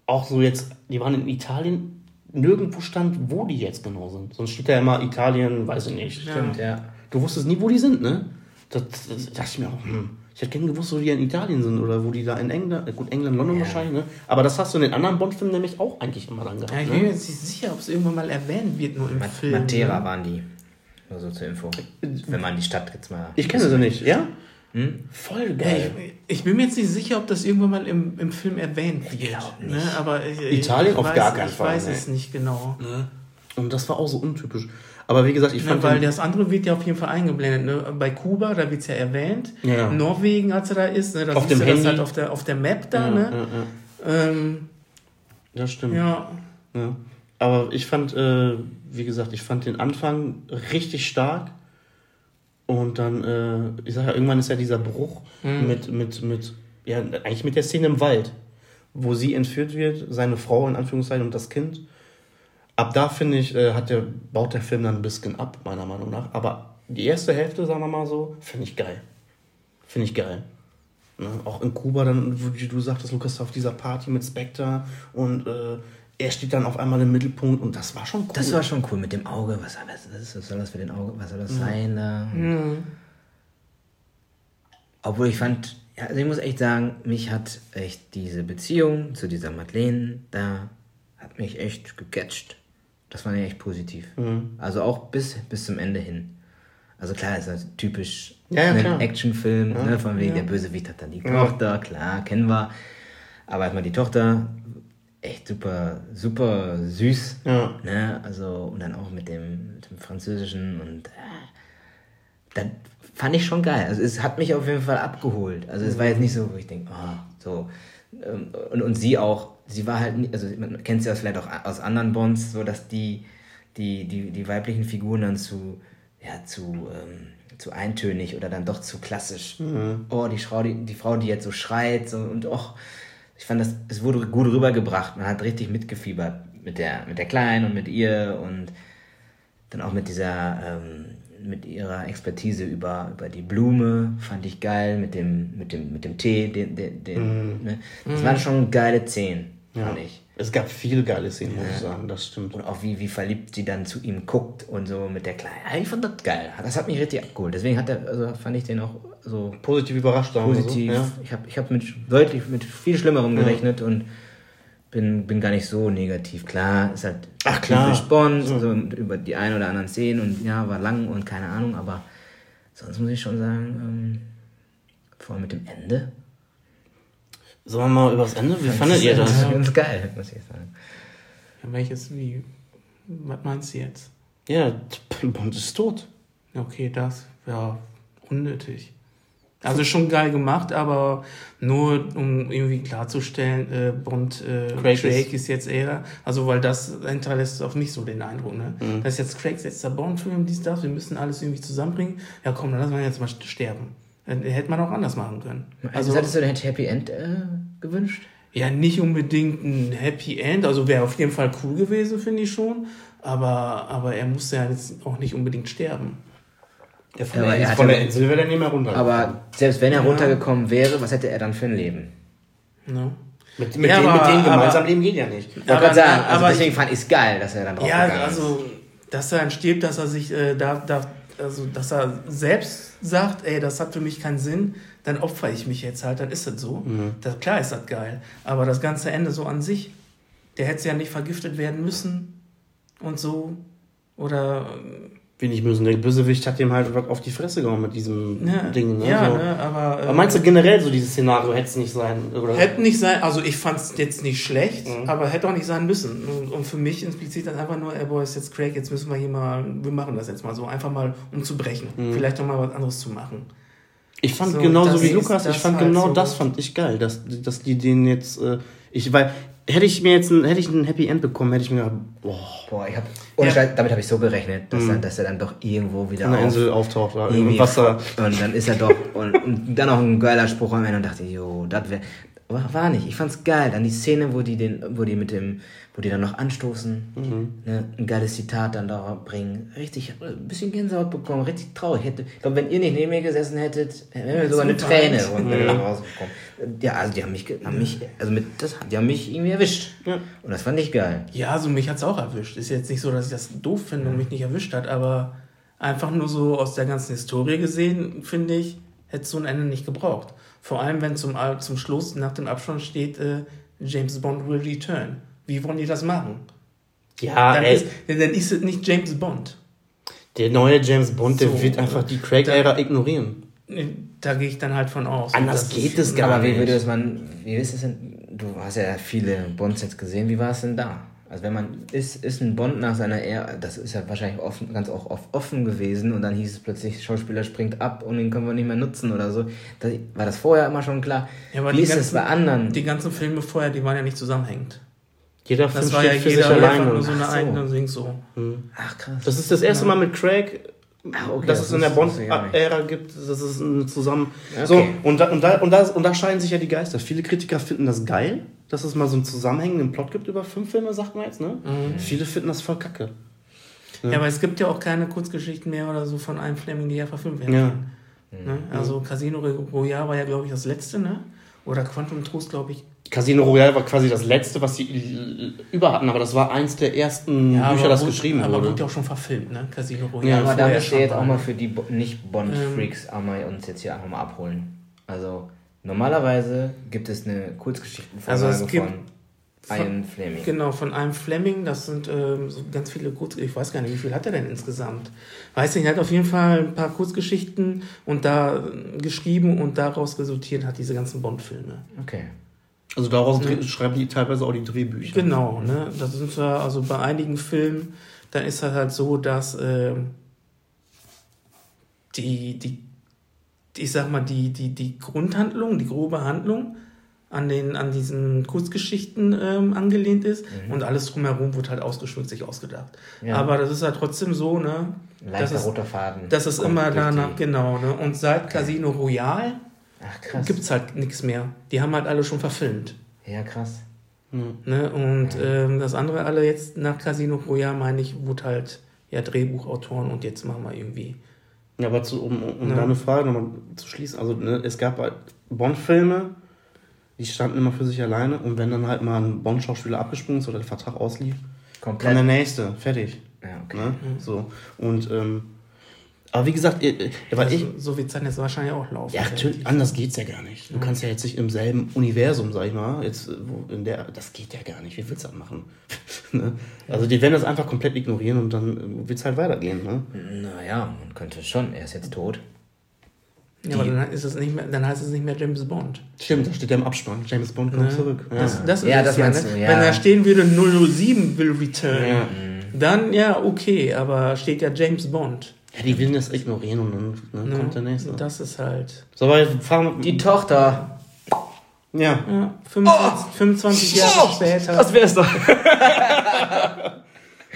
Auch so jetzt, die waren in Italien, nirgendwo stand, wo die jetzt genau sind. Sonst steht da ja immer Italien, weiß ich nicht. Stimmt, ja. Du wusstest nie, wo die sind, ne? Das, das dachte ich mir auch, hm. Ich hätte gerne gewusst, wo die in Italien sind oder wo die da in England, äh, gut, England, London Ja. wahrscheinlich, ne? Aber das hast du in den anderen Bond-Filmen nämlich auch eigentlich immer dann gehabt. ja, ich bin mir ne? jetzt nicht sicher, ob es irgendwann mal erwähnt wird, nur im Ma Film. Matera ne? waren die. Nur so zur Info. Wenn man die Stadt jetzt mal. Ich kenne sie nicht, ja? Hm? Voll Ja, geil. ich, ich bin mir jetzt nicht sicher, ob das irgendwann mal im, im Film erwähnt wird. Ne? Aber ich, Italien ich auf weiß, gar keinen ich Fall, weiß ne. es nicht genau. Und das war auch so untypisch. Aber wie gesagt, ich Ne, fand weil den- das andere wird ja auf jeden Fall eingeblendet. Ne? Bei Kuba, da wird es ja erwähnt. Ja. Norwegen, als er da ist, ne? da Auf dem du das Handy. halt auf der, auf der Map da. ja, ne? ja, ja. Ähm, Das stimmt. ja. Ja. Aber ich fand, äh, wie gesagt, ich fand den Anfang richtig stark. Und dann, äh, ich sag ja, irgendwann ist ja dieser Bruch mit, mit, mit, ja, eigentlich mit der Szene im Wald, wo sie entführt wird, seine Frau in Anführungszeichen und das Kind. Ab da finde ich, äh, hat der, baut der Film dann ein bisschen ab, meiner Meinung nach. Aber die erste Hälfte, sagen wir mal so, finde ich geil. Finde ich geil. Ne? Auch in Kuba, dann, wo du du sagtest, Lukas, auf dieser Party mit Spectre und äh, er steht dann auf einmal im Mittelpunkt und das war schon cool. Das war schon cool mit dem Auge. Was, was, was, was soll das für den Auge? Was soll das sein da? Mhm. Obwohl ich fand, ja, also ich muss echt sagen, mich hat echt diese Beziehung zu dieser Madeleine da, hat mich echt gecatcht. Das fand ich echt positiv. Mhm. Also auch bis, bis zum Ende hin. Also klar, ist das typisch Ja, ja, ein. Actionfilm, ne, von wegen der Bösewicht hat dann die Tochter, klar, kennen wir. Aber erstmal die Tochter, echt super, super süß. Ja. Ne? Also, und dann auch mit dem, mit dem Französischen und äh, das fand ich schon geil. Also es hat mich auf jeden Fall abgeholt. Also es war jetzt nicht so, wo ich denke, ah, so. Ähm, Und, und sie auch, sie war halt, also man kennt sie ja vielleicht auch aus anderen Bonds, so dass die, die, die, die weiblichen Figuren dann zu, ja, zu, ähm, zu eintönig oder dann doch zu klassisch. Oh, die Frau, die, die Frau, die jetzt so schreit so, und och, ich fand das, es wurde gut rübergebracht. Man hat richtig mitgefiebert mit der, mit der Kleinen und mit ihr und dann auch mit dieser, ähm, mit ihrer Expertise über, über die Blume, fand ich geil, mit dem, mit dem, mit dem Tee, den, den, den ne? Das waren schon geile Szenen, fand ich. Es gab viele geile Szenen, muss ich sagen, das stimmt. Und auch wie, wie verliebt sie dann zu ihm guckt und so mit der Kleinen. Ja, ich fand das geil. Das hat mich richtig abgeholt. Deswegen hat er, also fand ich den auch so Positiv überrascht positiv. So, ja. Ich habe ich hab mit deutlich mit viel Schlimmerem gerechnet und bin, bin gar nicht so negativ. Klar, ist halt Ach, klar. typisch Bond, so über die ein oder anderen Szenen und ja, war lang und keine Ahnung, aber sonst muss ich schon sagen, ähm, vor allem mit dem Ende. Sollen wir mal übers Ende? Wie fandet ihr das? ist ganz geil, muss ich sagen. Ja, welches, wie, was meinst du jetzt? Ja, Bond ist tot. Okay, das, ja, unnötig. Also schon geil gemacht, aber nur um irgendwie klarzustellen, äh, Bond äh, Craig Craig, ist- ist, jetzt eher, also weil das hinterlässt auf mich so den Eindruck, ne? Mhm. Das ist jetzt Craigs letzter Bond-Film, dies, das, wir müssen alles irgendwie zusammenbringen. Ja komm, dann lassen wir jetzt mal sterben. Hätte man auch anders machen können. Also, Also, hattest du denn Happy End äh, gewünscht? Ja, nicht unbedingt ein Happy End, also wäre auf jeden Fall cool gewesen, finde ich schon. Aber, aber er musste ja jetzt auch nicht unbedingt sterben. Ja, von, Aber der, er von der Insel wäre er nicht mehr runter. Aber selbst wenn er Ja. runtergekommen wäre, was hätte er dann für ein Leben? Ne? mit, mit, Ja, denen, aber- mit denen gemeinsam aber- leben geht ja nicht. Ich Aber- sagen, also aber deswegen fand ich es geil, dass er dann drauf Ja, gegangen also, dass er dann stirbt, dass er sich äh, da, da, also, dass er selbst sagt, ey, das hat für mich keinen Sinn, dann opfer ich mich jetzt halt, dann ist das so. Das, klar ist das geil. Aber das ganze Ende so an sich, der hätte ja nicht vergiftet werden müssen und so. Oder, Wenig müssen. Der Bösewicht hat dem halt auf die Fresse gehauen mit diesem ne, Ding. Ne? ja, so. ne, aber. Aber meinst du generell so dieses Szenario hätte es nicht sein? Oder? Hätte nicht sein, also ich fand es jetzt nicht schlecht, Mhm. aber hätte auch nicht sein müssen. Und, und für mich impliziert das einfach nur, ey, boah, ist jetzt Craig, jetzt müssen wir hier mal, wir machen das jetzt mal so, einfach mal um zu brechen. Mhm. Vielleicht doch mal was anderes zu machen. Ich fand So, genauso wie Lukas, ich fand halt genau so- das fand ich geil, dass, dass die den jetzt, äh, ich, weil, hätte ich mir jetzt ein, hätte ich ein Happy End bekommen, hätte ich mir gedacht, boah, Boah, ich hab, Ja. Scheiß, damit habe ich so gerechnet, dass, er, dass er dann doch irgendwo wieder auf, Insel auftaucht, da im Wasser. Und dann ist er doch, und, und dann noch ein geiler Spruch am Ende und dachte, jo, das wäre, war, war nicht. Ich fand's geil. Dann die Szene, wo die den, wo die mit dem, wo die dann noch anstoßen, Mhm. ne, ein geiles Zitat dann da bringen. Richtig, ich hab ein bisschen Gänsehaut bekommen, richtig traurig. Hätte, ich glaube, wenn ihr nicht neben mir gesessen hättet, wäre mir sogar eine Träne und nach Hause gekommen. Ja, also die haben mich, haben mich, also mit, das, die haben mich irgendwie erwischt. Ja. Und das fand ich geil. Ja, also mich hat's auch erwischt. Ist jetzt nicht so, dass ich das doof finde und mich nicht erwischt hat, aber einfach nur so aus der ganzen Historie gesehen, finde ich, hätte so ein Ende nicht gebraucht. Vor allem, wenn zum, zum Schluss nach dem Abstand steht, äh, James Bond will return. Wie wollen die das machen? Ja, dann, ey, ist, dann ist es nicht James Bond. der neue James Bond, der So. wird einfach die Craig-Ära ignorieren. Da gehe ich dann halt von aus. Anders Und das geht es gar Aber wie nicht. würde es man, wie ist es denn, du hast ja viele Bond-Sets gesehen, wie war es denn da? Also wenn man, ist, ist ein Bond nach seiner Ära, das ist ja wahrscheinlich offen, ganz auch oft offen gewesen und dann hieß es plötzlich, Schauspieler springt ab und den können wir nicht mehr nutzen oder so. Das, war das vorher immer schon klar? Ja, aber wie die ist es ganzen- bei anderen? Die ganzen Filme vorher, die waren ja nicht zusammenhängend. Jeder Das Film war ja jeder alleine. nur so eine Ach so. eigene Ding so. Ach krass. Das ist das erste Mal mit Craig, Ach, okay, dass das es in der. Bond-Ära gibt, dass es zusammen. Okay. So, und da, und, da, und, da, und da scheiden sich ja die Geister. Viele Kritiker finden das geil, dass es mal so einen zusammenhängenden Plot gibt über fünf Filme, sagt man jetzt, ne? Viele finden das voll kacke. Ja. aber es gibt ja auch keine Kurzgeschichten mehr oder so von einem Fleming, die ja verfilmt werden Ja. Ne? Also Casino Royale war ja, glaube ich, das letzte, ne? Oder Quantum Trost, glaube ich. Casino Royale war quasi das letzte, was sie über hatten, aber das war eins der ersten Ja, Bücher, aber das wurde- geschrieben aber wurde. wurde ja auch schon verfilmt, ne? Casino Royale. Ja, aber da müsst ihr jetzt auch mal für die Bo Nicht-Bond-Freaks auch mal uns jetzt hier einfach mal abholen. Also normalerweise gibt es eine Kurzgeschichtenvorlage Also es gibt- von Ian Fleming. Genau, von einem Fleming, das sind ähm, so ganz viele Kurz... Ich weiß gar nicht, wie viel hat er denn insgesamt? Weiß nicht, er hat auf jeden Fall ein paar Kurzgeschichten und da äh, geschrieben und daraus resultiert hat diese ganzen Bond-Filme. Okay. Also daraus dreh- schreiben die teilweise auch die Drehbücher. Genau, ne? Das sind wir, also bei einigen Filmen, dann ist das halt so, dass ähm, die, die, ich sag mal, die, die, die Grundhandlung, die grobe Handlung an, den, an diesen Kurzgeschichten ähm, angelehnt ist und alles drumherum wird halt ausgeschmückt, sich ausgedacht. Ja. Aber das ist halt trotzdem so, ne? Leichter ist, roter Faden. das ist immer danach, die- genau, ne? Und seit Casino Royale Ach krass. gibt's halt nichts mehr. Die haben halt alle schon verfilmt. Ja, krass. Ne? Und ähm, das andere alle jetzt nach Casino Royale, meine ich, wurde halt ja Drehbuchautoren und jetzt machen wir irgendwie. Ja, aber zu, um, um Ja. deine Frage nochmal zu schließen, also ne, es gab halt Bond-Filme, die standen immer für sich alleine und wenn dann halt mal ein Bond-Schauspieler abgesprungen ist oder der Vertrag auslief, kam der Komplett. nächste, fertig. Ja, okay. Ne? So. Und ähm, aber wie gesagt, weil ich, Also, so wird es dann jetzt wahrscheinlich auch laufen. ja, natürlich, anders geht's ja gar nicht. Du kannst ja jetzt nicht im selben Universum, sag ich mal, jetzt, äh, wo in der, das geht ja gar nicht. Wie willst du das machen? ne? Also die werden das einfach komplett ignorieren und dann äh, wird's halt weitergehen. Ne? Naja, man könnte schon. Er ist jetzt tot. Ja, aber dann, ist es nicht mehr, dann heißt es nicht mehr James Bond. Stimmt, da steht ja im Abspann. James Bond kommt Ne? zurück. Ja. Das, das ist Ja, das meinst ne? du, ja. Wenn da stehen würde 007 will return, Ja. dann ja, okay, aber steht ja James Bond. Ja, die will das ignorieren und dann ne, Ne? kommt der nächste. Das ist halt. So, aber wir. Die Tochter. ja. Ja, 25, 25 Jahre später. Das wär's doch.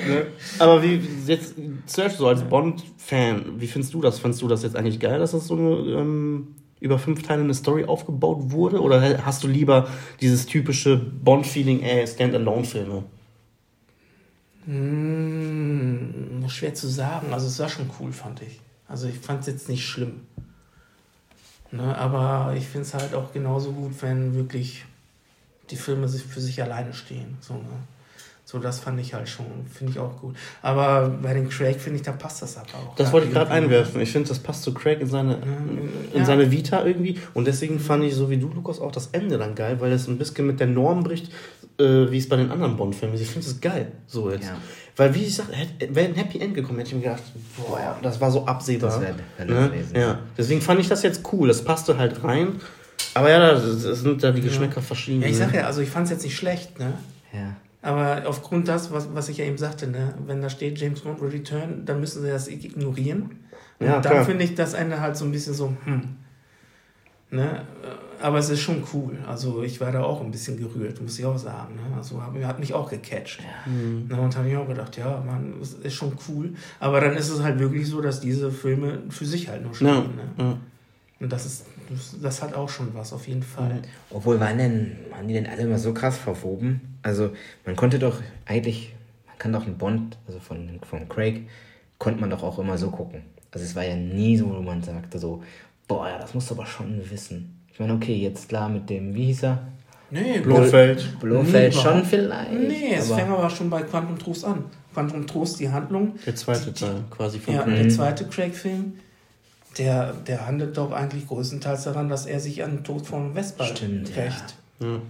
Ne? Aber wie jetzt, Serge, so als Bond-Fan, wie findest du das? Findest du das jetzt eigentlich geil, dass das so eine ähm, über fünf Teile eine Story aufgebaut wurde? Oder hast du lieber dieses typische Bond-Feeling, ey, Stand-Alone-Filme? Hm, schwer zu sagen. Also es war schon cool, fand ich. Also ich fand es jetzt nicht schlimm. Ne, aber ich finde es halt auch genauso gut, wenn wirklich die Filme sich für sich alleine stehen. So, ne? So das fand ich halt schon, finde ich auch gut. Aber bei den Craig finde ich, da passt das aber auch. Das wollte ich gerade einwerfen. Ich finde, das passt zu Craig in seine, in ja. seine Vita irgendwie. Und deswegen fand ich, so wie du, Lukas, auch das Ende dann geil, weil es ein bisschen mit der Norm bricht, äh, wie es bei den anderen Bond-Filmen ist. Ich finde es geil, so jetzt. Ja. Weil, wie ich sage, wäre ein Happy End gekommen, hätte ich mir gedacht, boah, ja, das war so absehbar. Das wäre wär ne? gewesen. Ja. Deswegen fand ich das jetzt cool. Das passte halt rein. Aber ja, das sind da die Geschmäcker ja. verschieden. Ja, ich sag ja, also ich fand es jetzt nicht schlecht, ne? Ja. Aber aufgrund das, was, was ich ja eben sagte, ne, wenn da steht James Bond Return, dann müssen sie das ignorieren. Und ja, dann finde ich das Ende halt so ein bisschen so, hm. Ne? Aber es ist schon cool. Also ich war da auch ein bisschen gerührt, muss ich auch sagen. Ne? Also hat mich auch gecatcht. Ja. Mhm. Ne? Und habe ich auch gedacht, ja, man, das ist schon cool. Aber dann ist es halt wirklich so, dass diese Filme für sich halt nur stehen. Ja. Ne? Ja. Und das ist, das hat auch schon was, auf jeden Fall. Obwohl, waren denn, waren die denn alle immer so krass verwoben? Also, man konnte doch eigentlich, man kann doch einen Bond, also von, von Craig, konnte man doch auch immer so gucken. Also, es war ja nie so, wo man sagte so, boah, ja, das musst du aber schon wissen. Ich meine, okay, jetzt klar mit dem, wie hieß er? Nee, Blofeld. Blofeld schon vielleicht. Nee, es fängt aber schon bei Quantum Trost an. Quantum Trost, die Handlung. Der zweite Teil, quasi von Ja, Craig. der zweite Craig-Film der, der handelt doch eigentlich größtenteils daran, dass er sich an den Tod von Vespa Stimmt, rächt. Ja. Ja.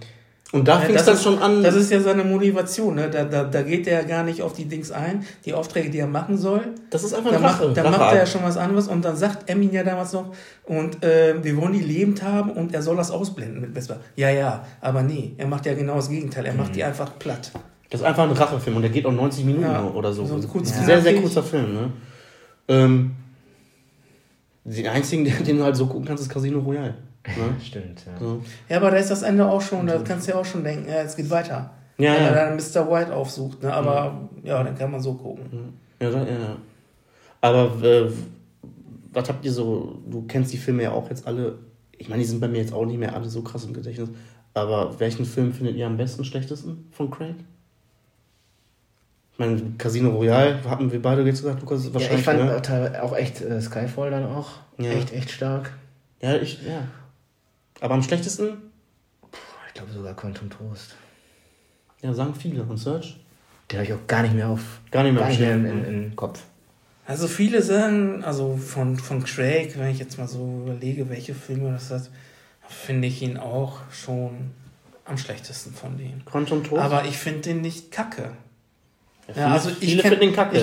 Und da fängt es dann schon an. Das ist ja seine Motivation. Ne? Da, da, da geht er ja gar nicht auf die Dings ein, die Aufträge, die er machen soll. Das ist einfach da Rache. Macht, da macht er ja schon was anderes und dann sagt Emin ja damals noch, und äh, wir wollen die lebend haben und er soll das ausblenden mit Vespa. Ja, ja, aber nee, er macht ja genau das Gegenteil. Er macht mhm. die einfach platt. Das ist einfach ein Rachefilm und der geht auch 90 Minuten ja, oder so. so kurz ja. Sehr, sehr kurzer Film. Ne? Ähm, den einzigen, den du halt so gucken kannst, ist Casino Royale. Ne? Stimmt, ja. So. Ja, aber da ist das Ende auch schon, da kannst du ja auch schon denken, ja, es geht weiter. Ja, Wenn ja. er dann Mr. White aufsucht, ne? aber mhm. ja, dann kann man so gucken. Mhm. Ja, ja. Aber äh, was habt ihr so, du kennst die Filme ja auch jetzt alle, ich meine, die sind bei mir jetzt auch nicht mehr alle so krass im Gedächtnis, aber welchen Film findet ihr am besten, schlechtesten von Craig? Ich meine, Casino Royale hatten wir beide jetzt gesagt, Lukas, wahrscheinlich. Ja, ich fand ne? auch echt äh, Skyfall dann auch. Ja. Echt, echt stark. Ja, ich, ja. Aber am schlechtesten? Puh, ich glaube sogar Quantum Trost. Ja, sagen viele. Und Search? Den habe ich auch gar nicht mehr auf. Gar nicht mehr, gar nicht mehr in, in, in Kopf. Also viele sagen, also von, von Craig, wenn ich jetzt mal so überlege, welche Filme das hat, finde ich ihn auch schon am schlechtesten von denen. Quantum Trost? Aber ich finde den nicht kacke. Ja, ja also ich kenne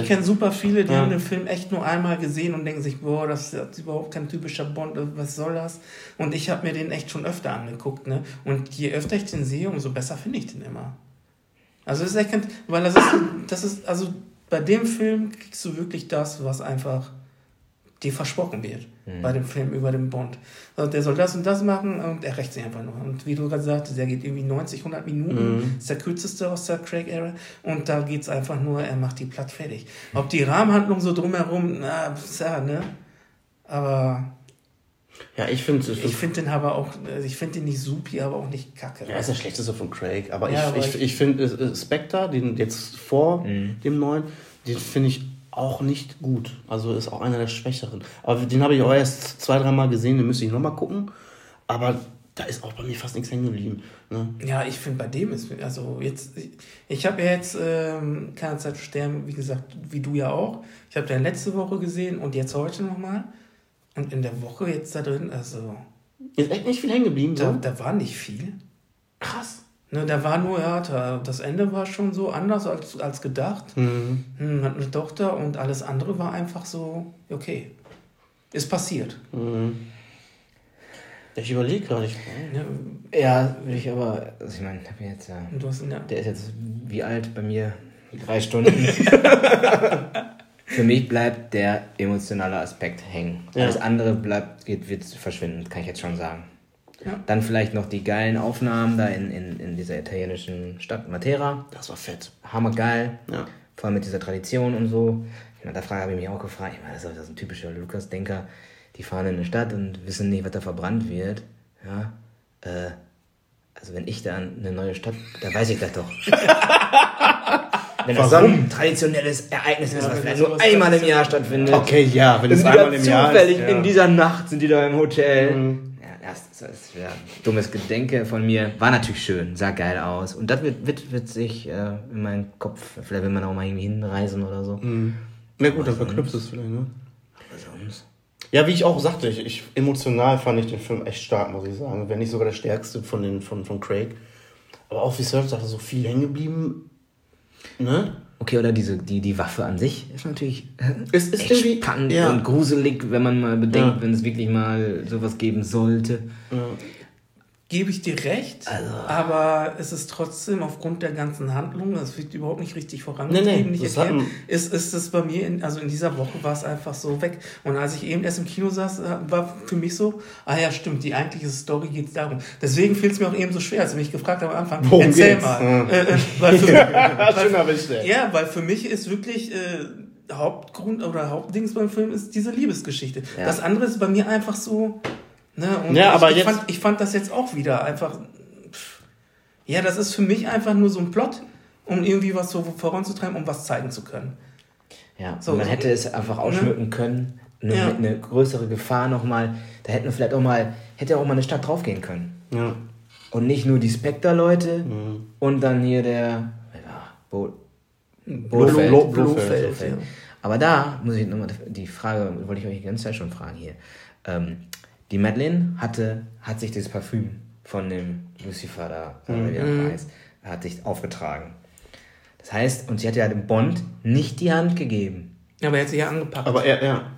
kenn super viele, die ja. haben den Film echt nur einmal gesehen und denken sich, boah, das ist überhaupt kein typischer Bond, was soll das? Und ich habe mir den echt schon öfter angeguckt, ne? Und je öfter ich den sehe, umso besser finde ich den immer. Also das ist echt, weil das ist, das ist, also bei dem Film kriegst du wirklich das, was einfach dir versprochen wird mhm. bei dem Film über den Bond. Also der soll das und das machen und er rächt sich einfach nur. Und wie du gerade sagtest, der geht irgendwie 90, 100 Minuten, mhm. ist der kürzeste aus der Craig-Ära und da geht es einfach nur, er macht die platt fertig. Ob die Rahmenhandlung so drumherum, na, ja, ne? Aber ja, ich finde ich finde den aber auch, ich finde den nicht supi, aber auch nicht kacke. Ja, ist der schlechteste von Craig. Aber ja, ich, ich, ich finde äh, Spectre, den jetzt vor mhm. dem neuen, den finde ich auch nicht gut. Also ist auch einer der Schwächeren. Aber den habe ich auch erst zwei, dreimal gesehen, den müsste ich nochmal gucken. Aber da ist auch bei mir fast nichts hängen geblieben. Ne? Ja, ich finde bei dem ist, also jetzt, ich, ich habe ja jetzt ähm, keine Zeit zu sterben, wie gesagt, wie du ja auch. Ich habe den letzte Woche gesehen und jetzt heute nochmal. Und in der Woche jetzt da drin, also. Ist echt nicht viel hängen geblieben, da, so? da war nicht viel. Krass. Ne, da war nur, ja, das Ende war schon so anders als, als gedacht. Mhm. Hm, hat eine Tochter und alles andere war einfach so, okay, ist passiert. Mhm. Ich überlege gerade. Ich, ja, will ich aber, also ich meine, jetzt ja, der ist jetzt wie alt bei mir? Drei Stunden. Für mich bleibt der emotionale Aspekt hängen. Ja. Alles andere bleibt, geht, wird verschwinden, kann ich jetzt schon sagen. Ja. Dann vielleicht noch die geilen Aufnahmen da in, in, in dieser italienischen Stadt Matera. Das war fett. Hammergeil. Ja. Vor allem mit dieser Tradition und so. Ich meine, da habe ich mich auch gefragt, ich meine, das ist ein typischer Lukas-Denker. die fahren in eine Stadt und wissen nicht, was da verbrannt wird. Ja, äh, also wenn ich da eine neue Stadt, da weiß ich das doch. wenn das so ein traditionelles Ereignis ist, was vielleicht nur einmal im Jahr stattfindet. Okay, ja, wenn es einmal im Jahr zufällig ist. Ja. in dieser Nacht sind die da im Hotel. Ja, ist, das ist ja, dummes Gedenke von mir. War natürlich schön, sah geil aus. Und das wird, wird, wird sich äh, in meinen Kopf, vielleicht will man auch mal irgendwie hinreisen oder so. Na gut, dann verknüpft es vielleicht, ne? Aber sonst. Ja, wie ich auch sagte, ich, ich, emotional fand ich den Film echt stark, muss ich sagen. Wenn nicht sogar der stärkste von, den, von, von Craig. Aber auch wie Surf sagte, so viel hängen geblieben. Ne? Okay, oder diese, die, die Waffe an sich ist natürlich Es ist echt irgendwie- spannend ja. und gruselig, wenn man mal bedenkt, Ja. wenn es wirklich mal sowas geben sollte. Gebe ich dir recht, Also- aber es ist trotzdem aufgrund der ganzen Handlung, das wird überhaupt nicht richtig vorangetrieben, Nee, nee, nicht erklärt, ist, ist es bei mir, in, also in dieser Woche war es einfach so weg. Und als ich eben erst im Kino saß, äh, war für mich so, ah ja, stimmt, die eigentliche Story geht darum. Deswegen fiel es mir auch eben so schwer, als du mich gefragt hast am Anfang, Worum erzähl geht's? mal. Ja. Äh, äh, weil für, erwischt, ey. ja, weil für mich ist wirklich äh, Hauptgrund oder Hauptdings beim Film ist diese Liebesgeschichte. Ja. Das andere ist bei mir einfach so. Ne, und Ja, ich, aber ich, jetzt- fand, ich fand das jetzt auch wieder einfach. pff, Ja, das ist für mich einfach nur so ein Plot, um irgendwie was so voranzutreiben, um was zeigen zu können. Ja, So, man so- hätte es einfach ausschmücken können. Eine, Ja. eine größere Gefahr nochmal. Da hätten wir vielleicht auch mal, hätte auch mal eine Stadt draufgehen können. Ja. Und nicht nur die Spectre-Leute Mhm. und dann hier der. Ja, Bo Blofeld. Blofeld. Blofeld, Blofeld, Blofeld. ja. Aber da muss ich nochmal die Frage, wollte ich euch die ganze Zeit schon fragen hier. Ähm, die Madeleine hatte, hat sich das Parfüm von dem Lucifer da, mhm. wie er heißt, hat sich aufgetragen. Das heißt, und sie hat ja dem Bond nicht die Hand gegeben. Ja, aber er hat sich ja angepackt. Aber er, ja.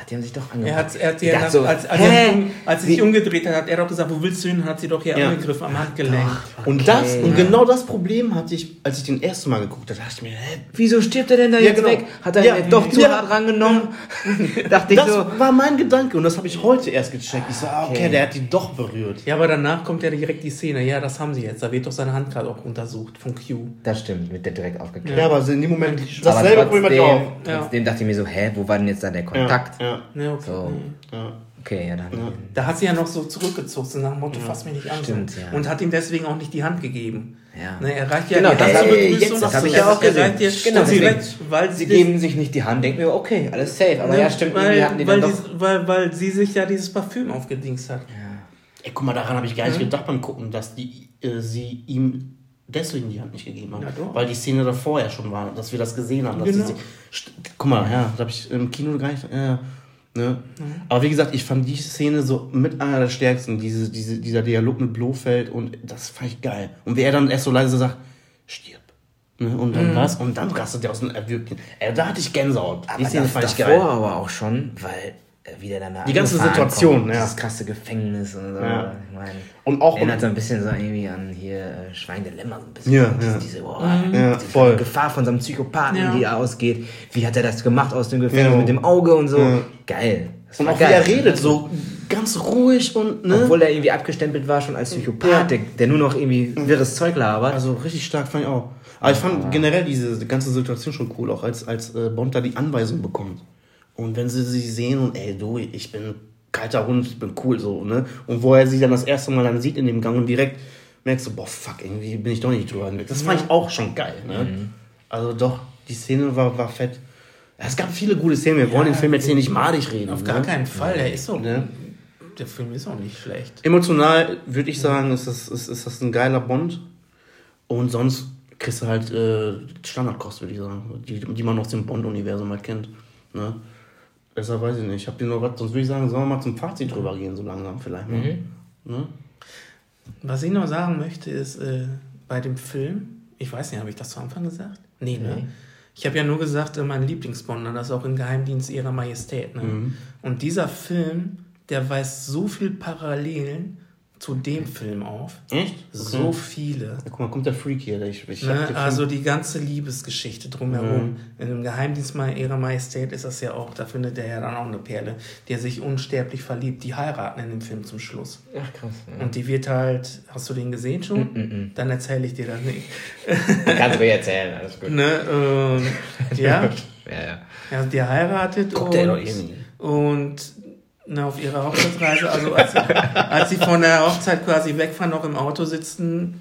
Ah, die haben sich doch er angepackt. hat, er hat sie ja, so, als, als, er, um- als sie sich umgedreht hat, hat er doch gesagt, wo willst du hin? Hat sie doch hier Ja. angegriffen am Handgelenk. Und das, und genau das Problem hatte ich, als ich den ersten Mal geguckt habe, dachte ich mir, hä, Wieso stirbt er denn da Ja, jetzt genau. weg? Hat er Ja, ihn doch zu ja. hart rangenommen? Dachte ich das so. war mein Gedanke und das habe ich heute erst gecheckt. Ich so, ah, okay, Okay. der hat die doch berührt. Ja, aber danach kommt ja direkt die Szene. Ja, das haben sie jetzt. Da wird doch seine Hand gerade auch untersucht von Q. Das stimmt, wird der direkt aufgeklärt. Ja, aber in dem Moment, dasselbe Problem ich auch. trotzdem, dachte ich mir so, hä, wo war denn jetzt da der Ja, Kontakt? Ja, Ja, okay. So. Ja. Okay, ja, dann. Da hat sie ja noch so zurückgezogen, so nach dem Motto, fass mich nicht an. Stimmt, ja. Und hat ihm deswegen auch nicht die Hand gegeben. Ja. Ne, er reicht ja Genau, die das Begrüßung. jetzt- das hab ich ja auch gesehen. Genau, und sie, deswegen. reicht, weil Sie geben sich nicht die Hand, denken mir, okay, alles safe. Aber ne, ja, stimmt, weil, hatten die weil, dann doch. dies- weil, weil sie sich ja dieses Parfüm aufgedingst hat. Ey, guck mal, daran habe ich gar nicht gedacht beim Gucken, dass die, äh, sie ihm deswegen die Hand nicht gegeben haben. Ja, doch. Weil die Szene davor ja schon war, dass wir das gesehen haben. Dass Genau. die St- guck mal, ja, das habe ich im Kino gar nicht. Ja, ne? Aber wie gesagt, ich fand die Szene so mit einer der stärksten, diese, diese, dieser Dialog mit Blofeld und das fand ich geil. Und wie er dann erst so leise sagt, stirb. Ne? Und Mhm. dann was? Und dann rastet er aus dem Erwürgten. Ey, da hatte ich Gänsehaut. die Aber Szene das, fand ich davor geil. aber auch schon, weil äh, wieder danach. Die ganze Situation, ja. Dieses krasse Gefängnis und so. Ja. Ich meine, Und auch- Erinnert so ein bisschen so irgendwie an hier äh, Schwein der Lämmer. So ein bisschen. Ja, diese, ja. diese, oh, Ja, diese voll. Gefahr von so einem Psychopathen, Ja. die ausgeht. Wie hat er das gemacht aus dem Gefängnis Ja. mit dem Auge und so? Ja. Geil. Das Und auch wie geil. er redet, so ganz ruhig und, ne? Obwohl er irgendwie abgestempelt war schon als Psychopath, Ja. der, der nur noch irgendwie wirres Zeug labert. Also richtig stark fand ich auch. Aber ich fand generell diese ganze Situation schon cool, auch als, als äh, Bond da die Anweisung bekommt. Und wenn sie sie sehen und ey du, ich bin kalter Hund, ich bin cool so, ne? Und wo er sie dann das erste Mal dann sieht in dem Gang und direkt merkst du, boah, fuck, irgendwie bin ich doch nicht drüber hinweg. Das fand ich auch schon geil, ne? Also doch, die Szene war, war fett. Ja, es gab viele gute Szenen, wir wollen den Film jetzt hier nicht madig reden. Auf ne? gar keinen Fall. Der ist so. Ne? Der Film ist auch nicht schlecht. Emotional würde ich sagen, ist das, ist, ist das ein geiler Bond. Und sonst kriegst du halt äh, Standardkost, würde ich sagen, die, die man aus dem Bond-Universum halt kennt. Ne? Deshalb weiß ich nicht. Ich habe dir noch was, sonst würde ich sagen, sollen wir mal zum Fazit drüber gehen, so langsam vielleicht. Ne? Ne? Was ich noch sagen möchte, ist äh, bei dem Film, ich weiß nicht, habe ich das zu Anfang gesagt? Nee, ne? Nee. Ich habe ja nur gesagt, äh, mein Lieblingsbonder, das ist auch im Geheimdienst ihrer Majestät. Ne? Und dieser Film, der weist so viel Parallelen zu dem Film auf. Echt? So viele. Ja, guck mal, kommt der Freak hier. Der ich, ich hab Ne? Also die ganze Liebesgeschichte drumherum. In dem Geheimdienst mal ihrer Majestät ist das ja auch, da findet er ja dann auch eine Perle, die er sich unsterblich verliebt. Die heiraten in dem Film zum Schluss. Ach krass. Und die wird halt, hast du den gesehen schon? Dann erzähle ich dir das nicht. Kannst du mir erzählen, alles gut. Ne? Ähm, ja, Ja, ja. ja, die heiratet Guckt der doch und, eh nie. und ne, auf ihrer Hochzeitsreise, also als sie, als sie von der Hochzeit quasi wegfahren, noch im Auto sitzen,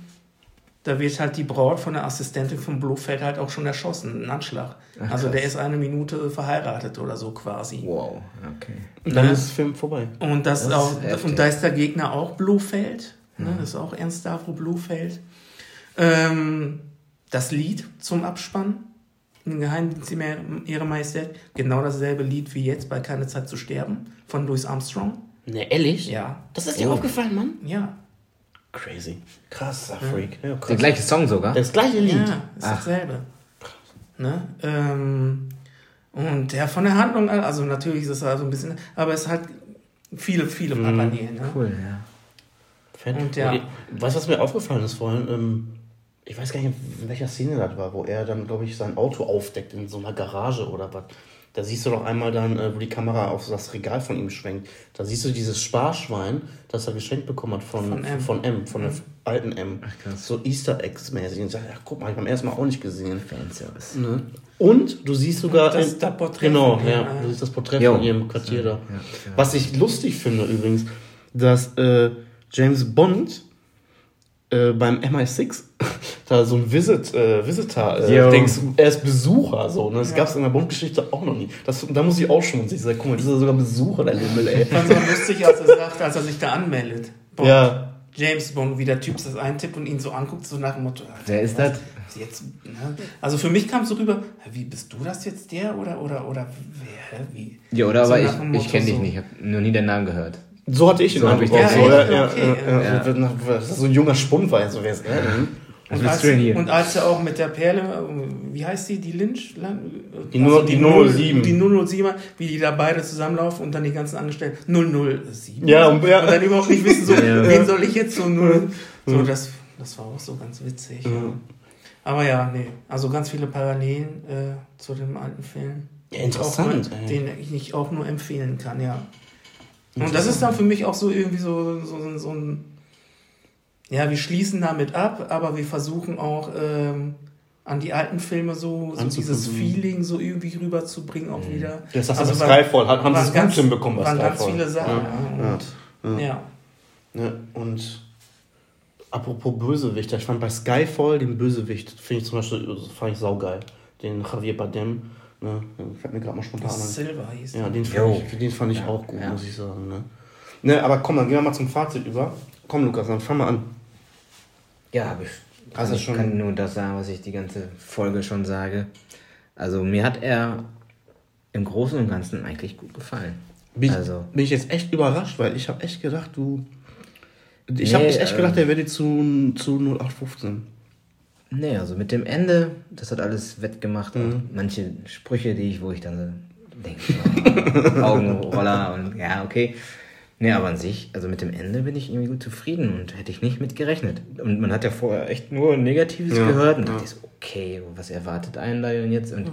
da wird halt die Braut von der Assistentin von Blofeld halt auch schon erschossen, ein Anschlag. Ach, also der ist eine Minute verheiratet oder so quasi. Wow, okay. Und dann Ne? ist der Film vorbei. Und, das Das ist auch, und da ist der Gegner auch Blofeld. Ne? Mhm. Das ist auch Ernst Stavro Blofeld. Ähm, das Lied zum Abspann. Im Geheimdienst Ihre- Ihre Majestät. Genau dasselbe Lied wie jetzt bei Keine Zeit zu sterben von Louis Armstrong. Ne, ehrlich? Ja. Das ist dir Oh. aufgefallen, Mann? Ja. Crazy. Krasser Freak. Ja, krass. Der gleiche Song sogar? Das gleiche Lied. Ja, ist Ach. dasselbe. Ne? Ähm, und ja, von der Handlung an, also natürlich ist es also ein bisschen, aber es hat viele, viele Mhm. Parallelen. Ne? Cool, ja. Fett. Und ja. Weißt du, was mir aufgefallen ist vorhin? Ähm, ich weiß gar nicht, in welcher Szene das war, wo er dann, glaube ich, sein Auto aufdeckt in so einer Garage oder was. Da siehst du doch einmal dann, äh, wo die Kamera auf das Regal von ihm schwenkt. Da siehst du dieses Sparschwein, das er geschenkt bekommen hat von, Von M. von M, von der alten M. Ach, krass. So Easter Eggs mäßig. Und ich sag, ja, guck mal, ich beim ersten Mal auch nicht gesehen. Fanservice. Ne? Und du siehst sogar. Das- ein- das Porträt Genau, ja. ja. Du siehst das Porträt Jo. von ihrem Quartier da. ja. Was ich lustig finde übrigens, dass äh, James Bond äh, beim MI6 da so ein Visit, äh, Visitor, äh. Dings, er ist Besucher, so. Ne? Das Ja. gab es in der Bond-Geschichte auch noch nie. Das, da muss ich auch schon und ich sage, guck mal, das ist ja sogar Besucher, der Limmel, ey. Ich fand es lustig, als er sagt, als er sich da anmeldet. Bond, Ja. James Bond, wie der Typ das eintippt und ihn so anguckt, so nach dem Motto. Wer ist das? Jetzt, ne? Also für mich kam es so rüber, wie bist du das jetzt der oder oder oder wer? Wie? Ja, oder So aber ich, ich kenne dich so. nicht, ich habe noch nie deinen Namen gehört. So hatte ich ihn So Eindruck den so. Ja, ja, Okay, ja, ja. ja. So, so ein junger Spund war, so wer ist er denn? Was Und als, und als er auch mit der Perle, wie heißt die, die Lynch? Die Null- die 007. Die 007, wie die da beide zusammenlaufen und dann die ganzen Angestellten 007. Ja, und- ja. und dann überhaupt nicht wissen, so, Ja. wen soll ich jetzt so 0. So, das, das war auch so ganz witzig. Ja. Ja. Aber ja, nee, also ganz viele Parallelen äh, zu dem alten Film. Ja, interessant, Auch, den ich auch nur empfehlen kann, ja. Und das ist dann für mich auch so irgendwie so, so, so, ein. Ja, wir schließen damit ab, aber wir versuchen auch ähm, an die alten Filme so, so dieses. Feeling so irgendwie rüberzubringen auch wieder. Das hast du Also Skyfall, haben sie es ganz- gut hinbekommen bei waren ganz Skyfall. viele Sachen, Ja, ja. ja, Und, ja. ja. Ne? Und apropos Bösewicht, ich fand bei Skyfall den Bösewicht, finde ich zum Beispiel, fand ich saugeil. Den Javier Bardem, ne? fällt mir gerade mal spontan an. Silver hieß Ja, der. den fand, ich, den fand ich Ja, auch gut, ja. muss ich sagen. Ne? Ne, aber komm, dann gehen wir mal zum Fazit über. Komm, Lukas, dann fang mal an. Ja, aber ich, Also ich schon- kann nur das sagen, was ich die ganze Folge schon sage. Also mir hat er im Großen und Ganzen eigentlich gut gefallen. Bin, also bin ich jetzt echt überrascht, weil ich habe echt gedacht, du. Ich habe Nee, echt äh, gedacht, der wäre zu, zu 0815. Nee, also mit dem Ende, das hat alles wettgemacht. Mhm. Und manche Sprüche, die ich, wo ich dann so denke, oh, Augenroller und ja, okay. Nee, aber an sich, also mit dem Ende bin ich irgendwie gut zufrieden und hätte ich nicht mit gerechnet. Und man hat ja vorher echt nur Negatives Ja, gehört und ja. dachte ich so, okay, was erwartet einen da denn jetzt? Und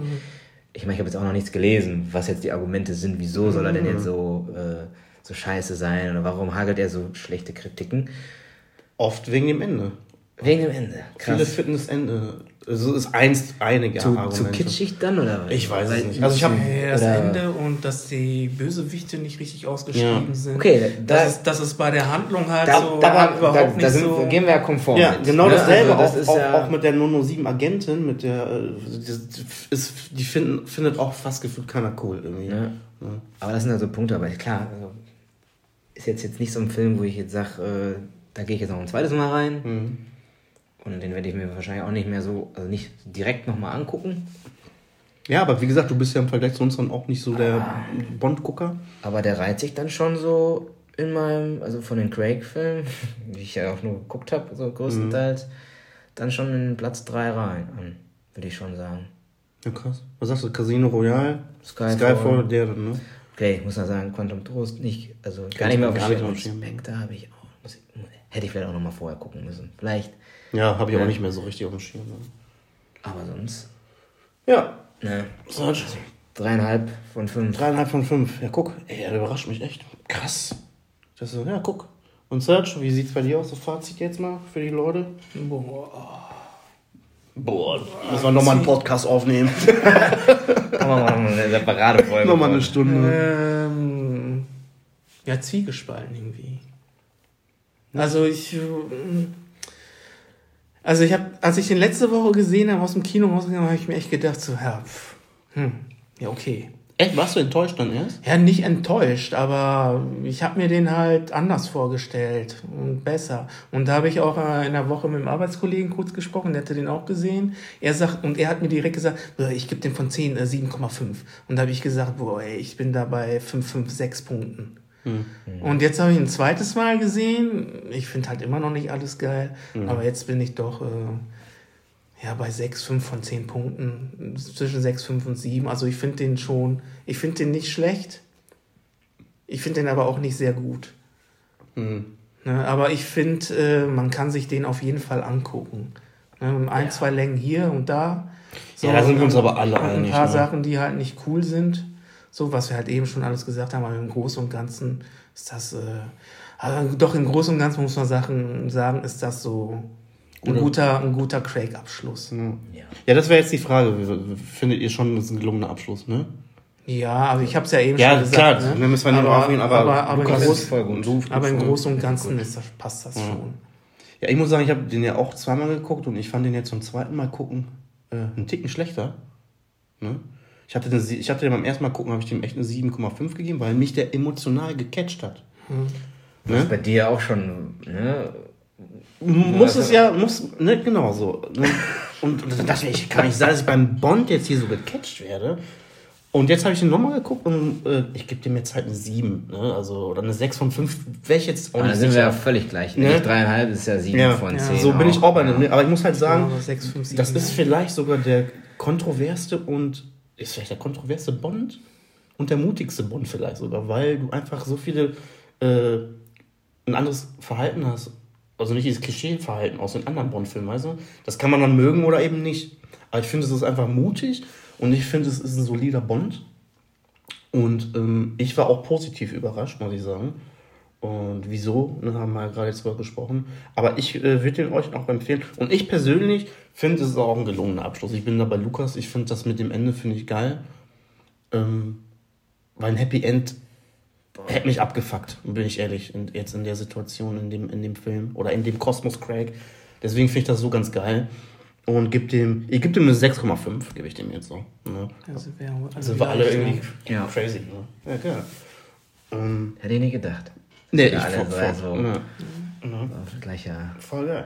ich meine, ich habe jetzt auch noch nichts gelesen, was jetzt die Argumente sind, wieso soll er denn jetzt so, äh, so scheiße sein oder warum hagelt er so schlechte Kritiken? Oft wegen dem Ende. Wegen dem Ende. Viele Krass. finden das Ende. Also ist eins einige Zu, zu Argumente. kitschig dann oder was? Ich weiß es nicht. Also ich habe das Oder- Ende und dass die Bösewichte nicht richtig ausgeschrieben Ja. sind. Okay, da- das, ist, das ist bei der Handlung halt Da, so da, überhaupt da, nicht da sind, so. gehen wir ja konform. ja, mit, genau dasselbe. Also das auch, ist auch, ja, auch mit der 007 Agentin, mit der äh, ist, die finden, findet auch fast gefühlt keiner cool irgendwie. ne? Aber das sind also Punkte, aber klar, also ist jetzt, jetzt nicht so ein Film, wo ich jetzt sage, äh, da gehe ich jetzt noch ein zweites Mal rein. Mhm. Und den werde ich mir wahrscheinlich auch nicht mehr so, also nicht direkt nochmal angucken. Ja, aber wie gesagt, du bist ja im Vergleich zu uns dann auch nicht so der Ah. Bond-Gucker. Aber der reiht sich dann schon so in meinem, also von den Craig-Filmen, die ich ja auch nur geguckt habe, so größtenteils, dann schon in Platz 3 rein, an, würde ich schon sagen. Ja, krass. Was sagst du? Casino Royale? Skyfall. Skyfall, der dann, ne? Okay, ich muss noch sagen, Quantum Trost nicht, also gar nicht mehr auf dem. Spectre habe ich auch, muss ich, hätte ich vielleicht auch nochmal vorher gucken müssen. Vielleicht, Ja, habe ich Ja. auch nicht mehr so richtig auf dem Schirm. Ne? aber sonst, Ja, ne, Serge. dreieinhalb von fünf. Dreieinhalb von fünf. Ja, guck. Ey, der überrascht mich echt. Krass. Das ist, ja, guck. Und Serge, wie sieht's bei dir aus? Das Fazit jetzt mal für die Leute? Boah. Boah, müssen wir nochmal einen Podcast aufnehmen. Kann man mal eine separate Folge nochmal eine. Stunde. Ähm, Ja, zwiegespalten irgendwie. Also ich. Also ich habe, als ich den letzte Woche gesehen habe, aus dem Kino rausgegangen, habe ich mir echt gedacht, so, ja, pff, hm, ja, okay. Echt, warst du enttäuscht dann erst? Ja, nicht enttäuscht, aber ich habe mir den halt anders vorgestellt und besser. Und da habe ich auch äh, in der Woche mit dem Arbeitskollegen kurz gesprochen, der hatte den auch gesehen. Er sagt, und er hat mir direkt gesagt, ich gebe dem von 10 äh, 7,5. Und da habe ich gesagt, boah, ey, ich bin da bei 5, 5, 6 Punkten. Und jetzt habe ich ein zweites Mal gesehen. Ich finde halt immer noch nicht alles geil, aber jetzt bin ich doch äh, ja bei 6, 5 von 10 Punkten, zwischen 6, 5 und 7. Also ich finde den schon, ich finde den nicht schlecht. Ich finde den aber auch nicht sehr gut. Mhm. Ne, aber ich finde, äh, man kann sich den auf jeden Fall angucken. Ne, ein, zwei Längen hier und da. Ja, da sind wir uns aber alle und Ein einig, paar ne? Sachen, die halt nicht cool sind. So, was wir halt eben schon alles gesagt haben, aber im Großen und Ganzen ist das, äh, aber doch im Großen und Ganzen muss man Sachen sagen, ist das so ein Oder- guter, ein guter Craig-Abschluss. Ja. Ja, das wäre jetzt die Frage. Findet ihr schon, das ist ein gelungener Abschluss, ne? Ja, aber ich habe es ja eben Ja, schon gesagt. klar, ne? müssen wir nicht aber, drauf eingehen, aber aber, aber, im, Groß, aber im Großen und Ganzen ist das, passt das schon. Ja, ich muss sagen, ich habe den ja auch zweimal geguckt und ich fand den jetzt zum zweiten Mal gucken äh, einen Ticken schlechter. Ne? Ich, hatte Sie- ich hatte den beim ersten Mal gucken, habe ich dem echt eine 7,5 gegeben, weil mich der emotional gecatcht hat. Das ist bei dir auch schon, ne? Muss es ja, muss, ne, genau so. Ne? Und dann dachte ich, kann nicht sein, dass ich beim Bond jetzt hier so gecatcht werde. Und jetzt habe ich den nochmal geguckt und äh, ich gebe dem jetzt halt eine 7, ne? Also, oder eine 6 von 5, wäre ich jetzt auch nicht da sind wir ja sicher. völlig gleich. Ne? Ne? Dreieinhalb ist ja sieben Ja, von ja, zehn. so bin ich auch bei einem. Aber ich muss halt sagen, Ja, aber sechs, fünf, sieben, das ist ja. vielleicht sogar der kontroverseste und ist vielleicht der kontroverseste Bond und der mutigste Bond vielleicht sogar, weil du einfach so viele äh, ein anderes Verhalten hast. Also nicht dieses Klischee-Verhalten aus den anderen Bond-Filmen, weißt du? Das kann man dann mögen oder eben nicht. Aber ich finde, es ist einfach mutig und ich finde, es ist ein solider Bond. Und ähm, ich war auch positiv überrascht, muss ich sagen. Und wieso, ne, haben wir ja gerade jetzt drüber gesprochen. Aber ich äh, würde den euch auch empfehlen. Und ich persönlich finde, es ist auch ein gelungener Abschluss. Ich bin da bei Lukas. Ich finde das mit dem Ende, finde ich geil. Ähm, weil ein Happy End hätte mich abgefuckt, bin ich ehrlich, in, jetzt in der Situation, in dem, in dem Film oder in dem Kosmos Craig. Deswegen finde ich das so ganz geil. Und gib dem, ich gebe dem eine 6,5, gebe ich dem jetzt so. Ne? Also wir, Sind wir alle irgendwie Ja. crazy, ne? Ja, geil. Ähm, Hätte ich nie gedacht. Nee, Ja, ich alle voll, so, voll, also- ne. Auf gleicher. Voll geil.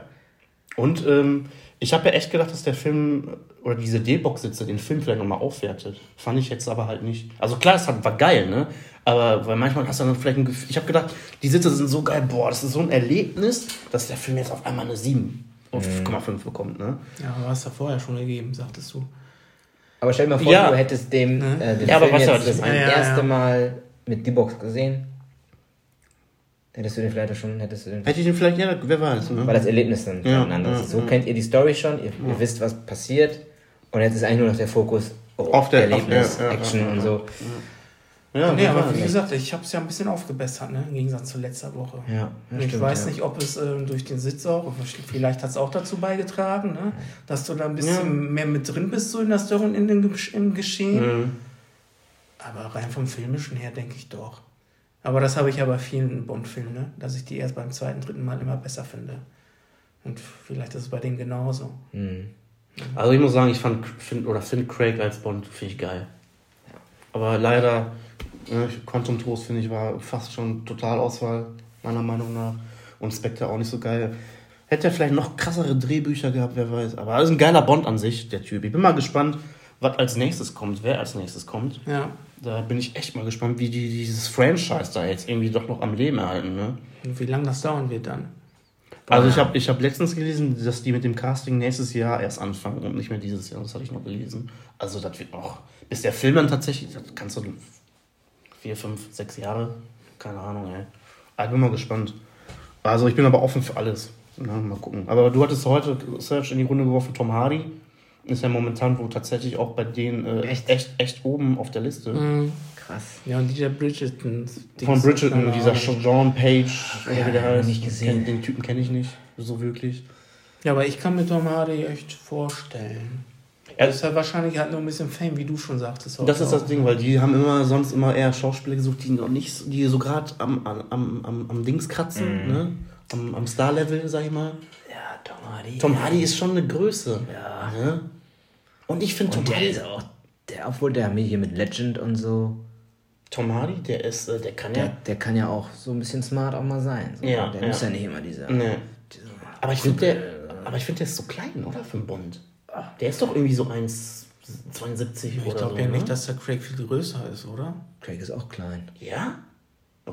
Und ähm, ich habe ja echt gedacht, dass der Film oder diese D-Box-Sitze den Film vielleicht nochmal aufwertet. Fand ich jetzt aber halt nicht. Also klar, es war geil, ne? Aber weil manchmal hast du dann vielleicht ein Gefühl. Ich habe gedacht, die Sitze sind so geil, boah, das ist so ein Erlebnis, dass der Film jetzt auf einmal eine 7 auf 5,5 bekommt, ne? Ja, aber hast du vorher schon gegeben, sagtest du. Aber stell dir mal vor, Ja. du hättest dem, Ne? äh, den Ja, Film jetzt was das meine? Ja, ja, erste ja. Mal mit D-Box gesehen. Hättest du den vielleicht auch schon, hättest du den, Hätte ich den vielleicht, ja, wer weiß, ne? weil das Erlebnis dann Ja, ein anderes ja, ist. So ja. kennt ihr die Story schon, ihr, ihr wisst, was passiert. Und jetzt ist eigentlich nur noch der Fokus oh, Auf der- Erlebnis, auf Action ja, und so. Ja, Nee, aber wie gesagt, ich habe es ja ein bisschen aufgebessert, ne? im Gegensatz zu letzter Woche. Ja, ja, ich stimmt, weiß ja. nicht, ob es ähm, durch den Sitz auch, vielleicht hat es auch dazu beigetragen, ne? dass du da ein bisschen Ja. mehr mit drin bist, so in der Story und in dem, im Geschehen. Mhm. Aber rein vom Filmischen her denke ich doch. Aber das habe ich ja bei vielen Bond-Filmen, ne? dass ich die erst beim zweiten, dritten Mal immer besser finde. Und vielleicht ist es bei denen genauso. Hm. Also ich muss sagen, ich fand find, oder finde Craig als Bond finde ich geil. Aber leider, ne, Quantum Trost finde ich war fast schon Totalauswahl, meiner Meinung nach. Und Spectre auch nicht so geil. Hätte er vielleicht noch krassere Drehbücher gehabt, wer weiß. Aber er ist ein geiler Bond an sich, der Typ. Ich bin mal gespannt, was als nächstes kommt, wer als nächstes kommt. Ja. Da bin ich echt mal gespannt, wie die dieses Franchise da jetzt irgendwie doch noch am Leben erhalten. Ne? Und wie lange das dauern wird dann. Also ich habe ich hab letztens gelesen, dass die mit dem Casting nächstes Jahr erst anfangen und nicht mehr dieses Jahr. Das hatte ich noch gelesen. Also das wird noch, bis der Film dann tatsächlich, das kannst du vier, fünf, sechs Jahre, keine Ahnung, ey. Aber ich bin mal gespannt. Also ich bin aber offen für alles. Na, mal gucken. Aber du hattest heute Search in die Runde geworfen, Tom Hardy. Ist ja momentan wohl tatsächlich auch bei denen äh, Echt? echt, echt oben auf der Liste. Krass. Ja, und dieser Bridgerton. Von Bridgerton, dieser. John Page, Ja, wie der heißt. nicht gesehen. Den Typen kenne ich nicht so wirklich. Ja, aber ich kann mir Tom Hardy echt vorstellen. Er ist ja wahrscheinlich halt nur ein bisschen Fame, wie du schon sagtest. Das ist das Ding, weil die haben immer sonst immer eher Schauspieler gesucht, die noch nicht, so- die so gerade am, am, am, am Dings kratzen, ne? Am, am Star-Level, sag ich mal. Tom Hardy. Tom Hardy ist schon eine Größe. Ja. Ne? Und ich finde Tom Und der Hardy. ist auch, der, obwohl der hier mit Legend und so, Tom Hardy, der ist, äh, der kann der, ja. der kann ja auch so ein bisschen smart auch mal sein. So. Ja, der ja. muss ja nicht immer dieser. Nee. dieser Aber ich finde der, aber ich finde der ist so klein, oder für einen Bond. Der ist doch irgendwie so 1,72 Ich oder glaube so. ja ne? nicht, dass der Craig viel größer ist, oder? Craig ist auch klein. Ja?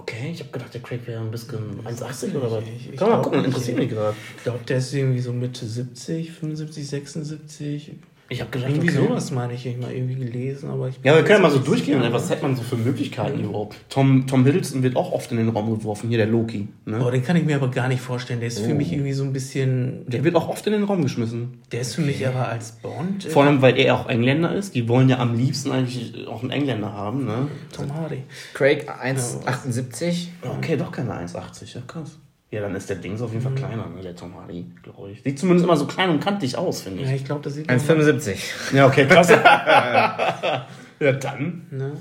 Okay, ich habe gedacht, der Craig wäre ein bisschen 1,80 oder was. Ich- ich Kann man mal gucken, interessiert mich gerade. Ich glaube, der ist irgendwie so Mitte 70, 75, 76. Ich habe gedacht, Irgendwie okay. sowas meine ich, ich mal irgendwie gelesen, aber ich Ja, wir können ja mal so durchgehen. sicher. Was hat man so für Möglichkeiten überhaupt? Tom, Tom Hiddleston wird auch oft in den Raum geworfen, hier der Loki. Oh, Ne? den kann ich mir aber gar nicht vorstellen. Der ist für mich irgendwie so ein bisschen. Der wird auch oft in den Raum geschmissen. Der ist für mich aber als Bond. äh, Vor allem, weil er auch Engländer ist. Die wollen ja am liebsten eigentlich auch einen Engländer haben. Ne? Tom Hardy. Craig 1,78. Okay, doch keine 1,80. Ja, krass. Ja, dann ist der Dings auf jeden Fall kleiner, ne? der Tom Hardy, glaube ich. Sieht zumindest immer so klein und kantig aus, finde Ja, ich. ich glaube, das sieht 1,75. Ja, okay, krass. ja, dann. Ne?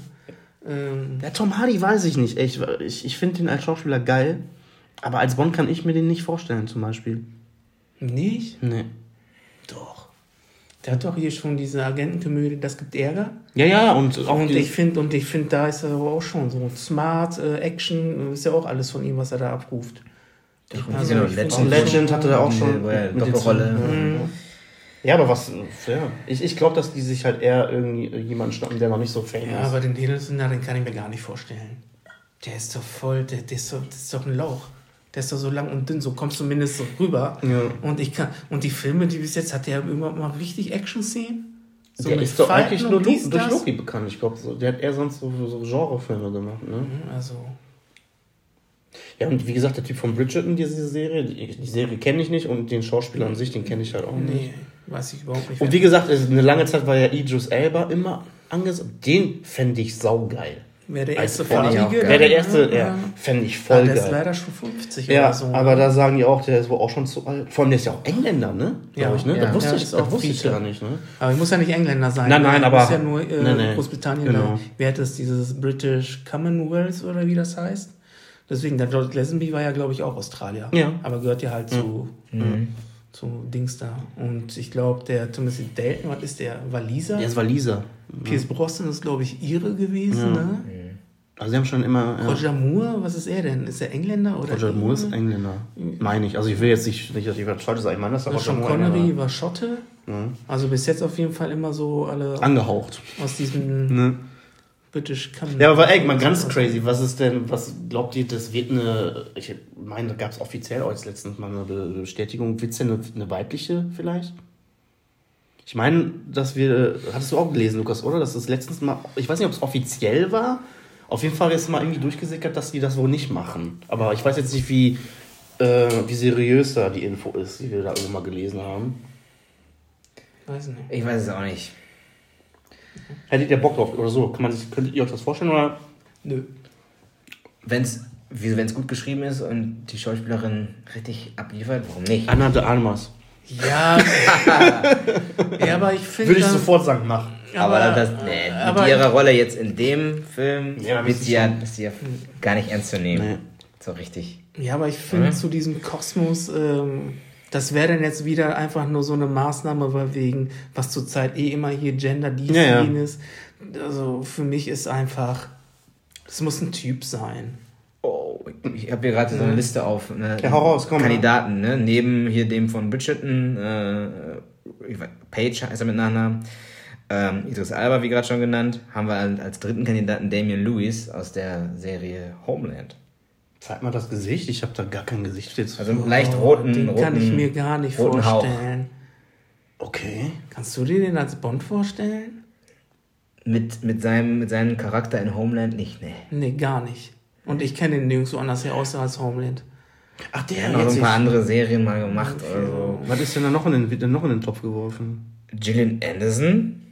Ähm, Ja, Tom Hardy weiß ich nicht. Ich, ich, ich finde den als Schauspieler geil. Aber als Bond kann ich mir den nicht vorstellen, zum Beispiel. nicht? Nee. Doch. Der hat doch hier schon diese Agentenkomödie, das gibt Ärger. Ja, ja, und auch Und ich finde, und ich finde, da ist er aber auch schon so smart, äh, Action, ist ja auch alles von ihm, was er da abruft. Also, genau, ich find Legend. Legend hatte er auch schon. den Doppelrolle. Zungen, Ja. ja, aber was, ja. Ich, ich glaube, dass die sich halt eher irgendwie jemanden schnappen, der noch nicht so famous Ja, ist. aber den Hiddleston, den kann ich mir gar nicht vorstellen. Der ist doch voll, der, der, ist, doch, das ist doch ein Lauch. Der ist doch so lang und dünn, so kommst du zumindest so rüber. Ja. Und ich kann, und die Filme, die bis jetzt, hat der überhaupt mal richtig Action-Szenen? So der ist doch Falten eigentlich nur durch? Loki bekannt. Ich glaube, so, der hat eher sonst so, so Genrefilme gemacht. Ne? Also, Ja, und wie gesagt, der Typ von Bridgerton, diese Serie, die, Serie kenne ich nicht und den Schauspieler an sich, den kenne ich halt auch nicht. nee, weiß ich überhaupt nicht. Und wie gesagt, es- eine lange Zeit war ja Idris Elba immer angesagt. Den fände ich saugeil. Wer der erste ich Farbige? geil. Wäre der erste, ja, ja, fände ich Ja, voll der ist geil. leider schon 50 Ja, oder so. aber ne? da sagen die auch, der ist wohl auch schon zu alt. Vor allem, der ist ja auch Engländer, ne? Ja. Ich, ne? Ja. Das wusste Ja, ich, das auch wusste ich gar nicht, ne? Aber ich muss ja nicht Engländer sein. Nein, nein, ne? aber- Muss ja nur äh, Nee, nee. Großbritannien. Genau. Wer hat das, dieses British Commonwealth oder wie das heißt? Deswegen, der Lord Lesenby war ja, glaube ich, auch Australier. Ja. Aber gehört ja halt zu, Mhm. zu Dings da. Und ich glaube, der Timothy Dalton, was ist der? Waliser? Der ist Waliser. Pierce Brosnan ist, glaube ich, Ire gewesen. Ja. Ne? Also, sie haben schon immer. Ja. Roger Moore, was ist er denn? Ist er Engländer oder Roger Moore ist? Engländer. Meine ich. Also, ich will jetzt nicht, nicht dass ich was Falsches sagen. Ich meine, das Ja, Roger Sean Moore Connery Engländer. war Schotte. Mhm. Also bis jetzt auf jeden Fall immer so alle Angehaucht. aus diesem Ne? British Commonwealth. Ja, aber ey, mal ganz crazy. Was ist denn, was glaubt ihr, das wird eine, ich meine, da gab es offiziell auch jetzt letztens mal eine Be- Bestätigung, wird es denn eine, eine weibliche vielleicht? Ich meine, dass wir, hattest du auch gelesen, Lukas, oder? Dass es letztens mal, ich weiß nicht, ob es offiziell war, auf jeden Fall ist mal irgendwie durchgesickert, dass die das wohl nicht machen. Aber ich weiß jetzt nicht, wie, äh, wie seriös da die Info ist, die wir da irgendwo mal gelesen haben. Weiß nicht. Ich weiß es auch nicht. Hättet ihr Bock drauf oder so? Kann man sich, könntet ihr euch das vorstellen? Oder? Nö. Wenn es gut geschrieben ist und die Schauspielerin richtig abliefert, warum nicht? Anna de Almas. Ja. ja, aber ich finde. Würde ich dann- sofort sagen, mach. Aber, das, nee, aber- mit ihrer Rolle jetzt in dem Film Ja, ist sie ja, schon- ist sie ja gar nicht ernst zu nehmen. Nee. So richtig. Ja, aber ich finde Oder? zu diesem Kosmos, ähm, das wäre dann jetzt wieder einfach nur so eine Maßnahme, weil wegen, was zurzeit eh immer hier Gender dies Ja, ja. jenes. Also für mich ist einfach, es muss ein Typ sein. Oh, ich habe hier gerade so eine Liste auf ne, Ja, hau raus, komm, Kandidaten, ne? neben hier dem von Bridgerton, äh, weiß, Page heißt er mit Nachnamen, ähm, Idris Alba, wie gerade schon genannt, haben wir als, als dritten Kandidaten Damian Lewis aus der Serie Homeland. Zeig mal das Gesicht, ich habe da gar kein Gesicht jetzt. Also einen leicht roten, Den roten kann ich mir gar nicht roten Hauch. vorstellen. okay. Kannst du dir den als Bond vorstellen? Mit, mit, seinem, mit seinem Charakter in Homeland nicht, ne. Nee, gar nicht. Und ich kenne den nirgendwo anders her, außer als Homeland. Ach, der Er hat noch so ein paar andere Serien mal gemacht oder so. Was ist denn da noch in den, wird denn noch in den Topf geworfen? Gillian Anderson?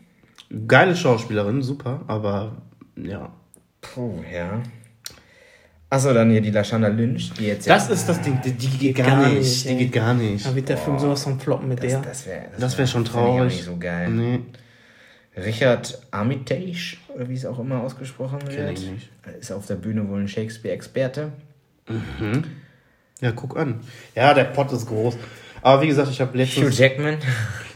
Geile Schauspielerin, super, aber ja. Puh, ja. Achso, dann hier die Lashana Lynch, die jetzt Das ist das Ding, die, die geht gar, nicht. Die ey. geht gar nicht. Da wird der Film sowas von floppen mit der. das wäre Das wäre schon find ich auch traurig. nicht so geil. Nee, Richard Armitage, oder wie es auch immer ausgesprochen kenn wird, ich nicht. ist auf der Bühne wohl ein Shakespeare-Experte. Ja, guck an. Ja, der Pott ist groß. Aber wie gesagt, ich habe Hugh letztens. Jackman,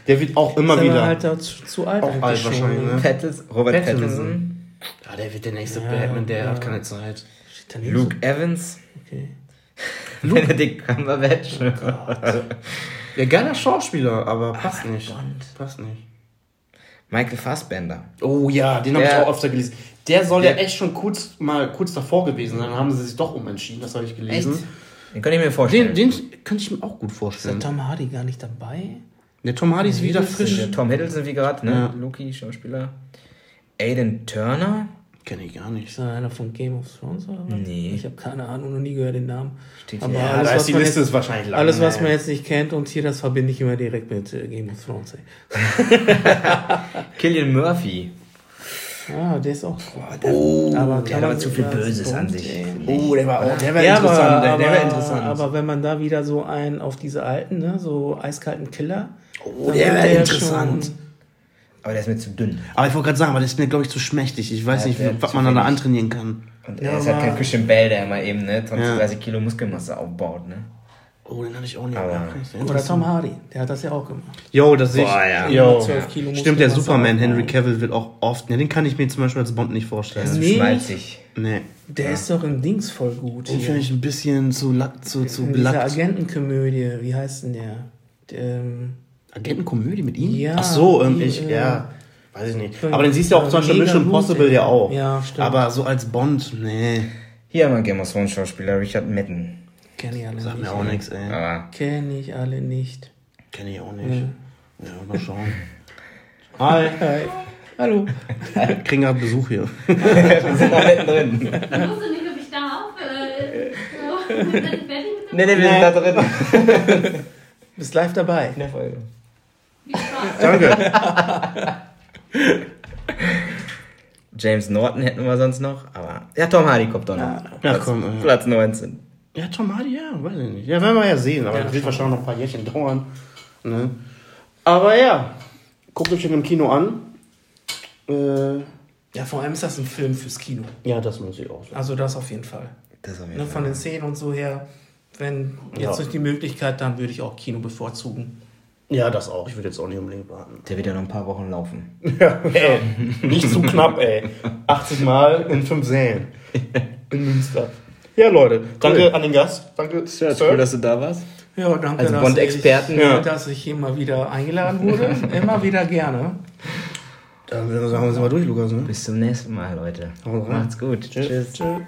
Der wird auch immer Ist wieder. halt zu, zu alt Auch alt schon, wahrscheinlich, ne? Pattinson, Robert Pattinson. Pattinson, Ja, der wird der nächste Ja, Batman, der ja. hat keine Zeit. Luke Evans, Okay. Benedict Cumberbatch. Der geiler Schauspieler, aber passt nicht. verdammt. Passt nicht. Michael Fassbender. Oh ja, den habe ich Der- auch öfter gelesen. Der soll ja Der- echt schon kurz mal kurz davor gewesen sein. Dann haben sie sich doch umentschieden, das habe ich gelesen. Den könnte ich mir vorstellen. Den, den könnte ich mir auch gut Ist vorstellen. der Tom Hardy gar nicht dabei? Der Tom Hardy ist wieder frisch. Der Tom Hiddleston wie gerade, ne? Ja. Loki, Schauspieler. Aiden Turner. Kenne ich gar nicht. Ist er einer von Game of Thrones oder was? Nee. Ich habe keine Ahnung, noch nie gehört den Namen. Steht Aber. Ja, alles, da was ist die man Liste jetzt- ist wahrscheinlich lang. Alles, was ey. man jetzt nicht kennt und hier, das verbinde ich immer direkt mit äh, Game of Thrones. Ey. Killian Murphy. Ah, der ist auch. Oh, aber der hat aber zu viel Böses an sich. ey. oh, der war auch, der war Ja, interessant. aber, der, der war interessant. aber wenn man da wieder so einen auf diese alten, ne, so eiskalten Killer. oh, der war ja interessant. schon- Aber der ist mir zu dünn. Aber ich wollte gerade sagen, aber der ist mir, glaube ich, zu schmächtig. Ich weiß Ja, nicht, der was man da antrainieren kann. Und Ja, er ist halt kein Christian Bell, der immer eben ne, 20, Ja. 30 Kilo Muskelmasse aufbaut. Ne? Oh, den hatte ich auch nicht. Aber- mehr. Oder Tom Hardy, der hat das ja auch gemacht. Jo, das sehe ich. Ja. 12 Kilo Stimmt, der Superman. Henry Cavill, wird auch oft. Ne, den kann ich mir zum Beispiel als Bond nicht Der ist vorstellen. zu Nee. schmalzig. Nee. Der ist doch im Dings voll gut. Den finde ich ein bisschen zu, lack, zu, zu In dieser glatt. Agentenkomödie, wie heißt denn der? der ähm, Agentenkomödie mit ihm? Ja, Ach so, ähm, ich, äh, ja. Weiß ich nicht. Aber den siehst du auch zum Beispiel Mission Impossible ja auch. Ja, stimmt. Aber so als Bond, nee. Hier haben wir Game of Thrones Schauspieler Richard Madden. Kenn ich alle Sag nicht. mir auch nichts, ey. Aber Kenn ich alle nicht. Kenn ich auch nicht. Ja. Ja, mal schauen. Hi. Hi. Hallo. Kriegen gerade Besuch hier. wir sind noch mittendrin. Ich wusste nicht, ob ich darf. Äh, so, bin ich fertig mit dem Nee, nee, wir sind da drin. Bist live dabei. In der Folge. Danke. James Norton hätten wir sonst noch. Aber ja, Tom Hardy kommt doch noch. Ja. Ja, Platz, komm, äh. Platz 19. Ja, Tom Hardy, ja, weiß ich nicht. Ja, werden wir ja sehen, aber Ja, das wird wahrscheinlich noch ein paar Jährchen dauern. Ne? Aber ja, guckt euch den im Kino an. Äh, Ja, vor allem ist das ein Film fürs Kino. ja, das muss ich auch sagen. Also das auf jeden Fall. Das auf jeden Ne, Fall. von den Szenen und so her, wenn jetzt Ja. durch die Möglichkeit, dann würde ich auch Kino bevorzugen. Ja, das auch. Ich würde jetzt auch nicht unbedingt warten. Der wird ja noch ein paar Wochen laufen. Ja, ey, nicht zu knapp, ey. 80 Mal in fünf Sälen. In Münster. Ja, Leute, danke an den Gast. Danke, Sir. Cool, dass du da warst. Ja, danke, Als dass ich, Ja. dass ich hier mal wieder eingeladen wurde. Immer wieder gerne. Dann würde ich sagen, wir sind mal durch, Lukas. Ne? Bis zum nächsten Mal, Leute. Macht's gut. Tschüss. Tschüss. Tschö.